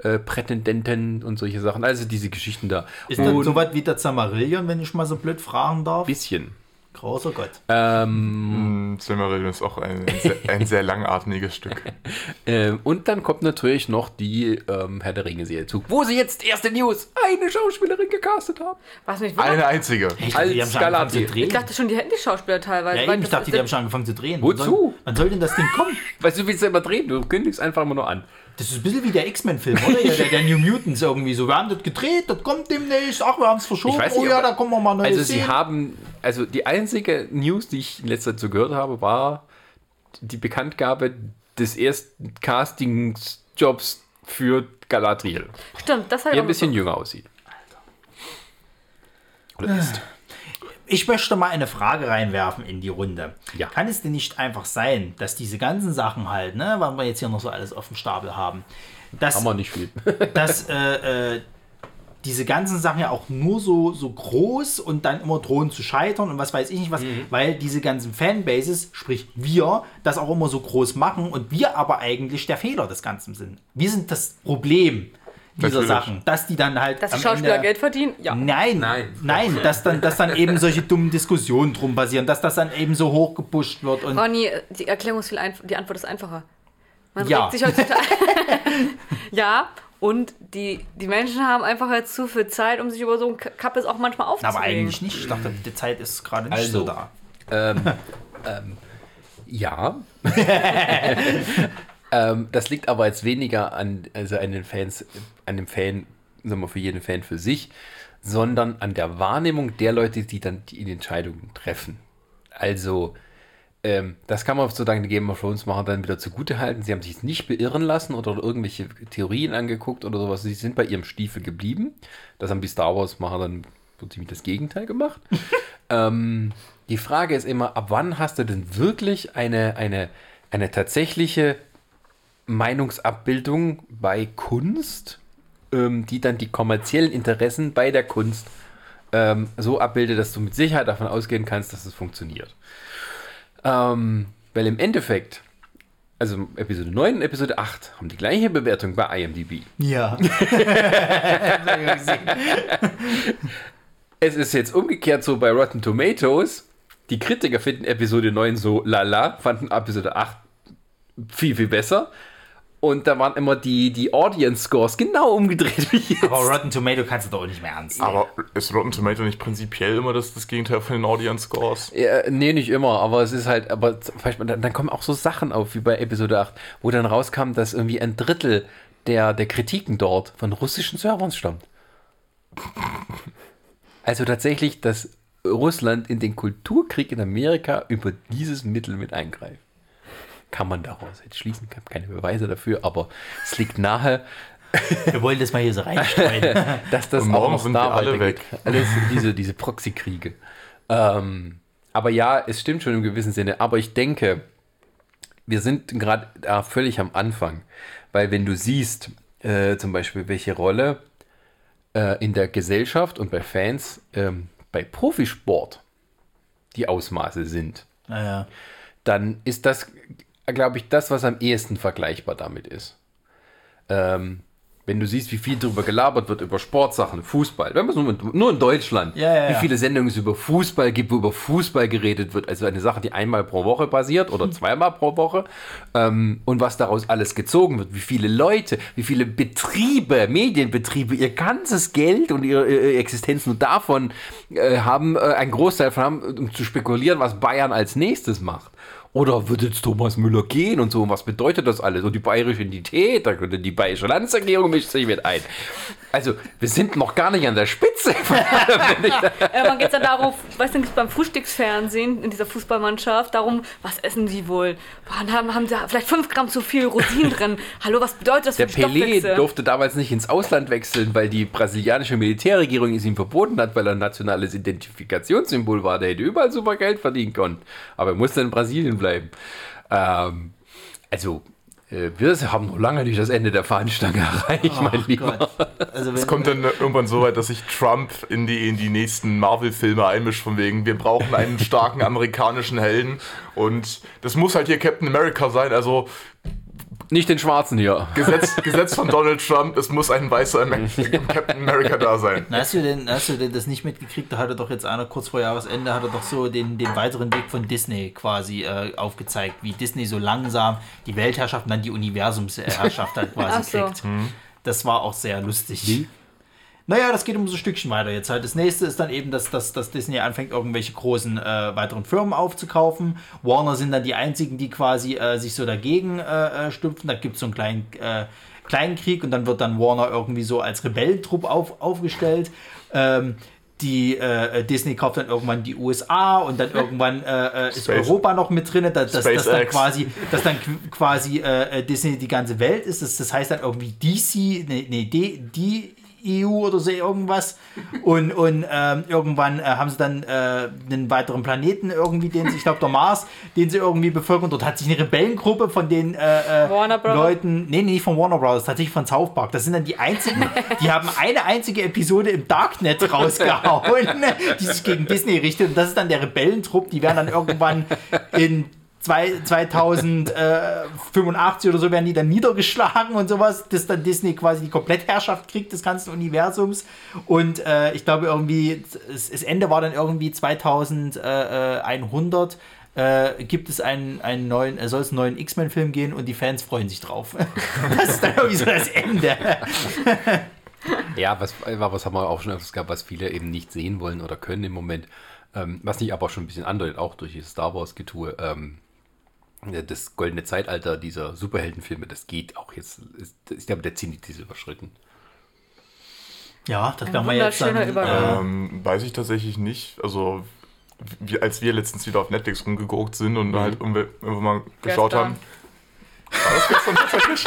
Äh, Prätendenten und solche Sachen, also diese Geschichten da. Ist das so was wie der Zamarillion, wenn ich mal so blöd fragen darf? bisschen. Großer Gott. Ähm, Mm, Silmarillion ist auch ein, ein, sehr, ein sehr langatmiges Stück. ähm, und dann kommt natürlich noch die ähm, Herr der Ringe-Serie zu, wo sie jetzt erste News eine Schauspielerin gecastet haben. Was mich Eine einzige. Ich dachte, die haben schon angefangen zu drehen. Ich dachte schon, die hätten die Schauspieler teilweise. ja, ich dachte, die haben schon angefangen zu drehen. Wozu? Wann soll, wann soll denn das Ding kommen? Weißt du, willst du immer drehen? Du kündigst einfach immer nur an. Das ist ein bisschen wie der X-Men-Film, oder? Ja, der, der New Mutants irgendwie so. Wir haben das gedreht, das kommt demnächst. Ach, wir haben es verschoben. Ich weiß oh nicht, ja, ob- da kommen wir mal neue Also sie Szenen. haben, also die einzige News, die ich in letzter Zeit so gehört habe, war die Bekanntgabe des ersten Castingsjobs für Galadriel, Stimmt, das hat ich ein bisschen jünger aussieht. Oder ist. Ich möchte mal eine Frage reinwerfen in die Runde. Ja. Kann es denn nicht einfach sein, dass diese ganzen Sachen halt, ne, was wir jetzt hier noch so alles auf dem Stapel haben, dass, Haben wir nicht viel. dass äh, äh, diese ganzen Sachen ja auch nur so, so groß und dann immer drohen zu scheitern und was weiß ich nicht was, weil diese ganzen Fanbases, sprich wir, das auch immer so groß machen und wir aber eigentlich der Fehler des Ganzen sind. Wir sind das Problem dieser Natürlich. Sachen, dass die dann halt Dass die Schauspieler Ende- Geld verdienen? Ja. Nein, Nein. nein, dass dann, dass dann eben solche dummen Diskussionen drum basieren, dass das dann eben so hochgepusht wird und Ronny, die Erklärung ist viel einfacher. Die Antwort ist einfacher. Man Ja. regt sich heutzutage. ja, und die, die Menschen haben einfach halt zu viel Zeit, um sich über so ein Kappes auch manchmal aufzuregen. aber eigentlich nicht. Ich dachte, die Zeit ist gerade nicht Also. so da. ähm, ähm, ja. ähm, das liegt aber jetzt weniger an, also an den Fans, an dem Fan, sagen wir für jeden Fan für sich, sondern an der Wahrnehmung der Leute, die dann die Entscheidungen treffen. Also, ähm, das kann man sozusagen den Game of Thrones machen dann wieder zugute halten. Sie haben sich nicht beirren lassen oder irgendwelche Theorien angeguckt oder sowas. Sie sind bei ihrem Stiefel geblieben. Das haben die Star Wars machen dann so ziemlich das Gegenteil gemacht. ähm, die Frage ist immer, ab wann hast du denn wirklich eine, eine, eine tatsächliche Meinungsabbildung bei Kunst, ähm, die dann die kommerziellen Interessen bei der Kunst ähm, so abbildet, dass du mit Sicherheit davon ausgehen kannst, dass es funktioniert. Ähm, weil im Endeffekt also Episode 9 und Episode 8 haben die gleiche Bewertung bei IMDb. Ja. Es ist jetzt umgekehrt so bei Rotten Tomatoes. Die Kritiker finden Episode 9 so lala, fanden Episode 8 viel, viel besser. Und da waren immer die, die Audience Scores genau umgedreht wie jetzt. Aber Rotten Tomato kannst du doch nicht mehr ernst nehmen. Aber ist Rotten Tomato nicht prinzipiell immer das, das Gegenteil von den Audience Scores? Ja, nee, nicht immer, aber es ist halt, aber zum Beispiel, dann, dann kommen auch so Sachen auf wie bei Episode 8, wo dann rauskam, dass irgendwie ein Drittel der, der Kritiken dort von russischen Servern stammt. Also tatsächlich, dass Russland in den Kulturkrieg in Amerika über dieses Mittel mit eingreift. Kann man daraus jetzt schließen, ich habe keine Beweise dafür, aber es liegt nahe, Wir wollen das mal hier so reinstreuen. dass das Und auch morgen noch sind da alle weg. Alles diese, diese Proxykriege. Ähm, aber ja, es stimmt schon im gewissen Sinne. Aber ich denke, wir sind gerade da völlig am Anfang. Weil wenn du siehst, äh, zum Beispiel, welche Rolle äh, in der Gesellschaft und bei Fans ähm, bei Profisport die Ausmaße sind, naja. dann ist das, glaube ich, das, was am ehesten vergleichbar damit ist. Ähm, wenn du siehst, wie viel darüber gelabert wird, über Sportsachen, Fußball, wenn man nur, nur in Deutschland, Ja, ja, wie ja. viele Sendungen es über Fußball gibt, wo über Fußball geredet wird, also eine Sache, die einmal pro Woche passiert oder zweimal pro Woche ähm, und was daraus alles gezogen wird, wie viele Leute, wie viele Betriebe, Medienbetriebe ihr ganzes Geld und ihre, ihre Existenz nur davon äh, haben, äh, einen Großteil von haben, um zu spekulieren, was Bayern als nächstes macht. Oder wird jetzt Thomas Müller gehen und so? Und was bedeutet das alles? Und die bayerische Identität, da könnte die bayerische Landesregierung mischt sich mit ein. Also, wir sind noch gar nicht an der Spitze. Man geht dann darauf, weiß nicht, beim Frühstücksfernsehen in dieser Fußballmannschaft, darum, was essen sie wohl? Boah, und haben, haben sie vielleicht 5 Gramm zu viel Rosinen drin. Hallo, was bedeutet das für Der Pelé durfte damals nicht ins Ausland wechseln, weil die brasilianische Militärregierung es ihm verboten hat, weil er ein nationales Identifikationssymbol war. Der hätte überall super Geld verdienen können. Aber er musste in Brasilien bleiben. Ähm, also, wir haben noch lange nicht das Ende der Fahnenstange erreicht, mein Lieber. Also Es kommt dann irgendwann so weit, dass sich Trump in die, in die nächsten Marvel-Filme einmischt, von wegen, wir brauchen einen starken amerikanischen Helden. Und das muss halt hier Captain America sein. Also Nicht den Schwarzen hier. Gesetz, Gesetz von Donald Trump, es muss ein weißer Amer- Captain America da sein. Na, Hast du, denn, hast du denn das nicht mitgekriegt? Da hatte doch jetzt einer kurz vor Jahresende, hat er doch so den, den weiteren Weg von Disney quasi äh, aufgezeigt, wie Disney so langsam die Weltherrschaft und dann die Universumsherrschaft halt quasi so. kriegt. Das war auch sehr lustig. Naja, das geht um so ein Stückchen weiter jetzt halt. Das nächste ist dann eben, dass, dass, dass Disney anfängt, irgendwelche großen äh, weiteren Firmen aufzukaufen. Warner sind dann die einzigen, die quasi äh, sich so dagegen äh, äh, stüpfen. Da gibt es so einen kleinen, äh, kleinen Krieg und dann wird dann Warner irgendwie so als Rebellentrupp auf, aufgestellt. Ähm, die äh, Disney kauft dann irgendwann die USA und dann irgendwann äh, äh, ist Space- Europa noch mit drin, dass, dass, dass dann quasi, dass dann qu- quasi äh, Disney die ganze Welt ist. Das, das heißt dann irgendwie DC, nee, nee D, die EU oder so irgendwas. Und, und ähm, irgendwann äh, haben sie dann äh, einen weiteren Planeten irgendwie, den sie, ich glaube der Mars, den sie irgendwie bevölkern. Dort hat sich eine Rebellengruppe von den äh, äh? Leuten, nee, nee, nicht von Warner Brothers, tatsächlich von South Park. Das sind dann die einzigen, die haben eine einzige Episode im Darknet rausgehauen, die sich gegen Disney richtet. Und das ist dann der Rebellentrupp. Die werden dann irgendwann in zwei- 2085 oder so werden die dann niedergeschlagen und sowas, dass dann Disney quasi die Komplettherrschaft kriegt des ganzen Universums. Und äh, ich glaube irgendwie, das, das Ende war dann irgendwie 2100. Äh, gibt es einen, einen neuen, äh, soll es einen neuen X-Men-Film gehen und die Fans freuen sich drauf. das ist dann irgendwie so das Ende. Ja, was, was haben wir auch schon öfters gehabt, was viele eben nicht sehen wollen oder können im Moment. Ähm, was nicht aber auch schon ein bisschen andeutet, auch durch das Star Wars-Getue. Ähm, das goldene Zeitalter dieser Superheldenfilme, das geht auch jetzt. Ist, ich glaube, der Zenit ist überschritten. Ja, das Ein werden wir jetzt dann, Übergang. Ähm, weiß ich tatsächlich nicht. Also, wie, als wir letztens wieder auf Netflix rumgeguckt sind und halt irgendwie- irgendwann mal geschaut Gestern. haben. War das gestern tatsächlich?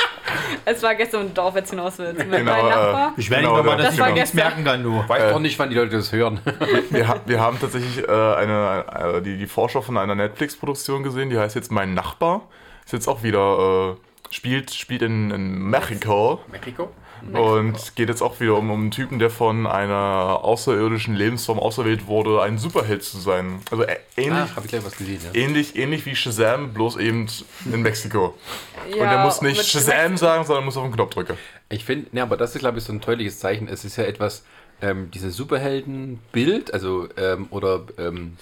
Es war gestern darauf jetzt hinaus willst. Mit Genau, äh, Nachbar. Ich werde Genau, genau, mal, das dass ich war mir nichts merken kann, du. Weiß Äh, doch nicht, wann die Leute das hören. Wir, wir haben tatsächlich äh, eine, äh, die, die Vorschau von einer Netflix-Produktion gesehen, die heißt jetzt Mein Nachbar. Ist jetzt auch wieder, äh, spielt, spielt in, in Mexiko. Mexiko? Und geht jetzt auch wieder um, um einen Typen, der von einer außerirdischen Lebensform auserwählt wurde, ein Superheld zu sein. Also ähnlich, Ah, hab ich gleich was gesehen, ja. ähnlich, ähnlich wie Shazam, bloß eben in Mexiko. Ja, und er muss nicht Shazam sagen, sondern muss auf den Knopf drücken. Ich finde, ne, aber das ist, glaube ich, so ein deutliches Zeichen. Es ist ja etwas, ähm, dieses Superheldenbild, also, ähm, oder, ähm,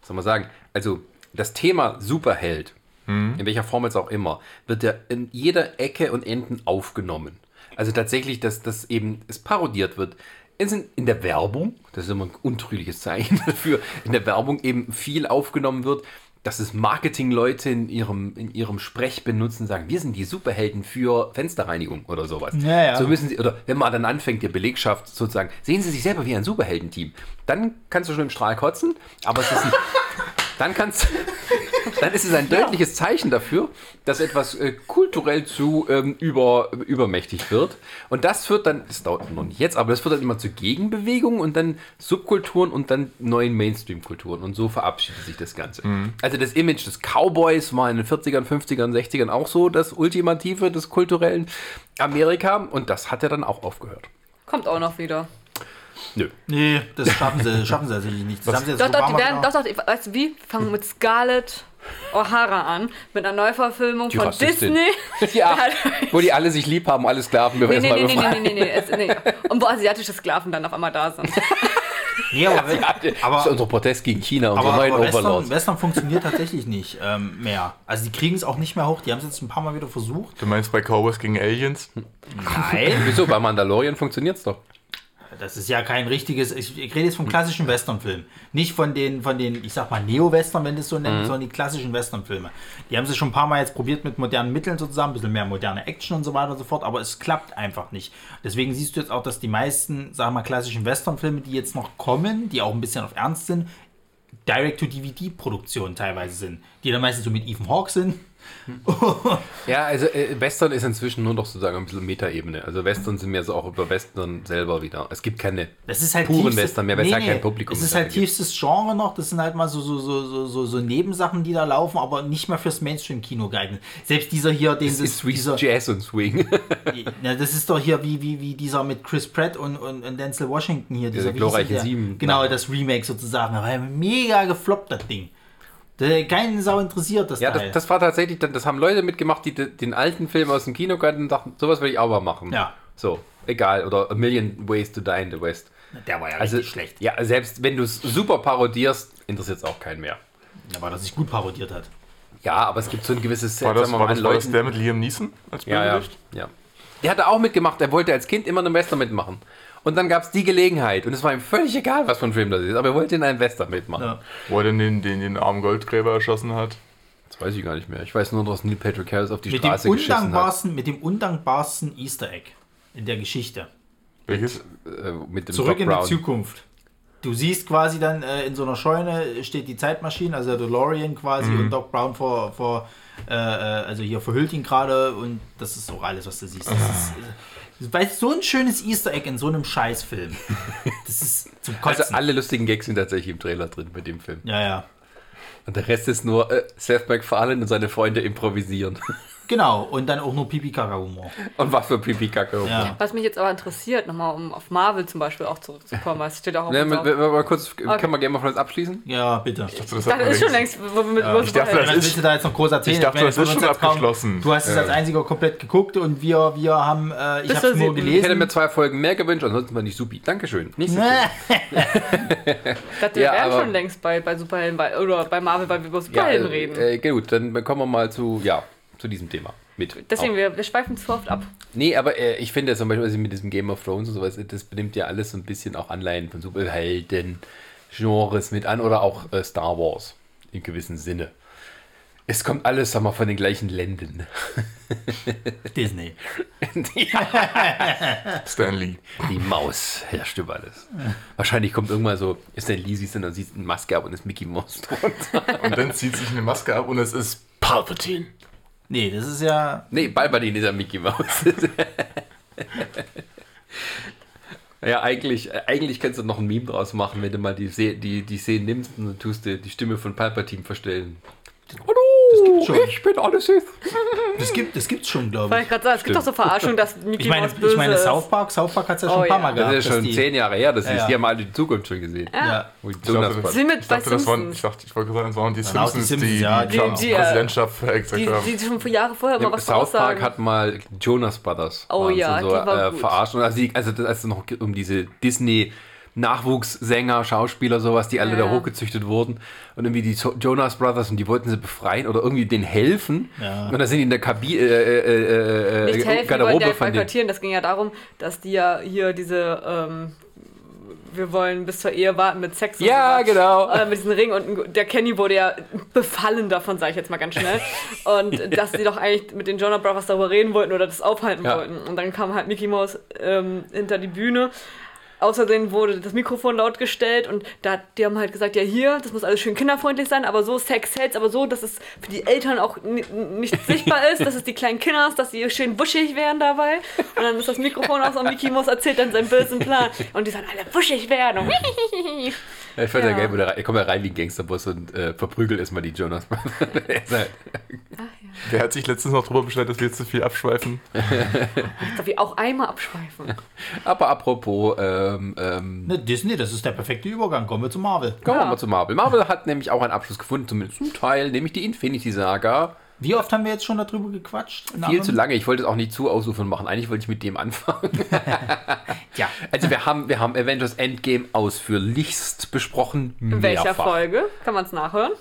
was soll man sagen, also das Thema Superheld, in welcher Form jetzt auch immer, wird ja in jeder Ecke und Enden aufgenommen. Also tatsächlich, dass das eben es parodiert wird. Es sind in der Werbung, das ist immer ein untrügliches Zeichen dafür, in der Werbung eben viel aufgenommen wird, dass es Marketingleute in ihrem, in ihrem Sprech benutzen, sagen, wir sind die Superhelden für Fensterreinigung oder sowas. Ja, ja. So müssen sie, oder wenn man dann anfängt, die Belegschaft sozusagen, sehen sie sich selber wie ein Superheldenteam, dann kannst du schon im Strahl kotzen, aber es ist ein, dann kannst dann ist es ein deutliches Zeichen dafür, dass etwas äh, kulturell zu ähm, über, übermächtig wird. Und das führt dann, das dauert noch nicht jetzt, aber das führt dann immer zu Gegenbewegungen und dann Subkulturen und dann neuen Mainstream-Kulturen. Und so verabschiedet sich das Ganze. Also das Image des Cowboys war in den 40ern, 50ern, 60ern auch so das Ultimative des kulturellen Amerika. Und das hat ja dann auch aufgehört. Kommt auch noch wieder. Nö. Nee, das schaffen sie, schaffen sie tatsächlich nicht. Das haben sie jetzt Doch, doch, die werden, doch, doch, weißt du wie? Wir fangen mit Scarlett O'Hara an, mit einer Neuverfilmung Die von Rassistin. Disney. Ja, wo die alle sich lieb haben, alle Sklaven. Wir Nee, werden nee, nee, nee, nee, nee, nee, es, nee. Und wo asiatische Sklaven dann auf einmal da sind. Nee, aber, wenn, Ja, das ist aber, unser Protest gegen China, unsere aber, neuen aber Western, Overlords. Western funktioniert tatsächlich nicht ähm, mehr. Also die kriegen es auch nicht mehr hoch. Die haben es jetzt ein paar Mal wieder versucht. Du meinst bei Cowboys gegen Aliens? Nein. Wieso? Bei Mandalorian funktioniert es doch. Das ist ja kein richtiges. Ich, ich rede jetzt vom klassischen Westernfilm. Nicht von den, von den, ich sag mal, Neo-Western, wenn du es so nennst, sondern die klassischen Westernfilme. Die haben sie schon ein paar Mal jetzt probiert mit modernen Mitteln sozusagen, ein bisschen mehr moderne Action und so weiter und so fort, aber es klappt einfach nicht. Deswegen siehst du jetzt auch, dass die meisten, sag mal, klassischen Westernfilme, die jetzt noch kommen, die auch ein bisschen auf Ernst sind, Direct-to-DVD-Produktionen teilweise sind. Die dann meistens so mit Ethan Hawke sind. Ja, also äh, Western ist inzwischen nur noch sozusagen ein bisschen Metaebene. Also Western sind mehr so auch über Western selber wieder. Es gibt keine Das ist halt puren tiefste- Western mehr, weil es ja kein Publikum Es ist halt gibt. tiefstes Genre noch. Das sind halt mal so, so, so, so, so, Nebensachen, die da laufen, aber nicht mehr fürs Mainstream-Kino geeignet. Selbst dieser hier, den sie- ist dieser, Jazz und Swing. na, das ist doch hier wie, wie, wie dieser mit Chris Pratt und, und, und Denzel Washington hier. Dieser, hieß glorreichen? Sieben. Genau, das Remake sozusagen. Aber mega gefloppt, das Ding. Keinen Sau interessiert das ja, Teil. das, das war tatsächlich, dann- das haben Leute mitgemacht, die de- den alten Film aus dem Kino kannten und dachten, sowas will ich auch mal machen. Ja. So, egal. Oder A Million Ways to Die in the West. der war ja Also, richtig schlecht. ja, selbst wenn du es super parodierst, interessiert es auch keinen mehr. Ja, weil er sich gut parodiert hat. Ja, aber es gibt so ein gewisses Set War das, wir war mal, das, an war das der mit Liam Neeson als Ja, ja, Bösewicht? ja. Der hatte auch mitgemacht, er wollte als Kind immer einen Western mitmachen. Und dann gab es die Gelegenheit. Und es war ihm völlig egal, was für ein Film das ist, aber er wollte in einen Western mitmachen. Ja. Wo er denn den, den, den armen Goldgräber erschossen hat. Das weiß ich gar nicht mehr. Ich weiß nur, dass Neil Patrick Harris auf die Mit Straße geschissen hat. undankbarsten, mit dem undankbarsten Easter Egg in der Geschichte. Welches? Äh, mit dem Zurück Doc in Brown. die Zukunft. Du siehst quasi dann äh, in so einer Scheune steht die Zeitmaschine, also der DeLorean quasi und Doc Brown vor, vor äh, äh, also hier verhüllt ihn gerade und das ist auch alles, was du siehst. Das ist, äh, weil so ein schönes Easter Egg in so einem Scheißfilm. Das ist zum Kotzen. Also alle lustigen Gags sind tatsächlich im Trailer drin bei dem Film. ja, ja. Und der Rest ist nur äh, Seth MacFarlane und seine Freunde improvisieren. Genau, und dann auch nur Pipi-Kaka-Humor. und was für Pipi-Kacke. Ja. Was mich jetzt aber interessiert, nochmal um auf Marvel zum Beispiel auch zurückzukommen, weil es steht auch auf Ne, mit, mal kurz, können wir Game of Thrones abschließen? Ja, bitte. Das Ich dachte, man das ist schon längst- wo wir mit ja, ich dachte, Was das ist- da jetzt noch groß erzählen? Ich dachte, meine, das von ist uns schon jetzt kaum- abgeschlossen. Du hast es als einziger komplett geguckt und wir, wir haben, äh, ich habe es nur sie- Ich hätte gelesen. mir zwei Folgen mehr gewünscht, ansonsten war nicht supi. Dankeschön. Nicht so Ich dachte, wir Ja, wären aber- schon längst bei, bei Superhelden bei, oder bei Marvel, weil wir über Superhelden äh, reden. Äh, gut, dann kommen wir mal zu, ja, zu diesem Thema mit. Deswegen, Auch. wir, wir schweifen zu oft ab. Nee, aber äh, ich finde zum Beispiel also mit diesem Game of Thrones und sowas, das benimmt ja alles so ein bisschen auch Anleihen von Superhelden, Genres mit an oder auch äh, Star Wars in gewissem Sinne. Es kommt alles, sag mal, von den gleichen Ländern. Disney. Stanley. Die Maus herrscht über alles. Wahrscheinlich kommt irgendwann so, ist der Lee, siehst du, dann siehst du eine Maske ab und ist Mickey Mouse drunter. Und dann zieht sich eine Maske ab und es ist Palpatine. Nee, das ist ja. nee, Balbadin ist ja Mickey Mouse. ja, eigentlich, eigentlich kannst du noch ein Meme draus machen, wenn du mal die, Se die, die Szene nimmst und dann tust du die Stimme von Palpatine verstellen. Hallo! Das gibt's schon. Ich bin alle Sith. Das, gibt, das gibt's schon, glaube ich. ich gerade sagen, es gibt doch so Verarschungen, dass Mickey Ich meine, Mouse böse ich meine ist. South Park, South Park hat es ja schon Oh ein paar ja. Mal Das gehabt. ist schon dass die- zehn Jahre her, das ist. Ja. Die haben alle die Zukunft schon gesehen. Ja. Wo die Ich dachte, Jonas das- mit ich dachte, das waren, Simpsons. ich dachte, ich wollte sagen, das waren die Dann auch die Simpsons, Simpsons, die, ja, die die- die, äh, Präsidentschaft Die, haben. die schon vor Jahre vorher immer was South Park hat mal Jonas Brothers Oh ja, so, die war äh, gut. verarscht. Und also, die, also das- als es noch um diese Disney Nachwuchssänger, Schauspieler, sowas, die alle Ja. da hochgezüchtet wurden und irgendwie die Jonas Brothers und die wollten sie befreien oder irgendwie denen helfen. Ja. Und da sind die in der Kabine, äh, äh, äh, Nicht äh, helfen, die wollten Garderobe ja von denen. Das ging ja darum, dass die ja hier diese, ähm, wir wollen bis zur Ehe warten mit Sex. und Ja, so. genau. Äh, mit diesem Ring und der Kenny wurde ja befallen davon, sage ich jetzt mal ganz schnell. Und dass die doch eigentlich mit den Jonah Brothers darüber reden wollten oder das aufhalten Ja. wollten. Und dann kam halt Mickey Mouse ähm, hinter die Bühne. Außerdem wurde das Mikrofon laut gestellt und da, die haben halt gesagt, ja hier, das muss alles schön kinderfreundlich sein, aber so Sex Sales, aber so, dass es für die Eltern auch ni- nicht sichtbar ist, dass es die kleinen Kinder ist, dass sie schön wuschig werden dabei. Und dann ist das Mikrofon aus und Mickey Mouse erzählt dann seinen bösen Plan. Und die sollen alle wuschig werden. Ja, ich fand ja, Ja. geil, wo der, rein- er kommt ja rein wie ein Gangsterboss und äh, verprügelt erstmal die Jonas Brothers. Er halt- Wer hat sich letztens noch darüber beschwert, dass wir jetzt zu viel abschweifen? Jetzt darf ich auch einmal abschweifen. Aber apropos, ähm, ähm, Ne, Disney, das ist der perfekte Übergang. Kommen wir zu Marvel. kommen wir Ja. mal zu Marvel. Marvel hat nämlich auch einen Abschluss gefunden, zumindest zum Teil, nämlich die Infinity Saga. Wie oft haben wir jetzt schon darüber gequatscht? Viel zu lange, ich wollte es auch nicht zu ausufern machen. Eigentlich wollte ich mit dem anfangen. Ja. Also wir haben, wir haben Avengers Endgame ausführlichst besprochen. In welcher mehrfach. Folge? Kann man es nachhören?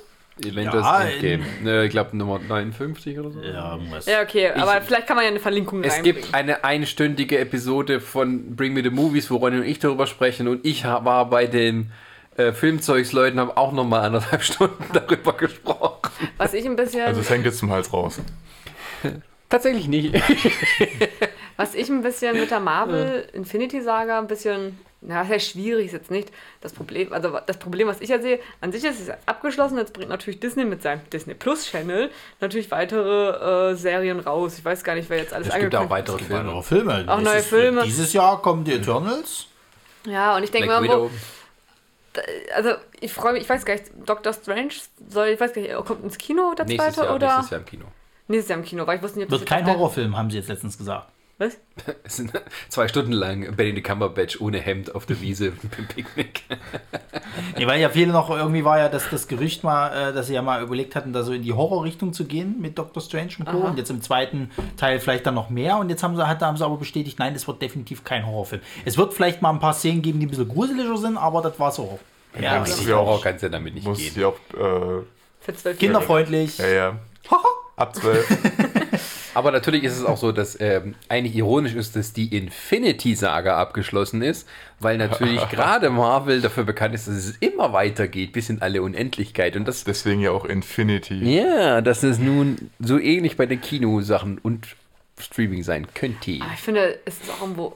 Avengers Ja, Endgame. Ne, ich glaube Nummer 59 oder so. Ja, irgendwas. Ja, okay, aber vielleicht kann man ja eine Verlinkung Es gibt eine einstündige Episode von Bring Me the Movies, wo Ronny und ich darüber sprechen und ich war bei den äh, Filmzeugsleuten, haben auch nochmal anderthalb Stunden darüber gesprochen. Was ich ein bisschen, Also es hängt jetzt zum Hals raus. Tatsächlich nicht. was ich ein bisschen mit der Marvel Infinity Saga ein bisschen, na, sehr schwierig ist jetzt nicht. Das Problem, also das Problem, was ich ja sehe, an sich ist es abgeschlossen. Jetzt bringt natürlich Disney mit seinem Disney Plus Channel natürlich weitere äh, Serien raus. Ich weiß gar nicht, wer jetzt alles Es gibt auch angekündigt weitere Filme. Filme. Auch neue Dieses- Filme. Dieses Jahr kommen die Eternals. Ja, und ich denke mal, wo. Also ich freue mich, ich weiß gar nicht, Doctor Strange soll, ich weiß gar nicht, kommt ins Kino der Nächstes zweite Jahr, oder? nächstes Jahr im Kino. Nächstes Jahr im Kino, weil ich wusste nicht, ob Wird das kein Horrorfilm, haben sie jetzt letztens gesagt. Was? Es sind zwei Stunden lang Benedict Cumberbatch ohne Hemd auf der Wiese beim Picknick. Nee, weil ja viele noch, irgendwie war ja das, das Gerücht mal, äh, dass sie ja mal überlegt hatten, da so in die Horrorrichtung zu gehen mit Doctor Strange und Co. Aha. Und jetzt im zweiten Teil vielleicht dann noch mehr. Und jetzt haben sie, hat, haben sie aber bestätigt, nein, es wird definitiv kein Horrorfilm. Es wird vielleicht mal ein paar Szenen geben, die ein bisschen gruseliger sind, aber das war so. Ja, das Richtig ist ja auch- Horror kann es ja damit nicht Muss gehen. ja auch, äh, zwölf kinderfreundlich. ja, ja. Ab 12. Aber natürlich ist es auch so, dass ähm, eigentlich ironisch ist, dass die Infinity-Saga abgeschlossen ist, weil natürlich gerade Marvel dafür bekannt ist, dass es immer weitergeht, bis in alle Unendlichkeit. Und das, Deswegen ja auch Infinity. ja, dass es nun so ähnlich bei den Kinosachen und Streaming sein könnte. Aber ich finde, es ist auch irgendwo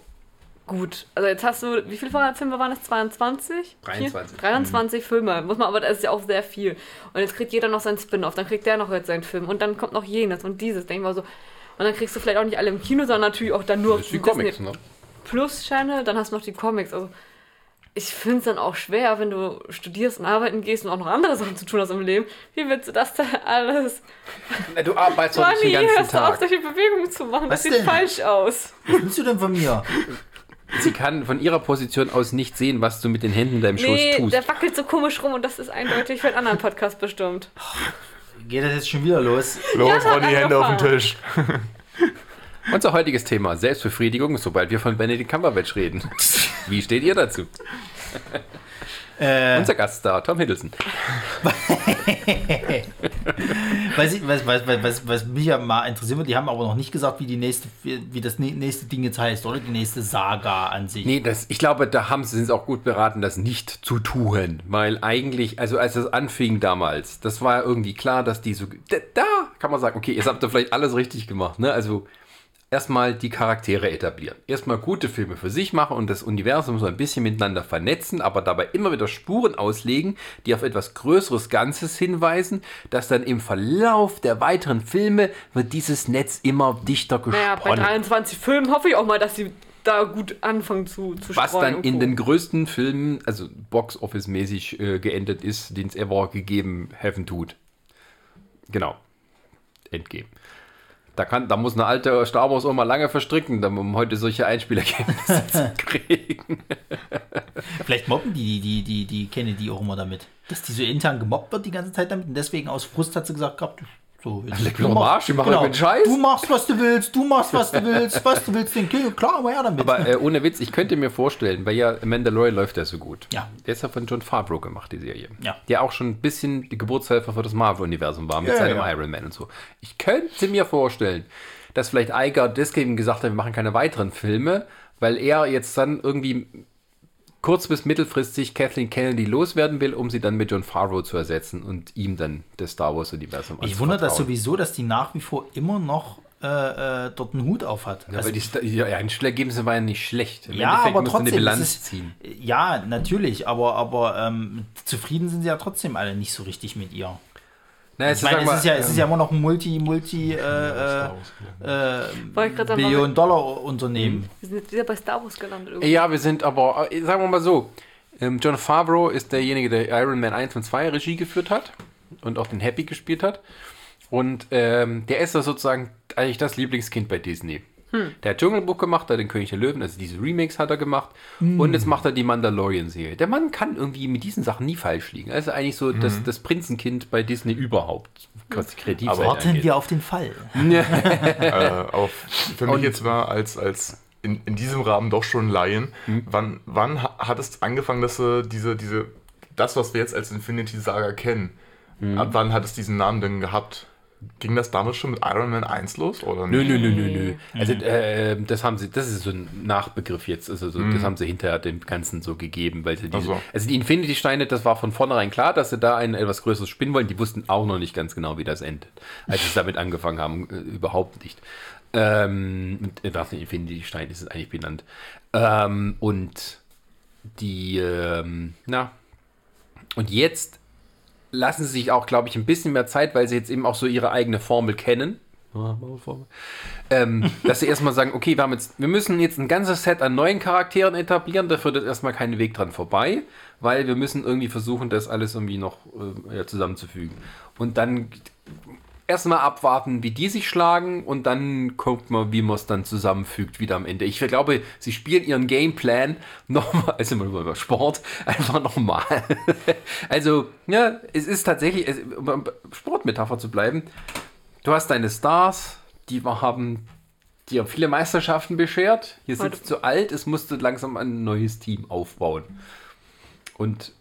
gut. Also jetzt hast du, wie viele Filme waren es? 22? 23. 23 Filme. Muss man, aber das ist ja auch sehr viel. Und jetzt kriegt jeder noch seinen Spin-off, dann kriegt der noch jetzt seinen Film und dann kommt noch jenes und dieses. Denk mal so. Und dann kriegst du vielleicht auch nicht alle im Kino, sondern natürlich auch dann nur Das auf dem Comics, ne? Plus Channel, dann hast du noch die Comics. Also ich finde es dann auch schwer, wenn du studierst und arbeiten gehst und auch noch andere Sachen zu tun hast im Leben. Wie willst du das da alles? Na, Du arbeitest doch nicht den ganzen hörst du auf, Tag. solche Bewegungen zu machen? Was das sieht denn? falsch aus. Was willst du denn von mir? Sie kann von ihrer Position aus nicht sehen, was du mit den Händen in deinem Schoß Nee, tust. der wackelt so komisch rum und das ist eindeutig für einen anderen Podcast bestimmt. Geht das jetzt schon wieder los? Los, Ja, Ronny, Hände auf den. Tisch. Unser heutiges Thema, Selbstbefriedigung, sobald wir von Benedict Cumberbatch reden. Wie steht ihr dazu? Äh, Unser Gaststar, Tom Hiddleston. was, ich, was, was, was, was, mich ja mal interessieren wird, die haben aber noch nicht gesagt, wie die nächste, wie, das nä- nächste Ding jetzt heißt, oder? Die nächste Saga an sich. Nee, das, ich glaube, da haben sie es auch gut beraten, das nicht zu tun. Weil eigentlich, also als das anfing damals, das war ja irgendwie klar, dass die so. Da, da kann man sagen, okay, jetzt habt ihr vielleicht alles richtig gemacht, ne? Also erstmal die Charaktere etablieren. Erstmal gute Filme für sich machen und das Universum so ein bisschen miteinander vernetzen, aber dabei immer wieder Spuren auslegen, die auf etwas größeres Ganzes hinweisen, dass dann im Verlauf der weiteren Filme wird dieses Netz immer dichter Naja, bei gesponnen. 23 Filmen hoffe ich auch mal, dass sie da gut anfangen zu, zu Was dann in den größten Filmen, also Box-Office-mäßig äh, geendet ist, den es ever gegeben haben tut. Genau. Endgame. Da, kann, da muss eine alte Star Wars Oma lange verstricken, um heute solche Einspielergebnisse zu kriegen. Vielleicht mobben die, die, die, die Kennedy auch immer damit. Dass die so intern gemobbt wird die ganze Zeit damit und deswegen aus Frust hat sie gesagt gehabt, so, jetzt, Leck mich am Arsch, ich mache irgendeinen Scheiß. Du machst, was du willst, du machst, was du willst, was du willst, den Kill, klar, aber ja damit. Aber äh, ohne Witz, ich könnte mir vorstellen, weil ja Mandalorian läuft ja so gut. Ja. Der ist ja von John Favreau gemacht, die Serie. Ja. Der auch schon ein bisschen die Geburtshelfer für das Marvel-Universum war, mit Ja, seinem ja. Iron Man und so. Ich könnte mir vorstellen, dass vielleicht Iger deswegen gesagt hat, wir machen keine weiteren Filme, weil er jetzt dann irgendwie kurz- bis mittelfristig Kathleen Kennedy loswerden will, um sie dann mit John Favreau zu ersetzen und ihm dann das Star Wars-Universum ich wundere das sowieso, dass die nach wie vor immer noch äh, äh, dort einen Hut auf hat. Ja, Also- aber die, ja, Einspielergebnisse waren ja nicht schlecht. Im ja, Endeffekt aber trotzdem. eine Bilanz ist, ziehen. Ja, natürlich, aber, aber ähm, zufrieden sind sie ja trotzdem alle nicht so richtig mit ihr. Na, Ich meine, es ist, ja, es ist ja immer noch ein Multi, Multi, äh, äh, Wollte ich gerade sagen, Billion Dollar Unternehmen. wir sind jetzt wieder bei Star Wars gelandet. irgendwie. Ja, wir sind aber, äh, sagen wir mal so, ähm, John Favreau ist derjenige, der Iron Man 1 und 2 Regie geführt hat und auch den Happy gespielt hat. Und ähm, der ist da sozusagen eigentlich das Lieblingskind bei Disney. Der hat Dschungelbuch gemacht, hat den König der Löwen, also diese Remakes hat er gemacht. Und jetzt macht er die Mandalorian-Serie. Der Mann kann irgendwie mit diesen Sachen nie falsch liegen. Ist eigentlich so das, das Prinzenkind bei Disney überhaupt, Kreativseite Aber Warten angeht. wir auf den Fall. äh, aber für mich jetzt mal als, als in, in diesem Rahmen doch schon Laien, wann, wann ha- hat es angefangen, dass äh, diese, diese, das, was wir jetzt als Infinity Saga kennen, ab wann hat es diesen Namen denn gehabt? Ging das damals schon mit Iron Man 1 los? Oder Nö, nö, nö, nö, nö. Also äh, das haben sie, das ist so ein Nachbegriff jetzt. Also so, das haben sie hinterher dem Ganzen so gegeben, weil sie diese, so. also die Infinity-Steine, das war von vornherein klar, dass sie da ein etwas größeres spinnen wollen. Die wussten auch noch nicht ganz genau, wie das endet, als sie damit angefangen haben, äh, überhaupt nicht. Ähm, äh, was nicht, Infinity-Stein ist es eigentlich benannt. Ähm, und die, ähm, na, und jetzt lassen sie sich auch, glaube ich, ein bisschen mehr Zeit, weil sie jetzt eben auch so ihre eigene Formel kennen. Ähm, dass sie erstmal sagen, okay, wir, haben jetzt, wir müssen jetzt ein ganzes Set an neuen Charakteren etablieren, da führt jetzt erstmal kein Weg dran vorbei, weil wir müssen irgendwie versuchen, das alles irgendwie noch äh, ja, zusammenzufügen. Und dann erstmal abwarten, wie die sich schlagen und dann guckt man, wie man es dann zusammenfügt wieder am Ende. Ich glaube, sie spielen ihren Gameplan nochmal, also immer über Sport, einfach nochmal. also, ja, es ist tatsächlich, es, um Sportmetapher zu bleiben, du hast deine Stars, die haben haben viele Meisterschaften beschert. Hier sind sie zu alt, es musste langsam ein neues Team aufbauen. Und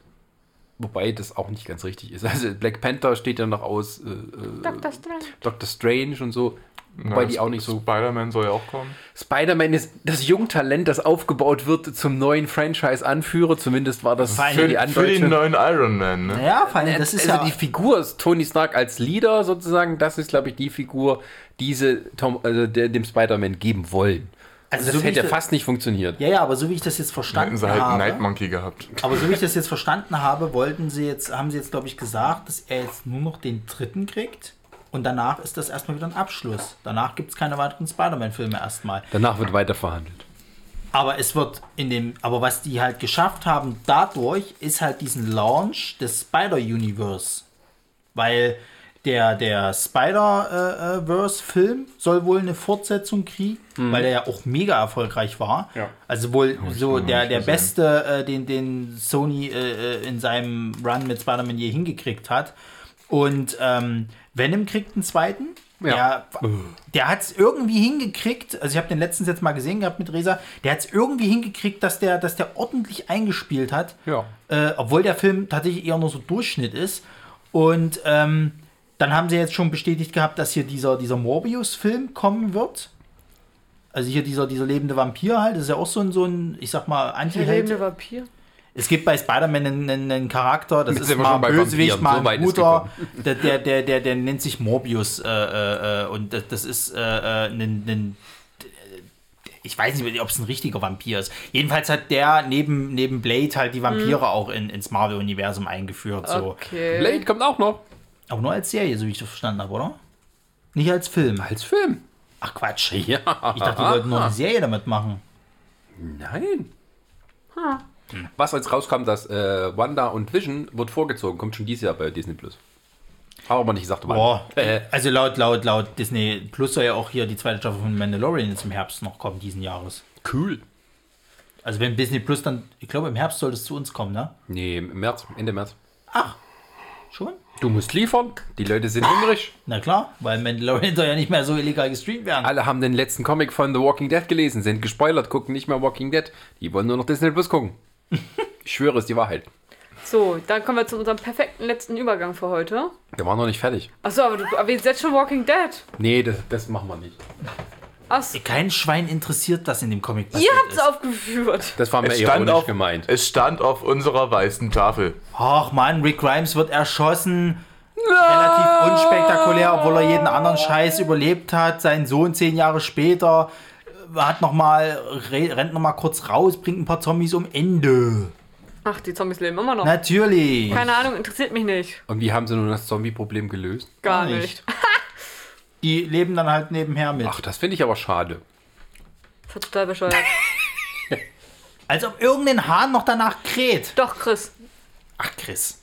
wobei das auch nicht ganz richtig ist. Also Black Panther steht ja noch aus, äh, äh, Dr. Strange. Doctor Strange und so. Wobei Ja, die auch nicht so. Spider-Man soll ja auch kommen. Spider-Man ist das Jungtalent, das aufgebaut wird zum neuen Franchise-Anführer. Zumindest war das für die Für, für den neuen Iron Man, ne? Ja, vor allem, das ist also ja. die Figur ist Tony Stark als Leader sozusagen. Das ist, glaube ich, die Figur, die sie Tom, also dem Spider-Man geben wollen. Also das so hätte da- fast nicht funktioniert. ja, ja, aber so wie ich das jetzt Hätten verstanden sie halt einen habe. Night Monkey gehabt. Aber so wie ich das jetzt verstanden habe, wollten sie jetzt, haben sie jetzt, glaube ich, gesagt, dass er jetzt nur noch den dritten kriegt. Und danach ist das erstmal wieder ein Abschluss. Danach gibt es keine weiteren Spider-Man-Filme erstmal. Danach wird weiter verhandelt. Aber es wird in dem, aber was die halt geschafft haben dadurch, ist halt diesen Launch des Spider-Universe. Weil der, der Spider-Verse-Film soll wohl eine Fortsetzung kriegen, weil der ja auch mega erfolgreich war. Ja. Also wohl so noch der, der beste, äh, den, den Sony äh, äh, in seinem Run mit Spider-Man je hingekriegt hat. Und ähm, Venom kriegt einen zweiten. Ja. Der, der hat es irgendwie hingekriegt, also ich habe den letztens jetzt mal gesehen gehabt mit Resa, der hat es irgendwie hingekriegt, dass der, dass der ordentlich eingespielt hat. Ja. Äh, obwohl der Film tatsächlich eher nur so Durchschnitt ist. Und ähm, dann haben sie jetzt schon bestätigt gehabt, dass hier dieser, dieser Morbius-Film kommen wird. Also hier dieser, dieser lebende Vampir halt, das ist ja auch so ein, so ein ich sag mal, Der Anti-Held. lebende Vampir. Es gibt bei Spider-Man einen, einen, einen Charakter, das Jetzt ist mal Bösewicht, mal so weit ein guter. Der, der, der, der, der nennt sich Morbius äh, äh, äh, und das, ist äh, äh, ein, ein ich weiß nicht, ob es ein richtiger Vampir ist. Jedenfalls hat der neben, neben Blade halt die Vampire auch in, ins Marvel-Universum eingeführt. So. Okay. Blade kommt auch noch. Aber nur als Serie, so wie ich das verstanden habe, oder? Nicht als Film. Als Film. Ach Quatsch. Ja. Ich dachte, die wollten nur eine Serie damit machen. Nein. Was als rauskam, dass äh, Wanda und Vision wird vorgezogen, kommt schon dieses Jahr bei Disney Plus. Aber man nicht gesagt. Boah, Äh, also laut, laut, laut Disney Plus soll ja auch hier die zweite Staffel von Mandalorian jetzt im Herbst noch kommen, diesen Jahres. cool. Also wenn Disney Plus dann, ich glaube im Herbst soll es zu uns kommen, ne? Nee, im März, Ende März. Ach, schon? Du musst liefern. Die Leute sind hungrig. Na klar, weil Mandalorian soll ja nicht mehr so illegal gestreamt werden. Alle haben den letzten Comic von The Walking Dead gelesen, sind gespoilert, gucken nicht mehr Walking Dead. Die wollen nur noch Disney Plus gucken. Ich schwöre, es ist die Wahrheit. So, dann kommen wir zu unserem perfekten letzten Übergang für heute. Wir waren noch nicht fertig. Achso, aber du aber jetzt jetzt schon Walking Dead. Nee, das, das machen wir nicht. Achso, Kein Schwein interessiert, das in dem Comic passiert ihr habt's ist. aufgeführt. Das war mir Es stand, ironisch auf, gemeint. es stand auf unserer weißen Tafel. Ach man, Rick Grimes wird erschossen. Relativ unspektakulär, obwohl er jeden anderen Scheiß überlebt hat. Sein Sohn zehn Jahre später äh, hat noch mal, re- rennt noch mal kurz raus, bringt ein paar Zombies um Ende. Ach, die Zombies leben immer noch. Natürlich. Keine Ahnung, interessiert mich nicht. Und wie haben sie nun das Zombie-Problem gelöst? Gar Gar nicht. Die leben dann halt nebenher mit. Ach, das finde ich aber schade. Das war total bescheuert. Als ob irgendein Hahn noch danach kräht. Doch, Chris. Ach, Chris.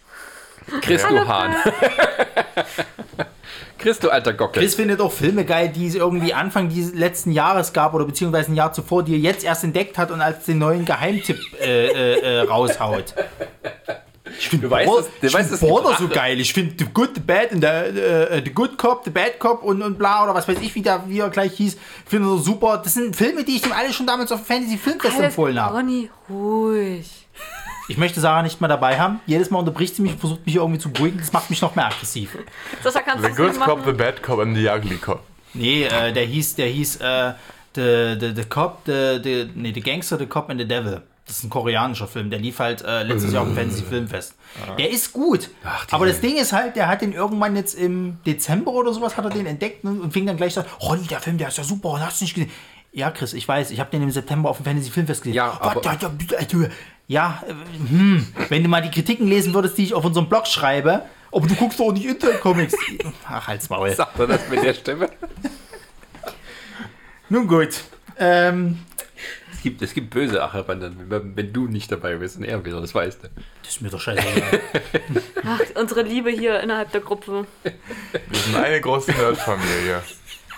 Chris, du Hahn. Chris, du alter Gockel. Chris findet auch Filme geil, die es irgendwie Anfang dieses letzten Jahres gab oder beziehungsweise ein Jahr zuvor, die er jetzt erst entdeckt hat und als den neuen Geheimtipp äh, äh, äh, raushaut. Ich finde Border, so geil. Ich finde The Good, The Bad und der, äh, The Good Cop, The Bad Cop und, und bla oder was weiß ich, wie, der, wie er gleich hieß. Ich finde so super. Das sind Filme, die ich ihm alle schon damals auf Fantasy Filmfest empfohlen habe. Ronny, ruhig. Ich möchte Sarah nicht mehr dabei haben. Jedes Mal unterbricht sie mich und versucht mich irgendwie zu beruhigen. Das macht mich noch mehr aggressiv. Sascha, kannst The good das cop, the bad cop and the ugly cop. Nee, äh, der hieß, der hieß, äh, the, the, the Cop, the, the, nee, The Gangster, The Cop and the Devil. Das ist ein koreanischer Film, der lief halt äh, letztes Jahr auf dem Fantasy Filmfest. Der ist gut. Ach, aber das. Ding ist halt, der hat den irgendwann jetzt im Dezember oder sowas hat er den entdeckt und fing dann gleich an, Ronny, der Film, der ist ja super, und hast du nicht gesehen? Ja, Chris, ich weiß, ich habe den im September auf dem Fantasy Filmfest gesehen. Ja, aber- ja, äh, äh, hm, wenn du mal die Kritiken lesen würdest, die ich auf unserem Blog schreibe, aber du guckst doch nicht Internet-Comics. Ach, halt's Maul. Sagt er das mit der Stimme? Nun gut. Ähm, Es gibt, es gibt böse Achterbahnen, wenn, wenn du nicht dabei bist und er wieder, das weißt du. das ist mir doch scheißegal. Ach, unsere Liebe hier innerhalb der Gruppe. Wir sind eine große Nerd-Familie.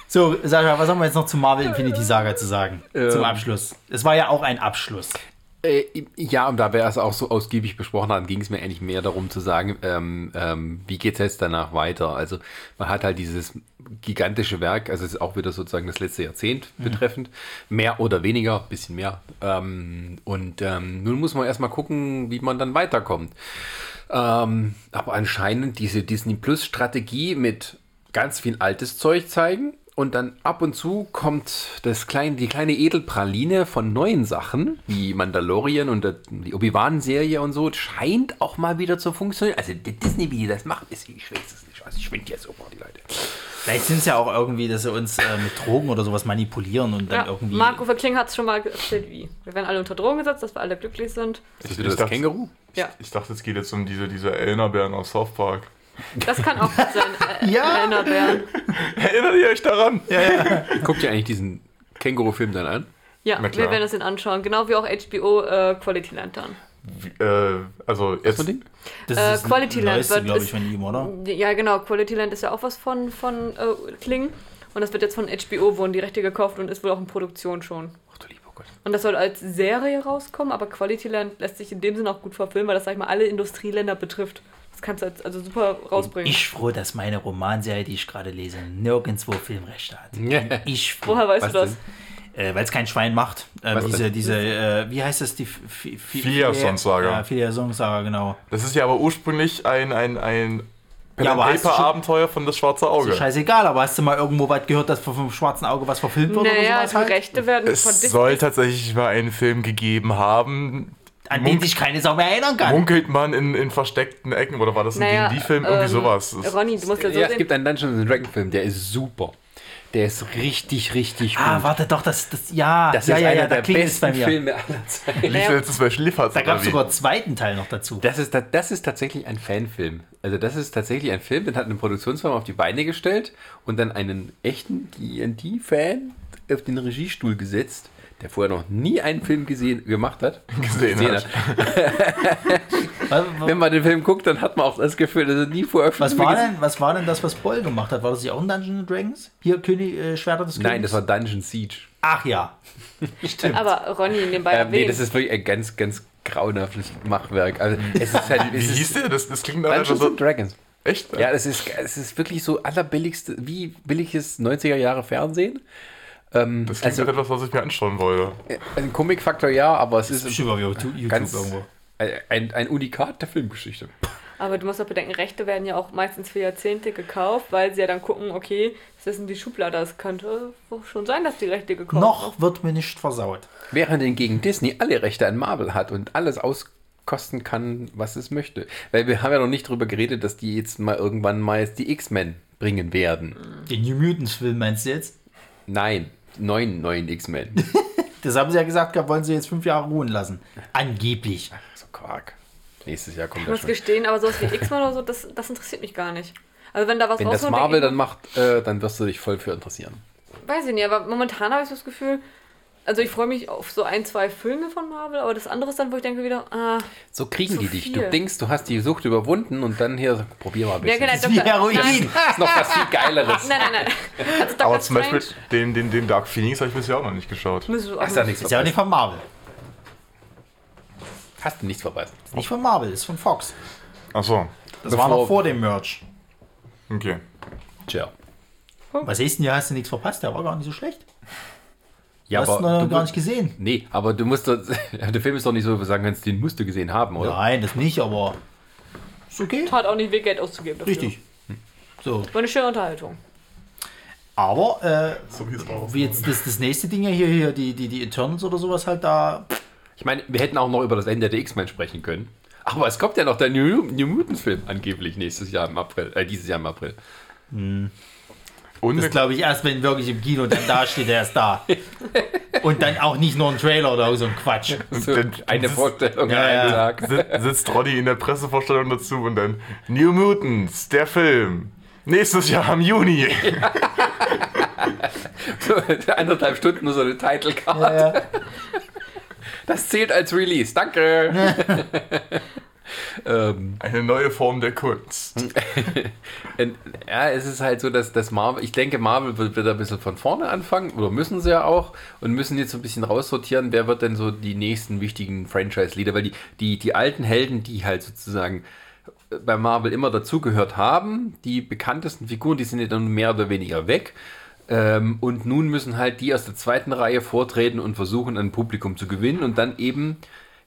so, Sascha, was haben wir jetzt noch zu Marvel Infinity Saga zu sagen? Ähm. Zum Abschluss. Es war ja auch ein Abschluss. Äh, ja, und da wir es auch so ausgiebig besprochen haben, ging es mir eigentlich mehr darum zu sagen, ähm, ähm, wie geht es jetzt danach weiter? Also man hat halt dieses gigantische Werk, also es ist auch wieder sozusagen das letzte Jahrzehnt betreffend, mehr oder weniger, bisschen mehr. Ähm, und ähm, nun muss man erstmal gucken, wie man dann weiterkommt. Ähm, aber anscheinend diese Disney Plus Strategie mit ganz viel altes Zeug zeigen und dann ab und zu kommt das kleine, die kleine Edelpraline von neuen Sachen, wie Mandalorian und die Obi-Wan-Serie und so, scheint auch mal wieder zu funktionieren. Also die Disney, wie die das macht, ist, ich weiß es nicht. Also ich schwingt jetzt super, die Leute. Vielleicht sind es ja auch irgendwie, dass sie uns äh, mit Drogen oder sowas manipulieren und dann Ja, irgendwie. Marco Verkling hat es schon mal erzählt, wie. Wir werden alle unter Drogen gesetzt, dass wir alle glücklich sind. Ist Ich wieder das dachte- Känguru? Ja, Ich dachte, es geht jetzt um diese, diese Elnerbären aus South Park. Das kann auch gut sein. Äh, Ja. Erinnerbären. Erinnert ihr euch daran? Guckt ihr eigentlich diesen Känguru-Film dann an? Ja, wir werden uns den anschauen. Genau wie auch HBO äh, Quality Land dann. Wie, äh, also jetzt, ein Ding? das äh, ist Quality Land wird- glaube ich, ist- von ihm, oder? Ja, genau. Quality Land ist ja auch was von, von äh, Kling. Und das wird jetzt von HBO, wurden die Rechte gekauft und ist wohl auch in Produktion schon. Ach du lieber Gott. Und das soll als Serie rauskommen, aber Quality Land lässt sich in dem Sinne auch gut verfilmen, weil das, sag ich mal, alle Industrieländer betrifft. Das kannst du als, also super rausbringen. Ich froh, dass meine Romanserie, die ich gerade lese, nirgendwo Filmrechte hat. Ich froh. Woher weißt Was du das? Äh, Weil es kein Schwein macht. Ähm, diese, denn? diese, äh, wie heißt das? Die F- F- F- Filiasons-Saga. Ja, Filiasons-Saga, genau. das ist ja aber ursprünglich ein, ein, ein Pen Ja, aber hast du Paper schon- Abenteuer von das schwarze Ist Auge. ja scheißegal, aber hast du mal irgendwo was gehört, dass vom schwarzen Auge was verfilmt wird Naja, oder die sowas halt? Rechte werden von Es Disney. soll tatsächlich mal einen Film gegeben haben. An den Munk- sich keine Sau mehr erinnern kann. Munkelt man in, in versteckten Ecken oder war das ein naja, D&D-Film? Irgendwie ähm, sowas. Das- Ronny, du musst ja so Ja, es sehen. gibt einen Dungeons Dragon Film, der ist super. Der ist richtig, richtig gut. Ah, warte doch, das, das, ja, das ja, ist ja, einer ja, da der es besten mir. Filme aller Zeiten. Naja. Da gab es sogar einen zweiten Teil noch dazu. Das ist, ta- das ist tatsächlich ein Fanfilm. Also das ist tatsächlich ein Film, den hat eine Produktionsfirma auf die Beine gestellt und dann einen echten D&D-Fan auf den Regiestuhl gesetzt, der vorher noch nie einen Film gesehen, gemacht hat. Gesehen hat. Was, Wenn man den Film guckt, dann hat man auch das Gefühl, dass er nie veröffentlicht was, war denn, was war denn das, was Boll gemacht hat? War das nicht auch in Dungeons Dragons? Hier, König, äh, Schwerter des Königs? Nein, das war Dungeon Siege. Ach ja. Stimmt. Aber Ronny nebenbei Ähm, nee, das ist wirklich ein ganz, ganz grauenhaftes Machwerk. Also, es ist halt. Wie Es hieß ist der? Das, das klingt Dungeons so. and Dragons. Echt? Ja, es ist, es ist wirklich so allerbilligste, wie billiges 90er Jahre Fernsehen. Ähm, Das klingt also, etwas, was ich mir anschauen wollte. ein Komikfaktor ja, aber es ist Bestimmt auf YouTube, ganz irgendwo. ein, ein Unikat der Filmgeschichte. Aber du musst auch bedenken, Rechte werden ja auch meistens für Jahrzehnte gekauft, weil sie ja dann gucken, okay, das ist in die Schublade, das könnte schon sein, dass die Rechte gekauft Noch wird mir nicht versaut. Während hingegen Disney alle Rechte an Marvel hat und alles auskosten kann, was es möchte. Weil wir haben ja noch nicht drüber geredet, dass die jetzt mal irgendwann mal jetzt die X-Men bringen werden. Den New Mutants Film meinst du jetzt? Nein, neun neuen X-Men. Das haben sie ja gesagt, gehabt, wollen sie jetzt fünf Jahre ruhen lassen. Angeblich. so Quark. Nächstes Jahr kommt Ich das muss schon. gestehen, aber sowas wie X-Men oder so, das, das interessiert mich gar nicht. Also wenn da was Wenn das rauskommt, Marvel dann macht, äh, dann wirst du dich voll für interessieren. ich, weiß ich nicht, aber momentan habe ich so das Gefühl, also ich freue mich auf so ein, zwei Filme von Marvel, aber das andere ist dann, wo ich denke wieder, ah, So kriegen die dich. viel. Du denkst, du hast die Sucht überwunden und dann hier, probier mal ein ja, bisschen. genau, ist wie Dr. Heroin. Nein, Das ist noch was viel Geileres. nein, nein, nein. Also Dr. Aber zum Beispiel Strange den, den, den Dark Phoenix habe ich bisher auch noch nicht geschaut. müsstest du auch Hast ja nicht- nichts Ist ja auch nicht von Marvel. Hast du nichts verpasst. Ist nicht von Marvel, ist von Fox. Achso, Das war Bevor- noch vor dem Merch. okay. Tja. Was heißt denn, hier hast du nichts verpasst? Der war gar nicht so schlecht. Du Ja, hast ihn noch du, gar nicht gesehen. Nee, aber du musst, doch- der Film ist doch nicht so, dass du sagen kannst, den musst du gesehen haben, oder? Nein, das nicht, aber ist okay. Hat auch nicht weh, Geld auszugeben. Dafür. Richtig. So, War eine schöne Unterhaltung. aber äh, So wie es war. wie jetzt das, das nächste Ding ja hier, hier die, die, die Eternals oder sowas halt da. Ich meine, wir hätten auch noch über das Ende der X-Men sprechen können. Aber es kommt ja noch der New, New Mutants-Film angeblich nächstes Jahr im April, äh, dieses Jahr im April. Und Das glaube ich erst, wenn wirklich im Kino dann da steht, der ist da. Und dann auch nicht nur ein Trailer oder so ein Quatsch. So dann- eine das- Vorstellung Ja, an einem ja. Tag. si- sitzt Roddy in der Pressevorstellung dazu und dann New Mutants, der Film. Nächstes Jahr im Juni. So anderthalb Stunden nur so eine Title Card. Das zählt als Release. Danke. ähm, Eine neue Form der Kunst. Ja, es ist halt so, dass, dass Marvel, ich denke, Marvel wird, wird ein bisschen von vorne anfangen, oder müssen sie ja auch, und müssen jetzt so ein bisschen raussortieren, wer wird denn so die nächsten wichtigen Franchise-Leader, weil die, die, die alten Helden, die halt sozusagen bei Marvel immer dazugehört haben, die bekanntesten Figuren, die sind ja dann mehr oder weniger weg. Ähm, und nun müssen halt die aus der zweiten Reihe vortreten und versuchen, ein Publikum zu gewinnen und dann eben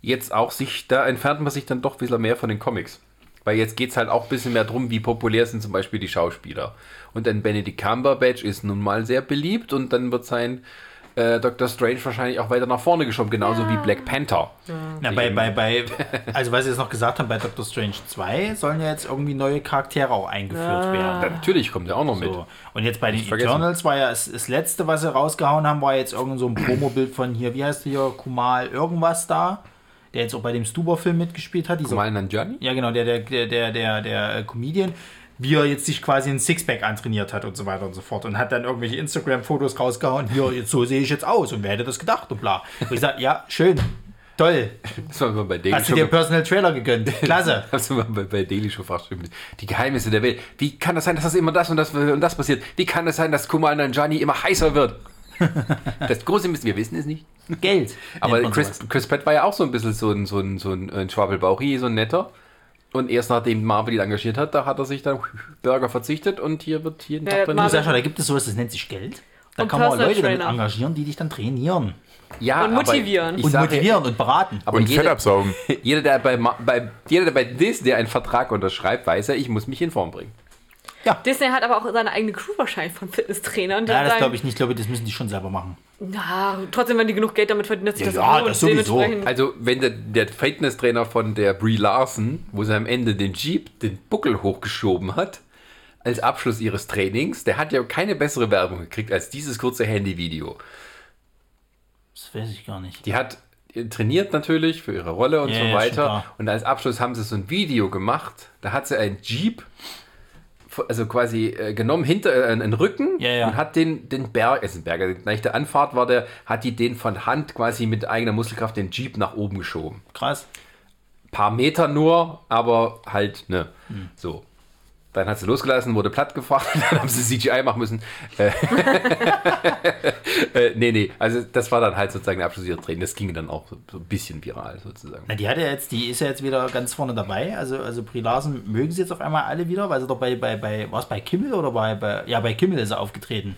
jetzt auch sich, da entfernt man sich dann doch ein bisschen mehr von den Comics. Weil jetzt geht es halt auch ein bisschen mehr drum, wie populär sind zum Beispiel die Schauspieler. Und ein Benedict Cumberbatch ist nun mal sehr beliebt und dann wird sein äh, Doctor Strange wahrscheinlich auch weiter nach vorne geschoben, genauso wie Black Panther. Na, bei, bei, bei, also was sie jetzt noch gesagt haben, bei Doctor Strange 2 sollen ja jetzt irgendwie neue Charaktere auch eingeführt werden. Dann, natürlich kommt er auch noch mit. So. Und jetzt bei den vergessen. Eternals war ja das, das letzte, was sie rausgehauen haben, war jetzt irgend so ein Promobild von hier, wie heißt der hier, Kumal irgendwas da, der jetzt auch bei dem Stuber-Film mitgespielt hat. Dieser, Kumail Nanjiani? ja genau, der, der, der, der, der, äh, Comedian, wie er jetzt sich quasi ein Sixpack antrainiert hat und so weiter und so fort und hat dann irgendwelche Instagram-Fotos rausgehauen, hier, jetzt, so sehe ich jetzt aus und wer hätte das gedacht und bla. Und ich sage, ja, schön, toll, Das war bei Daily hast du dir einen Personal Trailer gegönnt, klasse. Das war bei, bei Daily Show fast stimmt. Die Geheimnisse der Welt. Wie kann das sein, dass das immer das und das und das passiert? Wie kann es sein, dass Kumail Nanjiani immer heißer wird? Das große Mist, wir wissen es nicht. Geld. Aber Chris. Chris Pratt war ja auch so ein bisschen so ein, so ein, so ein, ein Schwabelbauchi, so ein netter. Und erst nachdem Marvel ihn engagiert hat, da hat er sich dann Burger verzichtet und hier wird jeden Ja, Tag Marvel- trainiert. Sascha, da gibt es sowas, das nennt sich Geld. Da Und kann man Personal Leute damit engagieren, die dich dann trainieren. Ja, Und motivieren. Und sage, motivieren und beraten. Aber Und Fett jeder, absaugen. jeder, der bei, bei, jeder, der bei Disney einen Vertrag unterschreibt, weiß ja, ich muss mich in Form bringen. Disney hat aber auch seine eigene Crew wahrscheinlich von Fitnesstrainern. Ja, das glaube ich nicht. Ich glaube, das müssen die schon selber machen. Na, trotzdem, wenn die genug Geld damit verdienen, dass sich Ja, das ja, das sowieso. Also, wenn der, der Fitnesstrainer von der Brie Larson, wo sie am Ende den Jeep, den Buckel hochgeschoben hat, als Abschluss ihres Trainings, der hat ja keine bessere Werbung gekriegt als dieses kurze Handyvideo. Das weiß ich gar nicht. Die hat trainiert natürlich für ihre Rolle und Ja, so ja, weiter. Und als Abschluss haben sie so ein Video gemacht. Da hat sie einen Jeep, also quasi äh, genommen, hinter äh, einen Rücken Ja, ja. und hat den, den Berg, also den Berg, also nach der Anfahrt war der, hat die den von Hand quasi mit eigener Muskelkraft den Jeep nach oben geschoben. Krass. paar Meter nur, aber halt, ne, so. Dann hat sie losgelassen, wurde platt gefahren, dann haben sie CGI machen müssen. Äh, äh, nee, nee, also das war dann halt sozusagen der Abschluss ihrer Tränen. Das ging dann auch so, ein bisschen viral sozusagen. Na, die hat ja jetzt, die ist ja jetzt wieder ganz vorne dabei. Also, also Brie Larson mögen sie jetzt auf einmal alle wieder, weil sie doch bei, bei, bei war es bei Kimmel oder bei, bei, ja, bei Kimmel ist sie aufgetreten.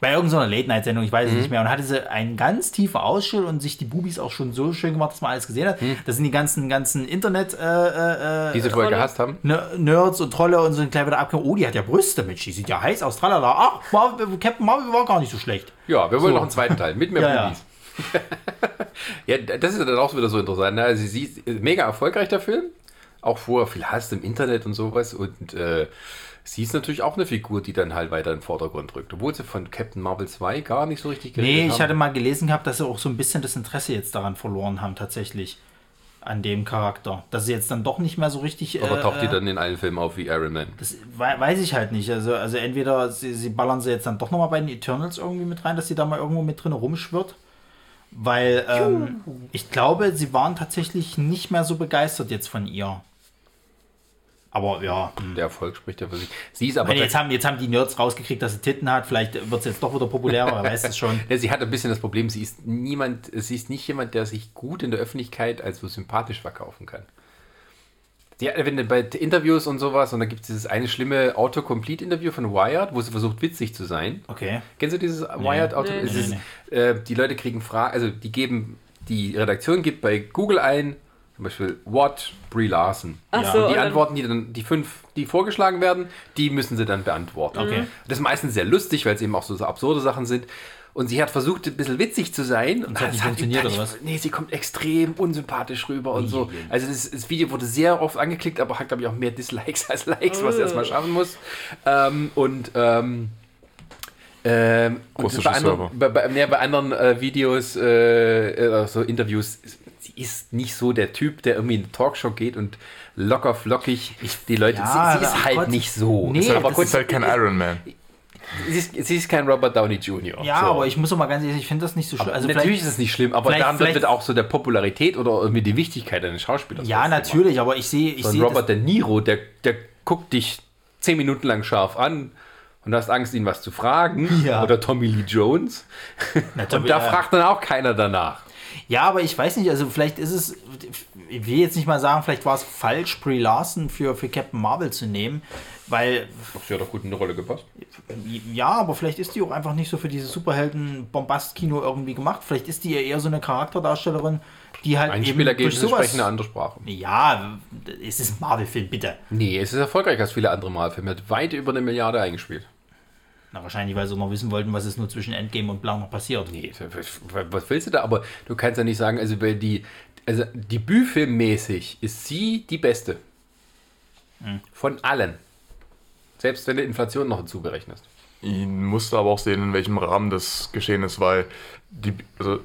Bei irgendeiner Late-Night-Sendung, ich weiß es nicht mehr. Und hatte sie einen ganz tiefen Ausschnitt und sich die Bubis auch schon so schön gemacht, dass man alles gesehen hat. Das sind die ganzen, ganzen Internet, äh, äh, Die sie vorher gehasst haben. Ner- Nerds und Trolle und so gleich wieder abgekommen. Oh, die hat ja Brüste, Mensch, die sieht ja heiß aus, tralala. Ach, Marvel, Captain Marvel war gar nicht so schlecht. Ja, wir wollen So. noch einen zweiten Teil mit mehr Ja, ja. Bubis. Ja, das ist dann auch wieder so interessant. Ne? Also sie ist mega erfolgreich, der Film. Auch vorher viel Hass im Internet und sowas. Und äh, sie ist natürlich auch eine Figur, die dann halt weiter in den Vordergrund rückt. Obwohl sie von Captain Marvel 2 gar nicht so richtig geredet Nee, ich haben. hatte mal gelesen gehabt, dass sie auch so ein bisschen das Interesse jetzt daran verloren haben, tatsächlich. An dem Charakter. Dass sie jetzt dann doch nicht mehr so richtig. Aber äh, taucht die äh, dann in allen Filmen auf wie Iron Man? Das wei- weiß ich halt nicht. Also, also entweder sie, sie ballern sie jetzt dann doch nochmal bei den Eternals irgendwie mit rein, dass sie da mal irgendwo mit drin rumschwirrt. Weil ähm, ich glaube, sie waren tatsächlich nicht mehr so begeistert jetzt von ihr. Aber ja. Der Erfolg spricht ja für sich. Sie ist aber Wenn jetzt, haben, jetzt haben die Nerds rausgekriegt, dass sie Titten hat. Vielleicht wird sie jetzt doch wieder populärer, wer weiß es schon. Ja, sie hat ein bisschen das Problem, sie ist niemand, sie ist nicht jemand, der sich gut in der Öffentlichkeit als so sympathisch verkaufen kann. Die, wenn du bei Interviews und sowas, und da gibt es dieses eine schlimme Autocomplete-Interview von Wired, wo sie versucht, witzig zu sein. Okay. Kennst du dieses Wired Auto? Nee. Es Nee, Äh, die Leute kriegen Fragen, also die geben, die Redaktion gibt bei Google ein, zum Beispiel What Brie Larson. Ach Ja, so, Und die und Antworten, die dann, die fünf, die vorgeschlagen werden, die müssen sie dann beantworten. Okay. Das ist meistens sehr lustig, weil es eben auch so, so absurde Sachen sind. Und sie hat versucht, ein bisschen witzig zu sein. Und es hat nicht funktioniert, oder was? Nee, sie kommt extrem unsympathisch rüber und so. Also das, das Video wurde sehr oft angeklickt, aber hat, glaube ich, auch mehr Dislikes als Likes, was sie Oh. erstmal schaffen muss. Ähm, und ähm, ähm, und bei anderen, bei, bei, nee, bei anderen äh, Videos, äh, äh, so Interviews, ist nicht so der Typ, der irgendwie in eine Talkshow geht und locker flockig die Leute. Ja, sie, sie ist ach halt Gott. nicht so. Nee, Ist aber das kurz, ist halt kein Iron Man. sie, ist, sie ist kein Robert Downey Jr. Ja, so. aber ich muss doch mal ganz ehrlich, ich finde das nicht so schlimm. Also Natürlich ist es nicht schlimm, aber daran wird auch so der Popularität oder irgendwie die Wichtigkeit eines Schauspielers. Ja, natürlich, aber ich sehe, ich So ein sehe Robert De Niro, der, der guckt dich zehn Minuten lang scharf an und hast Angst, ihn was zu fragen. Ja. Oder Tommy Lee Jones. das, Und da ja. fragt dann auch keiner danach. Ja, aber ich weiß nicht, also vielleicht ist es, ich will jetzt nicht mal sagen, vielleicht war es falsch, Brie Larson für, für Captain Marvel zu nehmen, weil, Sie hat doch gut in eine Rolle gepasst. ja, aber vielleicht ist die auch einfach nicht so für dieses Superhelden-Bombast-Kino irgendwie gemacht. Vielleicht ist die ja eher so eine Charakterdarstellerin, die halt Einspielergebnisse sprechen eine andere Sprache. Ja, es ist ein Marvel-Film, bitte. Nee, es ist erfolgreicher als viele andere Marvel-Filme. Hat weit über eine Milliarde eingespielt. Na, wahrscheinlich, weil sie noch wissen wollten, was ist nur zwischen Endgame und Blau noch passiert. Nee, was- willst du da? Aber du kannst ja nicht sagen, also weil die, also debütfilmmäßig ist sie die beste. Von allen. Selbst wenn du Inflation noch hinzuberechnest. Ich musste aber auch sehen, in welchem Rahmen das geschehen ist, weil die, also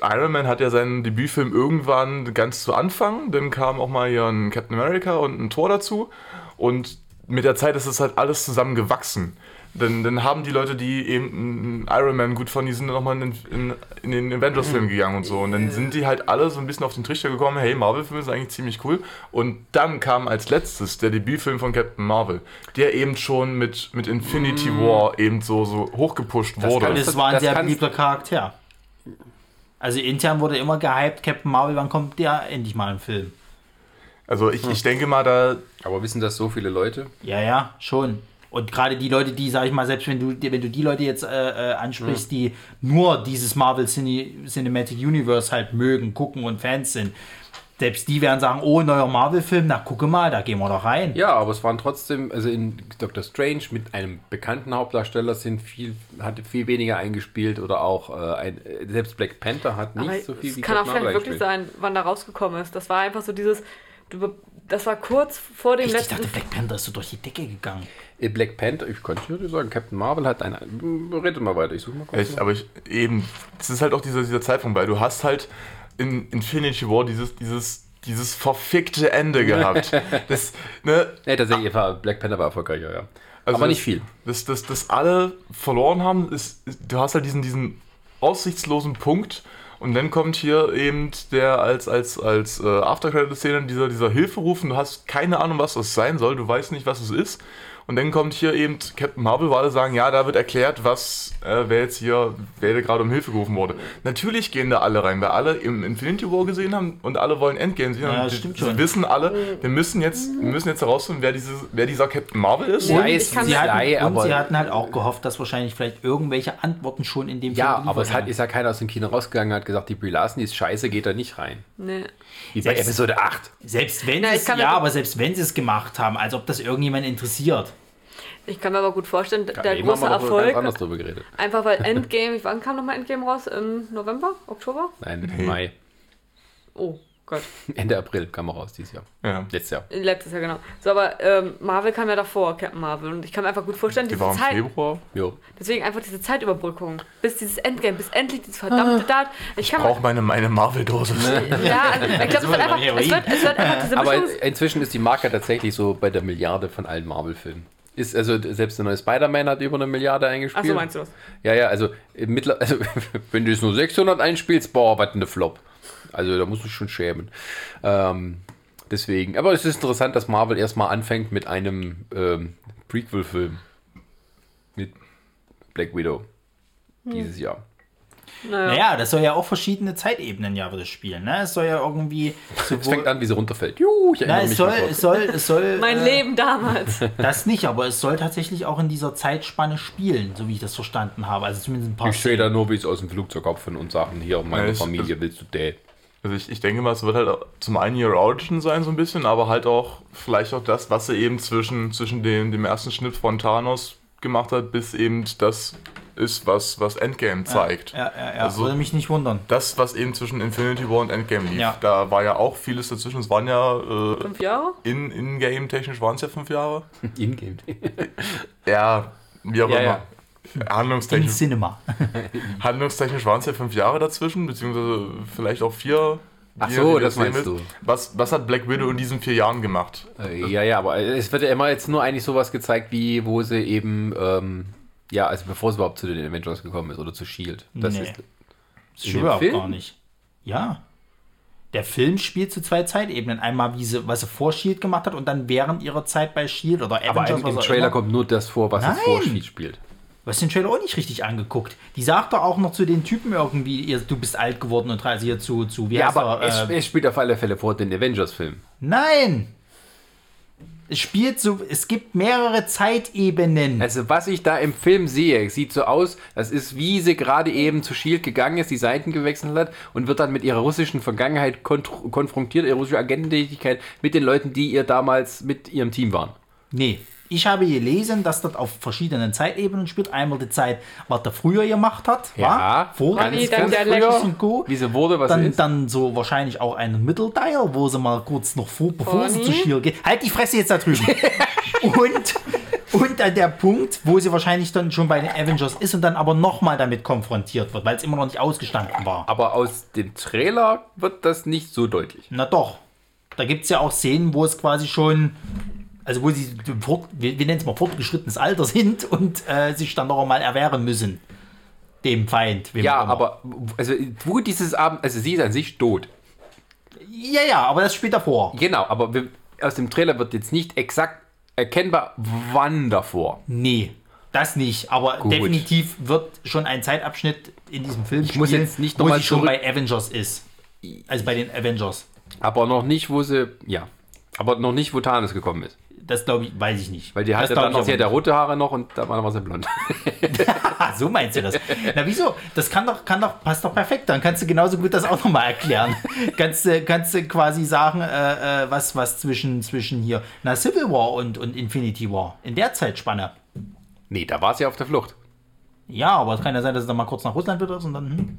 Iron Man hat ja seinen Debütfilm irgendwann ganz zu Anfang, dann kam auch mal hier ein Captain America und ein Tor dazu und mit der Zeit ist es halt alles zusammen gewachsen. Dann, dann haben die Leute, die eben Iron Man gut fanden, die sind dann nochmal in, in, in den Avengers-Film gegangen und so. Und dann sind die halt alle so ein bisschen auf den Trichter gekommen, hey, Marvel-Filme sind eigentlich ziemlich cool. Und dann kam als letztes der Debütfilm von Captain Marvel, der eben schon mit, mit Infinity War eben so, so hochgepusht wurde. kann- Das, Das- war ein das sehr beliebter Charakter. Also intern wurde immer gehypt, Captain Marvel, wann kommt der endlich mal ein Film? Also ich, ich denke mal, da Aber wissen das so viele Leute? Ja, ja, schon. Und gerade die Leute, die, sag ich mal, selbst wenn du, wenn du die Leute jetzt äh, äh, ansprichst, die nur dieses Marvel Cine, Cinematic Universe halt mögen, gucken und Fans sind, selbst die werden sagen, oh, neuer Marvel-Film, na gucke mal, da gehen wir doch rein. Ja, aber es waren trotzdem, also in Doctor Strange mit einem bekannten Hauptdarsteller sind viel, hat viel weniger eingespielt oder auch äh, ein, selbst Black Panther hat nicht Aber so viel es wie kann auch vielleicht wirklich sein, wann da rausgekommen ist. Das war einfach so dieses, das war kurz vor dem Echt, ich letzten. dachte, Black Panther ist so durch die Decke gegangen. Äh, Black Panther, ich könnte dir sagen, Captain Marvel hat eine. Rede mal weiter, ich suche mal kurz. Ich, aber ich, eben, es ist halt auch dieser, dieser Zeitpunkt, weil du hast halt in Infinity War dieses, dieses, dieses verfickte Ende gehabt. Das, ne, Nee, tatsächlich, war Black Panther war erfolgreicher, ja. also aber nicht viel. Das, das, das alle verloren haben, ist, ist, du hast halt diesen, diesen aussichtslosen Punkt Und dann kommt hier eben der als, als, als äh, Aftercredit-Szene dieser, dieser Hilferuf und du hast keine Ahnung, was das sein soll, du weißt nicht, was es ist. Und dann kommt hier eben Captain Marvel, wo alle sagen, ja, da wird erklärt, was, äh, wer jetzt hier, wer da gerade um Hilfe gerufen wurde. Natürlich gehen da alle rein, weil alle im Infinity War gesehen haben und alle wollen Endgame sehen. Ja, und die- stimmt sie schon. wissen alle, wir müssen jetzt, wir müssen jetzt herausfinden, wer, dieses, wer dieser Captain Marvel ist. Ja, Ja, ich es kann Sie hatten, sei, und aber, sie hatten halt auch gehofft, dass wahrscheinlich vielleicht irgendwelche Antworten schon in dem ja, Film aber es hat, ist ja keiner aus dem Kino rausgegangen und hat gesagt, die Brie Larson die ist scheiße, geht da nicht rein. Nee. Wie bei Selbst- Episode 8. Selbst wenn Na, es, kann ja, aber selbst wenn sie es gemacht haben, als ob das irgendjemand interessiert. Ich kann mir aber gut vorstellen, der Eben haben große doch ganz Erfolg, anders drüber geredet. einfach weil Endgame, wann kam nochmal Endgame raus? Im November? Oktober? Nein, im Mai. Oh Gott, Ende April kam er raus dieses Jahr. Ja. Letztes Jahr. letztes Jahr genau. So, aber ähm, Marvel kam ja davor, Captain Marvel. Und ich kann mir einfach gut vorstellen, Die diese war im Zeit, Februar. Jo. deswegen einfach diese Zeitüberbrückung, bis dieses Endgame, bis endlich dieses verdammte Datum. Ich kann Brauche meine, meine Marvel-Dose. ja, also, ich glaube, es wird einfach, es wird, es wird einfach diese Aber Mischung. inzwischen ist die Marke tatsächlich so bei der Milliarde von allen Marvel-Filmen. Ist also selbst der neue Spider-Man hat über eine Milliarde eingespielt. Achso, meinst du das? Ja, ja, also, mittler, also wenn du es nur 600 einspielst, boah, was eine Flop. Also da musst du schon schämen. Ähm, deswegen, aber es ist interessant, dass Marvel erstmal anfängt mit einem ähm, Prequel-Film. Mit Black Widow. Dieses Jahr. Naja. Naja, das soll ja auch verschiedene Zeitebenen ja wieder spielen. Ne? Es soll ja irgendwie Es fängt an, wie sie runterfällt. Juhu, ich Na, erinnere es mich soll, es soll, es soll. Mein äh, Leben damals. Das nicht, aber es soll tatsächlich auch in dieser Zeitspanne spielen, so wie ich das verstanden habe. Also zumindest ein paar. Ich sehe da nur, wie es aus dem Flugzeug abfällt und sagen, hier, meine Ja, ich- Familie, willst du Date? Also ich, ich denke mal, es wird halt auch zum einen ihre Origin sein, so ein bisschen, aber halt auch vielleicht auch das, was sie eben zwischen, zwischen dem, dem ersten Schnitt von Thanos gemacht hat, bis eben das ist, was, was Endgame zeigt. Ja, ja, ja. Also- würde mich nicht wundern. Das, was eben zwischen Infinity War und Endgame lief, Ja. da war ja auch vieles dazwischen. Es waren ja äh, Fünf Jahre? in, in-game technisch waren es ja fünf Jahre. In-game. Ja, wie auch Ja, immer. ja. In Handlungstechnisch, Cinema. handlungstechnisch waren es ja fünf Jahre dazwischen, beziehungsweise vielleicht auch vier. Ach so, das meinst willst. du. Was, was hat Black Widow in diesen vier Jahren gemacht? Äh, Ja, ja, aber es wird ja immer jetzt nur eigentlich sowas gezeigt, wie wo sie eben, ähm, ja, also bevor sie überhaupt zu den Avengers gekommen ist oder zu Shield. Das Nee. ist, Das stimmt überhaupt gar nicht. Ja. Der Film spielt zu zwei Zeitebenen. Einmal, wie sie, was sie vor Shield gemacht hat und dann während ihrer Zeit bei Shield oder aber Avengers. im, im was auch Trailer immer. kommt nur das vor, was Nein. es vor Shield spielt. Du hast den Trailer auch nicht richtig angeguckt. Die sagt doch auch noch zu den Typen irgendwie, ihr, du bist alt geworden und also hier zu, zu wie Ja, aber er, es, äh, es spielt auf alle Fälle vor den Avengers-Film. Nein! Es spielt so, es gibt mehrere Zeitebenen. Also was ich da im Film sehe, sieht so aus, das ist wie sie gerade eben zu Shield gegangen ist, die Seiten gewechselt hat und wird dann mit ihrer russischen Vergangenheit konfrontiert, ihre russische Agententätigkeit mit den Leuten, die ihr damals mit ihrem Team waren. Nee. Ich habe gelesen, dass das auf verschiedenen Zeitebenen spielt. Einmal die Zeit, was der früher gemacht hat. Ja, war, vor ganz, dann ganz der früher, Lex und Co. wie sie wurde, was sie Dann, ist. dann so wahrscheinlich auch einen Mittelteil, wo sie mal kurz noch vor, bevor sie Bonnie? zu Shield geht. Halt die Fresse jetzt da drüben. und, und an der Punkt, wo sie wahrscheinlich dann schon bei den Avengers ist und dann aber nochmal damit konfrontiert wird, weil es immer noch nicht ausgestanden war. Aber aus dem Trailer wird das nicht so deutlich. Na doch. Da gibt es ja auch Szenen, wo es quasi schon, also wo sie, fort, wir, wir nennen es mal fortgeschrittenes Alter sind und äh, sich dann noch einmal erwehren müssen. Dem Feind. Ja, aber also, wo dieses Abend, also sie ist an sich tot. Ja, ja, aber das spielt davor. Genau, aber wir, aus dem Trailer wird jetzt nicht exakt erkennbar, wann davor. Nee, das nicht. Aber Gut. definitiv wird schon ein Zeitabschnitt in diesem Film ich muss jetzt nicht noch wo mal sie schon bei Avengers ist. Also bei den Avengers. Aber noch nicht, wo sie, ja, aber noch nicht, wo Thanos gekommen ist. Das glaube ich, weiß ich nicht. Weil die hatte dann noch, hatte rote Haare noch und da war sie blond. Ah, so meinst du das? Na wieso? Das kann doch, kann doch, passt doch perfekt. Dann kannst du genauso gut das auch nochmal erklären. kannst, du, kannst du quasi sagen, äh, äh, was, was zwischen, zwischen hier, na Civil War und, und Infinity War, in der Zeitspanne. nee, da war sie auf der Flucht. Ja, aber es kann ja sein, dass es dann mal kurz nach Russland wird und dann, hm,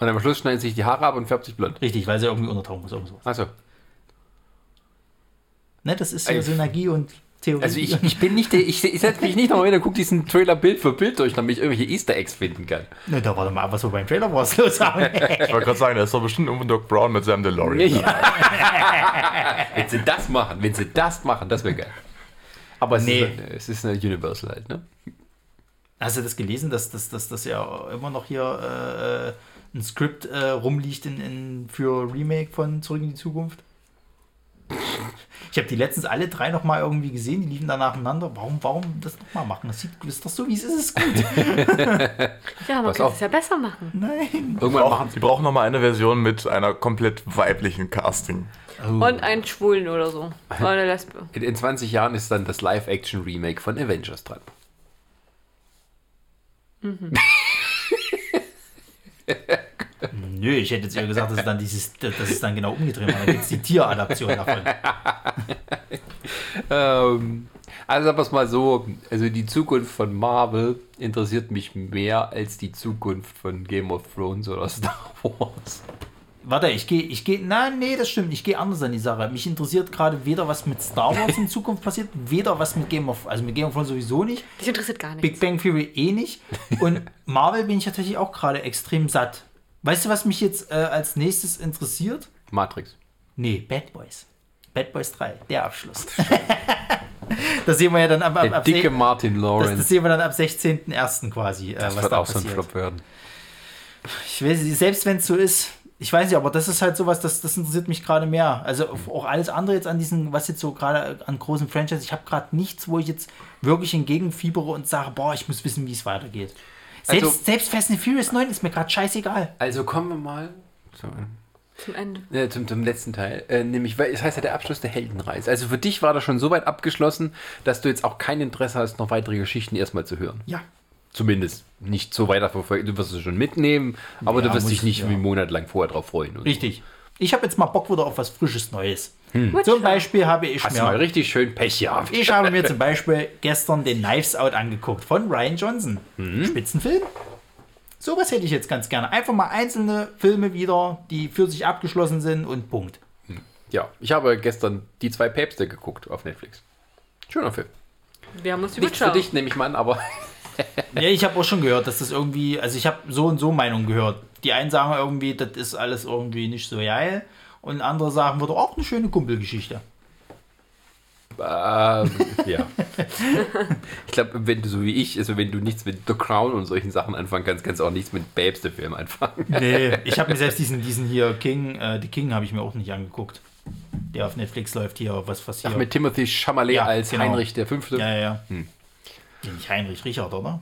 Und am Schluss schneidet sich die Haare ab und färbt sich blond. richtig, weil sie irgendwie untertauchen muss. Achso. Ne, das ist so Also- Synergie und Theorie. Also ich, ich bin nicht der, ich, ich setze mich nicht noch hin und gucke diesen Trailer Bild für Bild durch, damit ich irgendwelche Easter Eggs finden kann. ne, da warte mal, ab, was wir beim Trailer was los haben. Ich wollte gerade sagen, da ist doch bestimmt irgendwo Doc Brown mit Sam DeLorean. Ja. wenn sie das machen, wenn sie das machen, das wäre geil. Aber es, Nee. ist, es ist eine Universal halt, ne? Hast du das gelesen, dass das ja immer noch hier äh, ein Skript äh, rumliegt in, in, für Remake von Zurück in die Zukunft? Ich habe die letztens alle drei noch mal irgendwie gesehen, die liefen da nacheinander. Warum, warum das noch mal machen? Das sieht, ist doch so, wie es ist, ist gut. Ja, man kann es ja besser machen. Nein. Irgendwann machen Sie brauchen noch mal eine Version mit einer komplett weiblichen Casting. Und einen Schwulen oder so. Oder eine Lesbe. in, in 20 Jahren ist dann das Live-Action-Remake von Avengers dran. Nö, ich hätte jetzt eher gesagt, dass es dann dieses, das ist dann genau umgedreht war. Da gibt es die Tieradaption davon. Ähm, also sagen wir es mal so, also die Zukunft von Marvel interessiert mich mehr als die Zukunft von Game of Thrones oder Star Wars. Warte, ich gehe, ich gehe, na, nee, das stimmt, ich gehe anders an die Sache. Mich interessiert gerade weder, was mit Star Wars in Zukunft passiert, weder was mit Game of, also mit Game of Thrones sowieso nicht, Dich interessiert gar nichts. Big Bang Theory eh nicht und Marvel bin ich tatsächlich auch gerade extrem satt. Weißt du, was mich jetzt äh, als nächstes interessiert? Matrix. Nee, Bad Boys. Bad Boys 3, der Abschluss. das sehen wir ja dann ab, ab, Der ab dicke Martin das, Lawrence. das sehen wir dann ab 16.01. quasi, äh, Das was wird da auch so ein passiert. Flop werden. Ich weiß nicht, selbst wenn es so ist, ich weiß nicht, aber das ist halt sowas, das, das interessiert mich gerade mehr. Also auch alles andere jetzt an diesen, was jetzt so gerade an großen Franchises, ich habe gerade nichts, wo ich jetzt wirklich entgegenfiebere und sage, boah, ich muss wissen, wie es weitergeht. Selbst, Also- selbst Fast and Furious 9 ist mir gerade scheißegal. Also kommen wir mal zu, Zum Ende. äh, zum, zum letzten Teil. Äh, nämlich, weil es heißt ja der Abschluss der Heldenreise. Also für dich war das schon so weit abgeschlossen, dass du jetzt auch kein Interesse hast, noch weitere Geschichten erstmal zu hören. Ja. Zumindest nicht so weiterverfolgen. Du wirst es schon mitnehmen, aber Ja, du wirst dich ich, nicht ja. wie einen Monat lang vorher drauf freuen. und so. Richtig. Ich habe jetzt mal Bock wieder auf was Frisches Neues. Witcher. Zum Beispiel habe ich Hast du mal mir, richtig schön Pech gehabt. ich habe mir zum Beispiel gestern den Knives Out angeguckt von Ryan Johnson. Mhm. Spitzenfilm. Sowas hätte ich jetzt ganz gerne. Einfach mal einzelne Filme wieder, die für sich abgeschlossen sind und Punkt. Ja, ich habe gestern die zwei Päpste geguckt auf Netflix. Schöner Film. Wir haben uns die Nicht für dich, nehme ich mal an, aber Ja, ich habe auch schon gehört, dass das irgendwie, also ich habe so und so Meinungen gehört. Die einen sagen irgendwie, das ist alles irgendwie nicht so geil. Und andere sagen, wird auch eine schöne Kumpelgeschichte. ähm, ja. ich glaube, wenn du so wie ich, also wenn du nichts mit The Crown und solchen Sachen anfangen kannst, kannst du auch nichts mit Päpste-Film anfangen. Nee, ich habe mir selbst diesen, diesen hier King, äh, The King habe ich mir auch nicht angeguckt. Der auf Netflix läuft hier, was, was hier. Ach, mit Timothy Chalamet Ja, als genau. Heinrich der Fünfte. ja, ja, ja. Hm. Nicht Heinrich Richard, oder?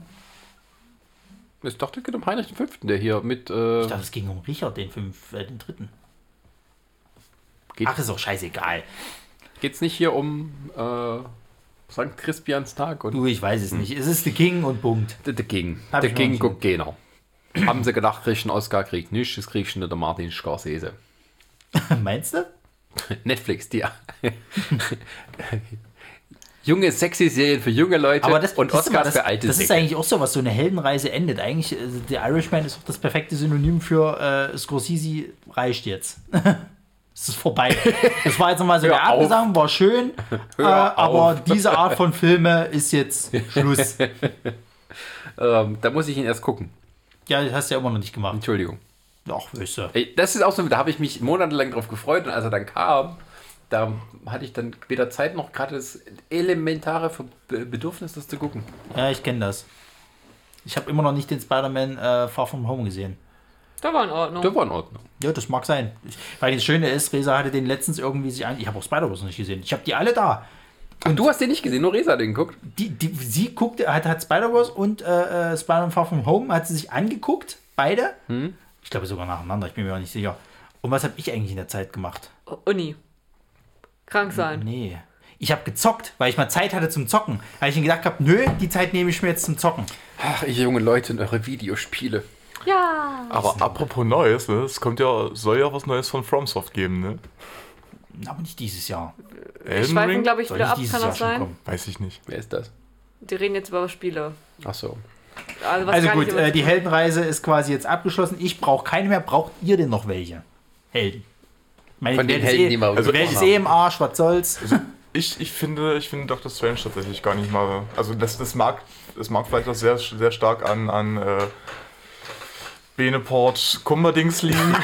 Ich dachte, es geht um Heinrich den Fünften, der hier mit. Ich Äh, dachte, es ging um Richard, den, fünf, äh, den dritten. Geht Ach, ist auch scheißegal. es nicht hier um äh, St. Crispians Tag und Du, ich weiß es nicht. Es ist The King und Punkt. der der King. Hab noch King guckt genau. Haben sie gedacht, kriegt einen Oscar, kriegt nicht, das kriegt schon der Martin Scorsese. Meinst du? Netflix, die junge, sexy Serien für junge Leute Aber das, und Oscars das, für alte Das ist Säcke. eigentlich auch so, was so eine Heldenreise endet. Eigentlich, äh, The Irishman ist auch das perfekte Synonym für äh, Scorsese reicht jetzt. Es ist vorbei. Das war jetzt nochmal so der auf. Abgesang, war schön, äh, aber diese Art von Filme ist jetzt Schluss. Ähm, da muss ich ihn erst gucken. Ja, das hast du ja immer noch nicht gemacht. Entschuldigung. Ach. Ey, das ist auch so, da habe ich mich monatelang drauf gefreut und als er dann kam, da hatte ich dann weder Zeit noch gerade das elementare Bedürfnis, das zu gucken. Ja, ich kenne das. Ich habe immer noch nicht den Spider-Man äh, Far From Home gesehen. Da war in Ordnung. Der war in Ordnung. Ja, das mag sein. Weil das Schöne ist, Resa hatte den letztens irgendwie sich an. Ich habe auch Spider-Verse noch nicht gesehen. Ich habe die alle da. Ach, du hast den nicht gesehen, nur Resa hat den geguckt. Die, die, sie guckte, hat, hat Spider-Verse und äh, äh, Spider-Man Far From Home hat sie sich angeguckt. Beide. Ich glaube sogar nacheinander, ich bin mir auch nicht sicher. Und was habe ich eigentlich in der Zeit gemacht? Uni. Krank sein. Nee. Ich habe gezockt, weil ich mal Zeit hatte zum Zocken. Weil ich mir gedacht habe, nö, die Zeit nehme ich mir jetzt zum Zocken. Ach, ihr junge Leute und eure Videospiele. Ja. Aber apropos Neues, ne? Es kommt ja, soll ja was Neues von FromSoft geben, ne? Aber nicht dieses Jahr. Elden Schweifen, Ring? glaube ich, Soll wieder nicht ab, dieses kann Jahr das schon sein? kommen? Weiß ich nicht. Wer ist das? Die reden jetzt über Spiele. Ach so. Also, was Also gar gut, nicht über- äh, die Heldenreise ist quasi jetzt abgeschlossen. Ich brauche keine mehr. Braucht ihr denn noch welche? Helden. Meine, Von die den Welt ist Helden, eh, die wir also, Welt ist eh im Arsch, was soll's. Ich, ich finde, ich finde Doctor Strange tatsächlich gar nicht mal. Also das, das mag, das mag vielleicht auch sehr, sehr stark an, an äh, Beneport Kumberdings liegen.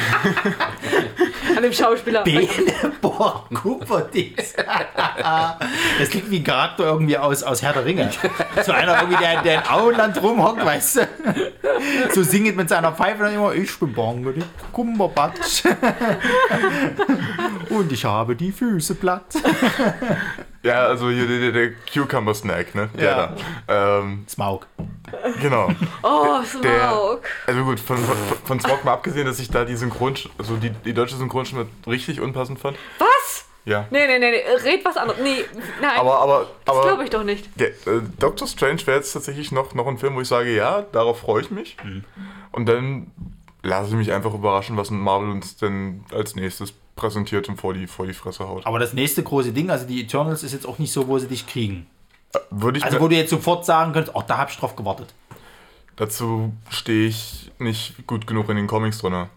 an dem Schauspieler. Bene Boah, Kuperdings. Das klingt wie ein Charakter irgendwie aus, aus Herr der Ringe. So einer irgendwie, der, der in Auenland rumhockt, weißt du? So singet mit seiner Pfeife dann immer, ich bin Bongeli, Kumberbatsch. Und ich habe die Füße platt. Ja, also hier der, der, Cucumber Snack, ne? Der Ja. da. Ähm, Smaug. genau. Oh, Der, Smaug. also gut, von, von, von Smog mal abgesehen, dass ich da die Synchron, also die, die deutsche Synchronstimme richtig unpassend fand. Was? Ja. Nee, nee, nee, nee, red was anderes. Nee, nein. Aber, aber, das glaube ich doch nicht. Der, äh, Doctor Strange wäre jetzt tatsächlich noch, noch ein Film, wo ich sage, ja, darauf freue ich mich. Mhm. Und dann lasse ich mich einfach überraschen, was Marvel uns denn als nächstes präsentiert und vor die, vor die Fresse haut. Aber das nächste große Ding, also die Eternals, ist jetzt auch nicht so, wo sie dich kriegen. Würde ich Also wo du jetzt sofort sagen könntest, oh, da hab ich drauf gewartet. Dazu stehe ich nicht gut genug in den Comics drin.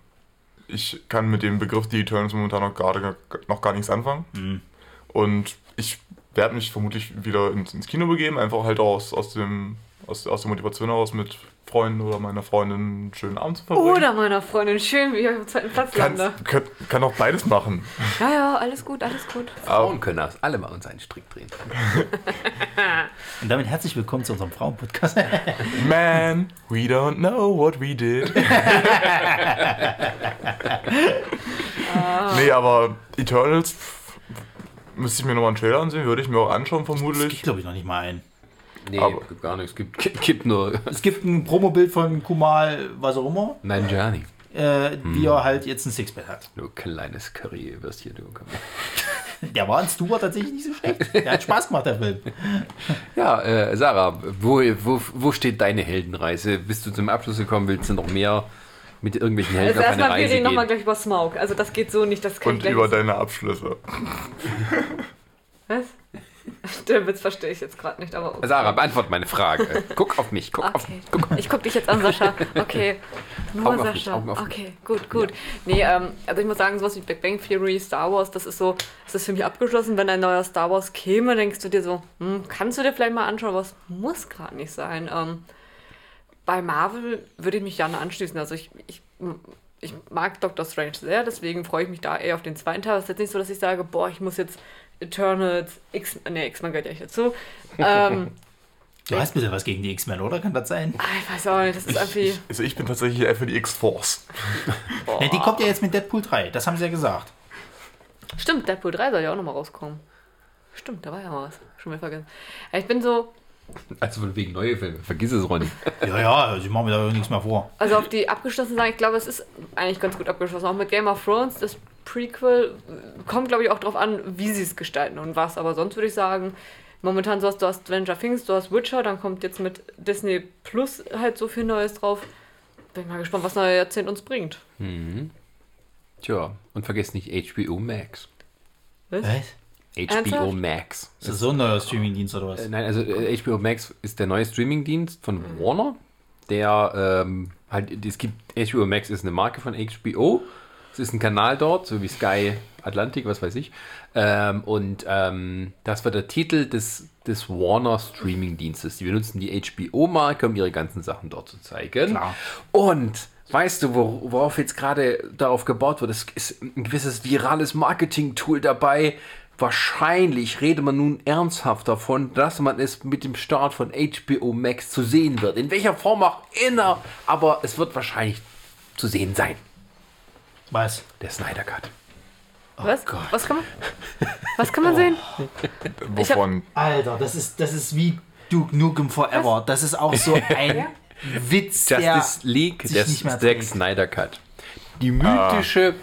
Ich kann mit dem Begriff die Eternals momentan noch, gerade, noch gar nichts anfangen. Mhm. Und ich werde mich vermutlich wieder ins, ins Kino begeben, einfach halt aus, aus, dem, aus, aus der Motivation heraus mit Freunden oder meiner Freundin einen schönen Abend zu verbringen. Oder meiner Freundin, schön, wie ich auf dem zweiten Platz kann, lande. kann, kann auch beides machen. Ja, ja, alles gut, alles gut. Frauen können aus allem uns einen Strick drehen. Und damit herzlich willkommen zu unserem Frauenpodcast. Man, we don't know what we did. nee, aber Eternals müsste ich mir nochmal einen Trailer ansehen, würde ich mir auch anschauen, Das vermutlich. geht, glaube ich, noch nicht mal ein. Nee, Aber- gibt gar nichts. Gibt, gibt, gibt nur Es gibt ein Promobild von Kumal, was auch immer, Nanjani. äh, wie er halt jetzt ein Sixpack hat. Du kleines Currywürstchen, du. komm. Der war in Stuart tatsächlich nicht so schlecht. Der hat Spaß gemacht, der Film. Ja, äh, Sarah, wo, wo, wo steht deine Heldenreise? Bist du zum Abschluss gekommen? Willst du noch mehr mit irgendwelchen Helden Also auf eine erstmal, wir Reise reden nochmal gehen? gleich über Smaug. Also das geht so nicht, das kann Und gleich über nicht- deine Abschlüsse. Was? Den Witz verstehe ich jetzt gerade nicht, aber okay. Sarah, beantwort meine Frage. Guck auf mich, guck auf Okay. mich. Guck. Ich guck dich jetzt an, Sascha. Okay. Nur Augen auf Sascha. Auf mich. okay, gut, gut. Nee, ähm, also ich muss sagen, sowas wie Big Bang Theory, Star Wars, das ist so, das ist für mich abgeschlossen. Wenn ein neuer Star Wars käme, denkst du dir so, hm, kannst du dir vielleicht mal anschauen, was muss gerade nicht sein. Ähm, bei Marvel würde ich mich gerne anschließen. Also ich, ich, ich mag Doctor Strange sehr, deswegen freue ich mich da eher auf den zweiten Teil. Es ist jetzt nicht so, dass ich sage, boah, ich muss jetzt Eternals, X, nee, X-Men gehört ja nicht dazu. Ähm, Du hast ein bisschen was gegen die X-Men, oder? Kann das sein? ah, ich weiß auch nicht, das ist irgendwie... Also ich bin tatsächlich eher für die X-Force. Ne, die kommt ja jetzt mit Deadpool 3, das haben sie ja gesagt. Stimmt, Deadpool 3 soll ja auch nochmal rauskommen. Stimmt, da war ja mal was. Schon wieder vergessen. Ja, ich bin so, Also von wegen neue Filme. Vergiss es, Ronny. Ja, ja, sie machen mir da nichts mehr vor. also auf die abgeschlossen sagen, ich glaube, es ist eigentlich ganz gut abgeschlossen. Auch mit Game of Thrones, das Prequel, äh, kommt, glaube ich, auch drauf an, wie sie es gestalten und was. Aber sonst würde ich sagen, momentan so hast du hast Stranger Things, du hast Witcher, dann kommt jetzt mit Disney Plus halt so viel Neues drauf. Bin mal gespannt, was neue Jahrzehnt uns bringt. Tja, und vergiss nicht HBO Max. Was? Was? HBO Ernsthaft? Max. Ist das so ein neuer Streamingdienst oder was? Äh, Nein, also äh, HBO Max ist der neue Streamingdienst von Warner. Der ähm, halt, es gibt HBO Max ist eine Marke von HBO. Es ist ein Kanal dort, so wie Sky Atlantic, was weiß ich. Ähm, und ähm, das war der Titel des, des Warner Streamingdienstes. Die benutzen die HBO-Marke, um ihre ganzen Sachen dort zu zeigen. Klar. Und weißt du, wor- worauf jetzt gerade darauf gebaut wird? Es ist ein gewisses virales Marketing-Tool dabei. Wahrscheinlich redet man nun ernsthaft davon, dass man es mit dem Start von HBO Max zu sehen wird. In welcher Form auch immer, aber es wird wahrscheinlich zu sehen sein. Was? Der Snyder Cut. was? Was kann man, was kann man sehen? Wovon? Alter, das ist, das ist wie Duke Nukem Forever. Das ist auch so ein Witz, der... Justice League, sich der nicht mehr Zack. Snyder Cut. Die mythische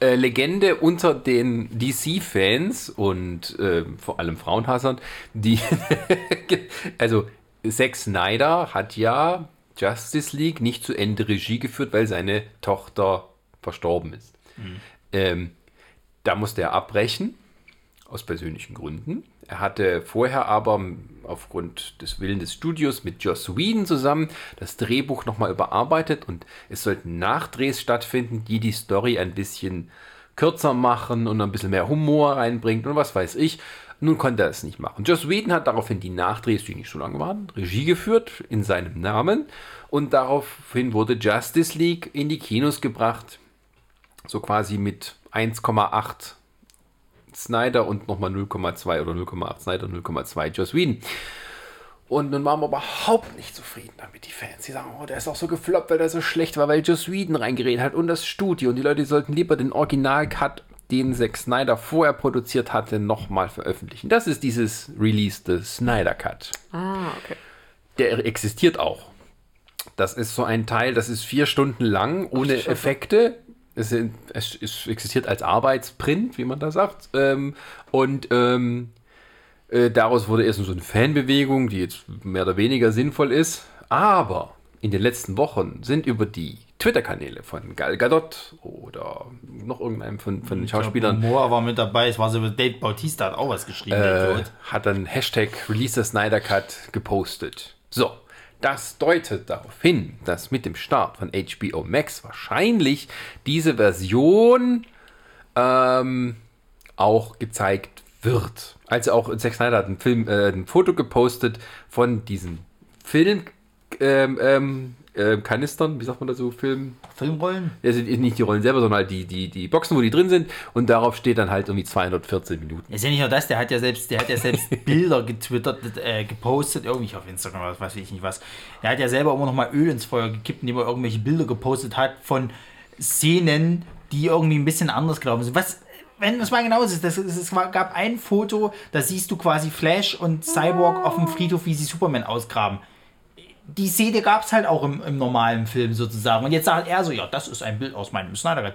äh, Legende unter den DC-Fans und äh, vor allem Frauenhassern, die. also, Zack Snyder hat ja Justice League nicht zu Ende Regie geführt, weil seine Tochter verstorben ist. Ähm, da musste er abbrechen, aus persönlichen Gründen. Er hatte vorher aber aufgrund des Willens des Studios mit Joss Whedon zusammen das Drehbuch nochmal überarbeitet und es sollten Nachdrehs stattfinden, die die Story ein bisschen kürzer machen und ein bisschen mehr Humor reinbringt und was weiß ich. Nun konnte er es nicht machen. Joss Whedon hat daraufhin die Nachdrehs, die nicht so lange waren, Regie geführt in seinem Namen und daraufhin wurde Justice League in die Kinos gebracht so quasi mit 1,8 Snyder und nochmal 0,2 oder 0,8 Snyder und 0,2 Joss Whedon. Und nun waren wir überhaupt nicht zufrieden damit, die Fans. Die sagen, oh, der ist auch so gefloppt, weil der so schlecht war, weil Joss Whedon reingeredet hat und das Studio. Und die Leute sollten lieber den Original-Cut, den Zack Snyder vorher produziert hatte, nochmal veröffentlichen. Das ist dieses Release des Snyder Cut. Ah, okay. Der existiert auch. Das ist so ein Teil, das ist vier Stunden lang, ohne. Effekte. Es, es, es existiert als Arbeitsprint, wie man da sagt. Ähm, und ähm, äh, daraus wurde erst so eine Fanbewegung, die jetzt mehr oder weniger sinnvoll ist. Aber in den letzten Wochen sind über die Twitter-Kanäle von Gal Gadot oder noch irgendeinem von, von den Schauspielern Moa war mit dabei. Es war so, Dave Bautista hat auch was geschrieben. äh, hat dann Hashtag Release the Snyder Cut gepostet. So, das deutet darauf hin, dass mit dem Start von HBO Max wahrscheinlich diese Version ähm, auch gezeigt wird. Also auch Zack Snyder hat ein, Film, äh, ein Foto gepostet von diesen Film ähm, ähm, äh, Kanistern, wie sagt man das so, Film, Filmrollen? also nicht die Rollen selber, sondern halt die, die, die Boxen, wo die drin sind und darauf steht dann halt irgendwie 214 Minuten. Ist ja nicht nur das, der hat ja selbst, der hat ja selbst Bilder getwittert, äh, gepostet, irgendwie auf Instagram oder was weiß ich nicht was. Der hat ja selber immer noch mal Öl ins Feuer gekippt, indem er irgendwelche Bilder gepostet hat von Szenen, die irgendwie ein bisschen anders gelaufen sind. Was, wenn das mal genau ist, das, es es gab ein Foto, da siehst du quasi Flash und Cyborg auf dem Friedhof, wie sie Superman ausgraben. Die Szene gab es halt auch im, im normalen Film sozusagen. Und jetzt sagt er so, ja, das ist ein Bild aus meinem Snyder.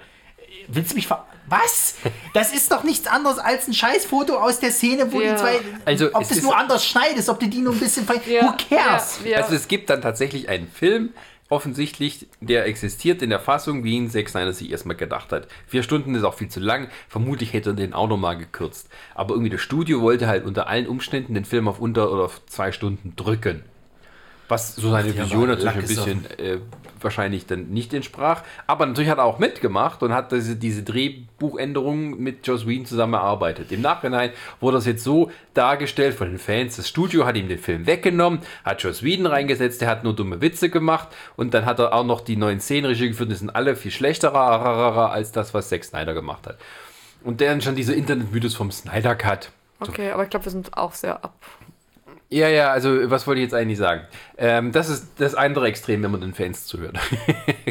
Willst du mich ver... Was? Das ist doch nichts anderes als ein Scheißfoto aus der Szene, wo Ja. die zwei... Also, ob es das nur anders schneidest, ob du die nur ein bisschen... ver- Ja, Who cares? Ja, ja. Also es gibt dann tatsächlich einen Film, offensichtlich, der existiert in der Fassung, wie ihn Zack Snyder sich erstmal gedacht hat. Vier Stunden ist auch viel zu lang. Vermutlich hätte er den auch nochmal gekürzt. Aber irgendwie das Studio wollte halt unter allen Umständen den Film auf unter oder auf zwei Stunden drücken. Was so seine Vision natürlich ein bisschen äh, wahrscheinlich dann nicht entsprach. Aber natürlich hat er auch mitgemacht und hat diese, diese Drehbuchänderungen mit Joss Whedon zusammen erarbeitet. Im Nachhinein wurde das jetzt so dargestellt von den Fans. Das Studio hat ihm den Film weggenommen, hat Joss Whedon reingesetzt, der hat nur dumme Witze gemacht und dann hat er auch noch die neuen Szenen Regie geführt. Die sind alle viel schlechterer als das, was Zack Snyder gemacht hat. Und dann schon diese Internetmythos vom Snyder Cut. Okay, aber ich glaube, wir sind auch sehr ab. Ja, ja, also was wollte ich jetzt eigentlich sagen? Ähm, das ist das andere Extrem, wenn man den Fans zuhört.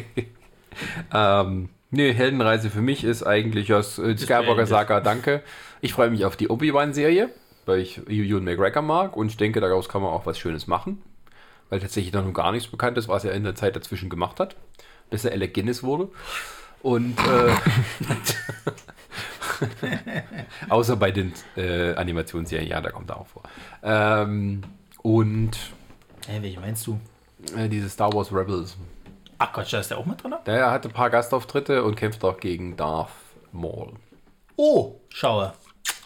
ähm, nee, Heldenreise für mich ist eigentlich aus äh, Skywalker. Saga, danke. Ich freue mich auf die Obi-Wan-Serie, weil ich Ewan McGregor mag und ich denke, daraus kann man auch was Schönes machen. Weil tatsächlich noch gar nichts bekannt ist, was er in der Zeit dazwischen gemacht hat, bis er Alec Guinness wurde. Und äh, außer bei den äh, Animationsserien, ja, da kommt er auch vor. Ähm, und Hä, welche meinst du? äh, diese Star Wars Rebels. Ach Gott, da ist der auch mit drin? Der hatte ein paar Gastauftritte und kämpft auch gegen Darth Maul. Oh, schaue.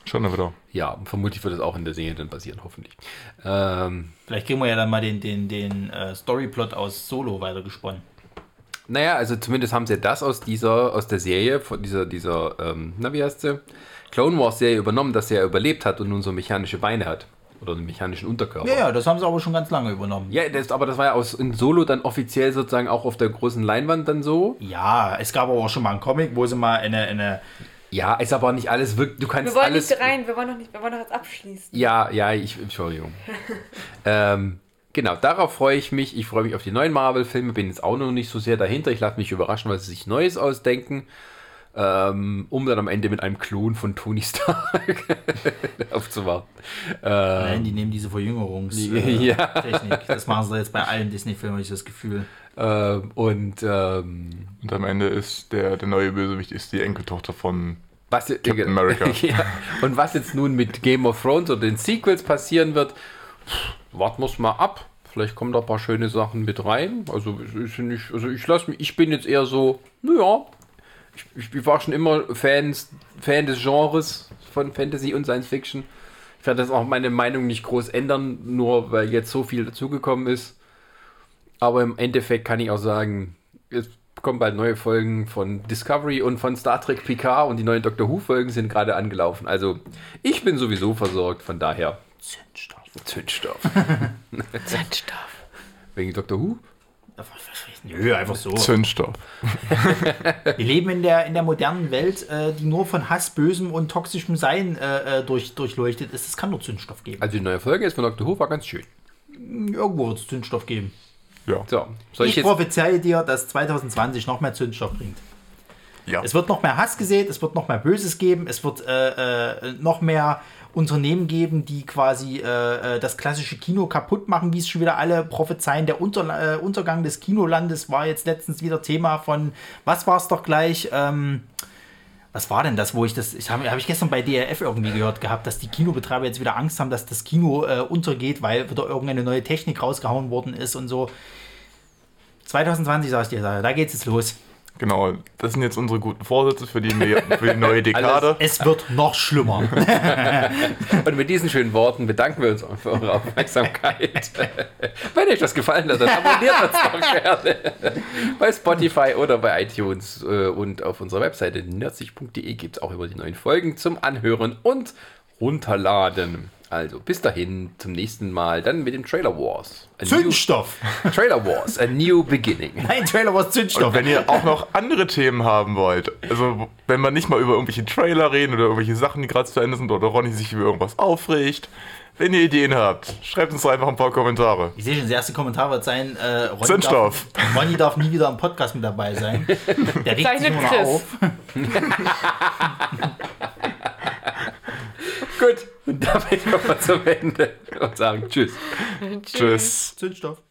Schon wieder. Ja, vermutlich wird es auch in der Serie dann passieren, hoffentlich. Ähm, Vielleicht kriegen wir ja dann mal den, den, den äh, Storyplot aus Solo weitergesponnen. Naja, also zumindest haben sie das aus dieser, aus der Serie, von dieser, dieser, ähm, na wie heißt sie? Clone Wars Serie übernommen, dass er überlebt hat und nun so mechanische Beine hat. Oder einen mechanischen Unterkörper. Ja, ja, das haben sie aber schon ganz lange übernommen. Ja, das, aber das war ja aus in Solo dann offiziell sozusagen auch auf der großen Leinwand dann so. Ja, es gab aber auch schon mal einen Comic, wo sie mal eine, eine Ja, ist aber nicht alles wirklich. Du kannst Wir wollen alles. nicht rein, wir wollen noch nicht, wir wollen noch jetzt abschließen. Ja, ja, ich, Entschuldigung. ähm, genau, darauf freue ich mich. Ich freue mich auf die neuen Marvel-Filme. Bin jetzt auch noch nicht so sehr dahinter. Ich lasse mich überraschen, was sie sich Neues ausdenken. Ähm, um dann am Ende mit einem Klon von Tony Stark aufzuwarten. Nein, die nehmen diese Verjüngerungstechnik. Äh, ja. Technik. Das machen sie jetzt bei allen Disney-Filmen, habe ich das Gefühl. Ähm, und ähm, Und am Ende ist der, der neue Bösewicht ist die Enkeltochter von was, Captain America. ja. Und was jetzt nun mit Game of Thrones oder den Sequels passieren wird, pff, warten wir es mal ab. Vielleicht kommen da ein paar schöne Sachen mit rein. Also, nicht, also ich lasse mich, ich bin jetzt eher so, naja, ich, ich war schon immer Fans, Fan des Genres von Fantasy und Science Fiction. Ich werde das auch meine Meinung nicht groß ändern, nur weil jetzt so viel dazugekommen ist. Aber im Endeffekt kann ich auch sagen, es kommen bald neue Folgen von Discovery und von Star Trek Picard und die neuen Doctor Who-Folgen sind gerade angelaufen. Also ich bin sowieso versorgt, von daher Zündstoff. Zündstoff. Wegen Doctor Who? Nö, einfach so. Zündstoff. Wir leben in der, in der modernen Welt, äh, die nur von Hass, Bösem und toxischem Sein äh, äh, durch, durchleuchtet ist. Es kann nur Zündstoff geben. Also die neue Folge ist von Dr. Who war ganz schön. Irgendwo wird es Zündstoff geben. Ja. So, soll ich Ich jetzt. prophezeie dir, dass 2020 noch mehr Zündstoff bringt. ja. Es wird noch mehr Hass gesät, es wird noch mehr Böses geben, es wird äh, äh, noch mehr Unternehmen geben, die quasi äh, äh, das klassische Kino kaputt machen, wie es schon wieder alle prophezeien. Der Unter, äh, Untergang des Kinolandes war jetzt letztens wieder Thema von, was war es doch gleich? Ähm, was war denn das, wo ich das, ich habe hab ich gestern bei DRF irgendwie gehört gehabt, dass die Kinobetreiber jetzt wieder Angst haben, dass das Kino äh, untergeht, weil wieder irgendeine neue Technik rausgehauen worden ist und so. 2020, sag ich dir, da geht's jetzt los. Genau, das sind jetzt unsere guten Vorsätze für die, ne für die neue Dekade. Es wird noch schlimmer. Und mit diesen schönen Worten bedanken wir uns auch für eure Aufmerksamkeit. Wenn euch das gefallen hat, dann abonniert uns doch gerne. Bei Spotify oder bei iTunes äh, und auf unserer Webseite nerdsich.de gibt es auch immer die neuen Folgen zum Anhören und runterladen. Also bis dahin, zum nächsten Mal, dann mit dem Trailer Wars. A Zündstoff! New, Trailer Wars, a new beginning. Nein, Trailer war Zündstoff. Und wenn ihr auch noch andere Themen haben wollt, also wenn wir nicht mal über irgendwelche Trailer reden oder irgendwelche Sachen, die gerade zu Ende sind oder Ronny sich über irgendwas aufregt, wenn ihr Ideen habt, schreibt uns doch einfach ein paar Kommentare. Ich sehe schon, der erste Kommentar wird sein, äh, Ronny, Zündstoff. darf, Ronny darf nie wieder im Podcast mit dabei sein. Der regt sich nur noch auf. Gut, und damit kommen wir zum Ende und sagen Tschüss. Tschüss. Zündstoff.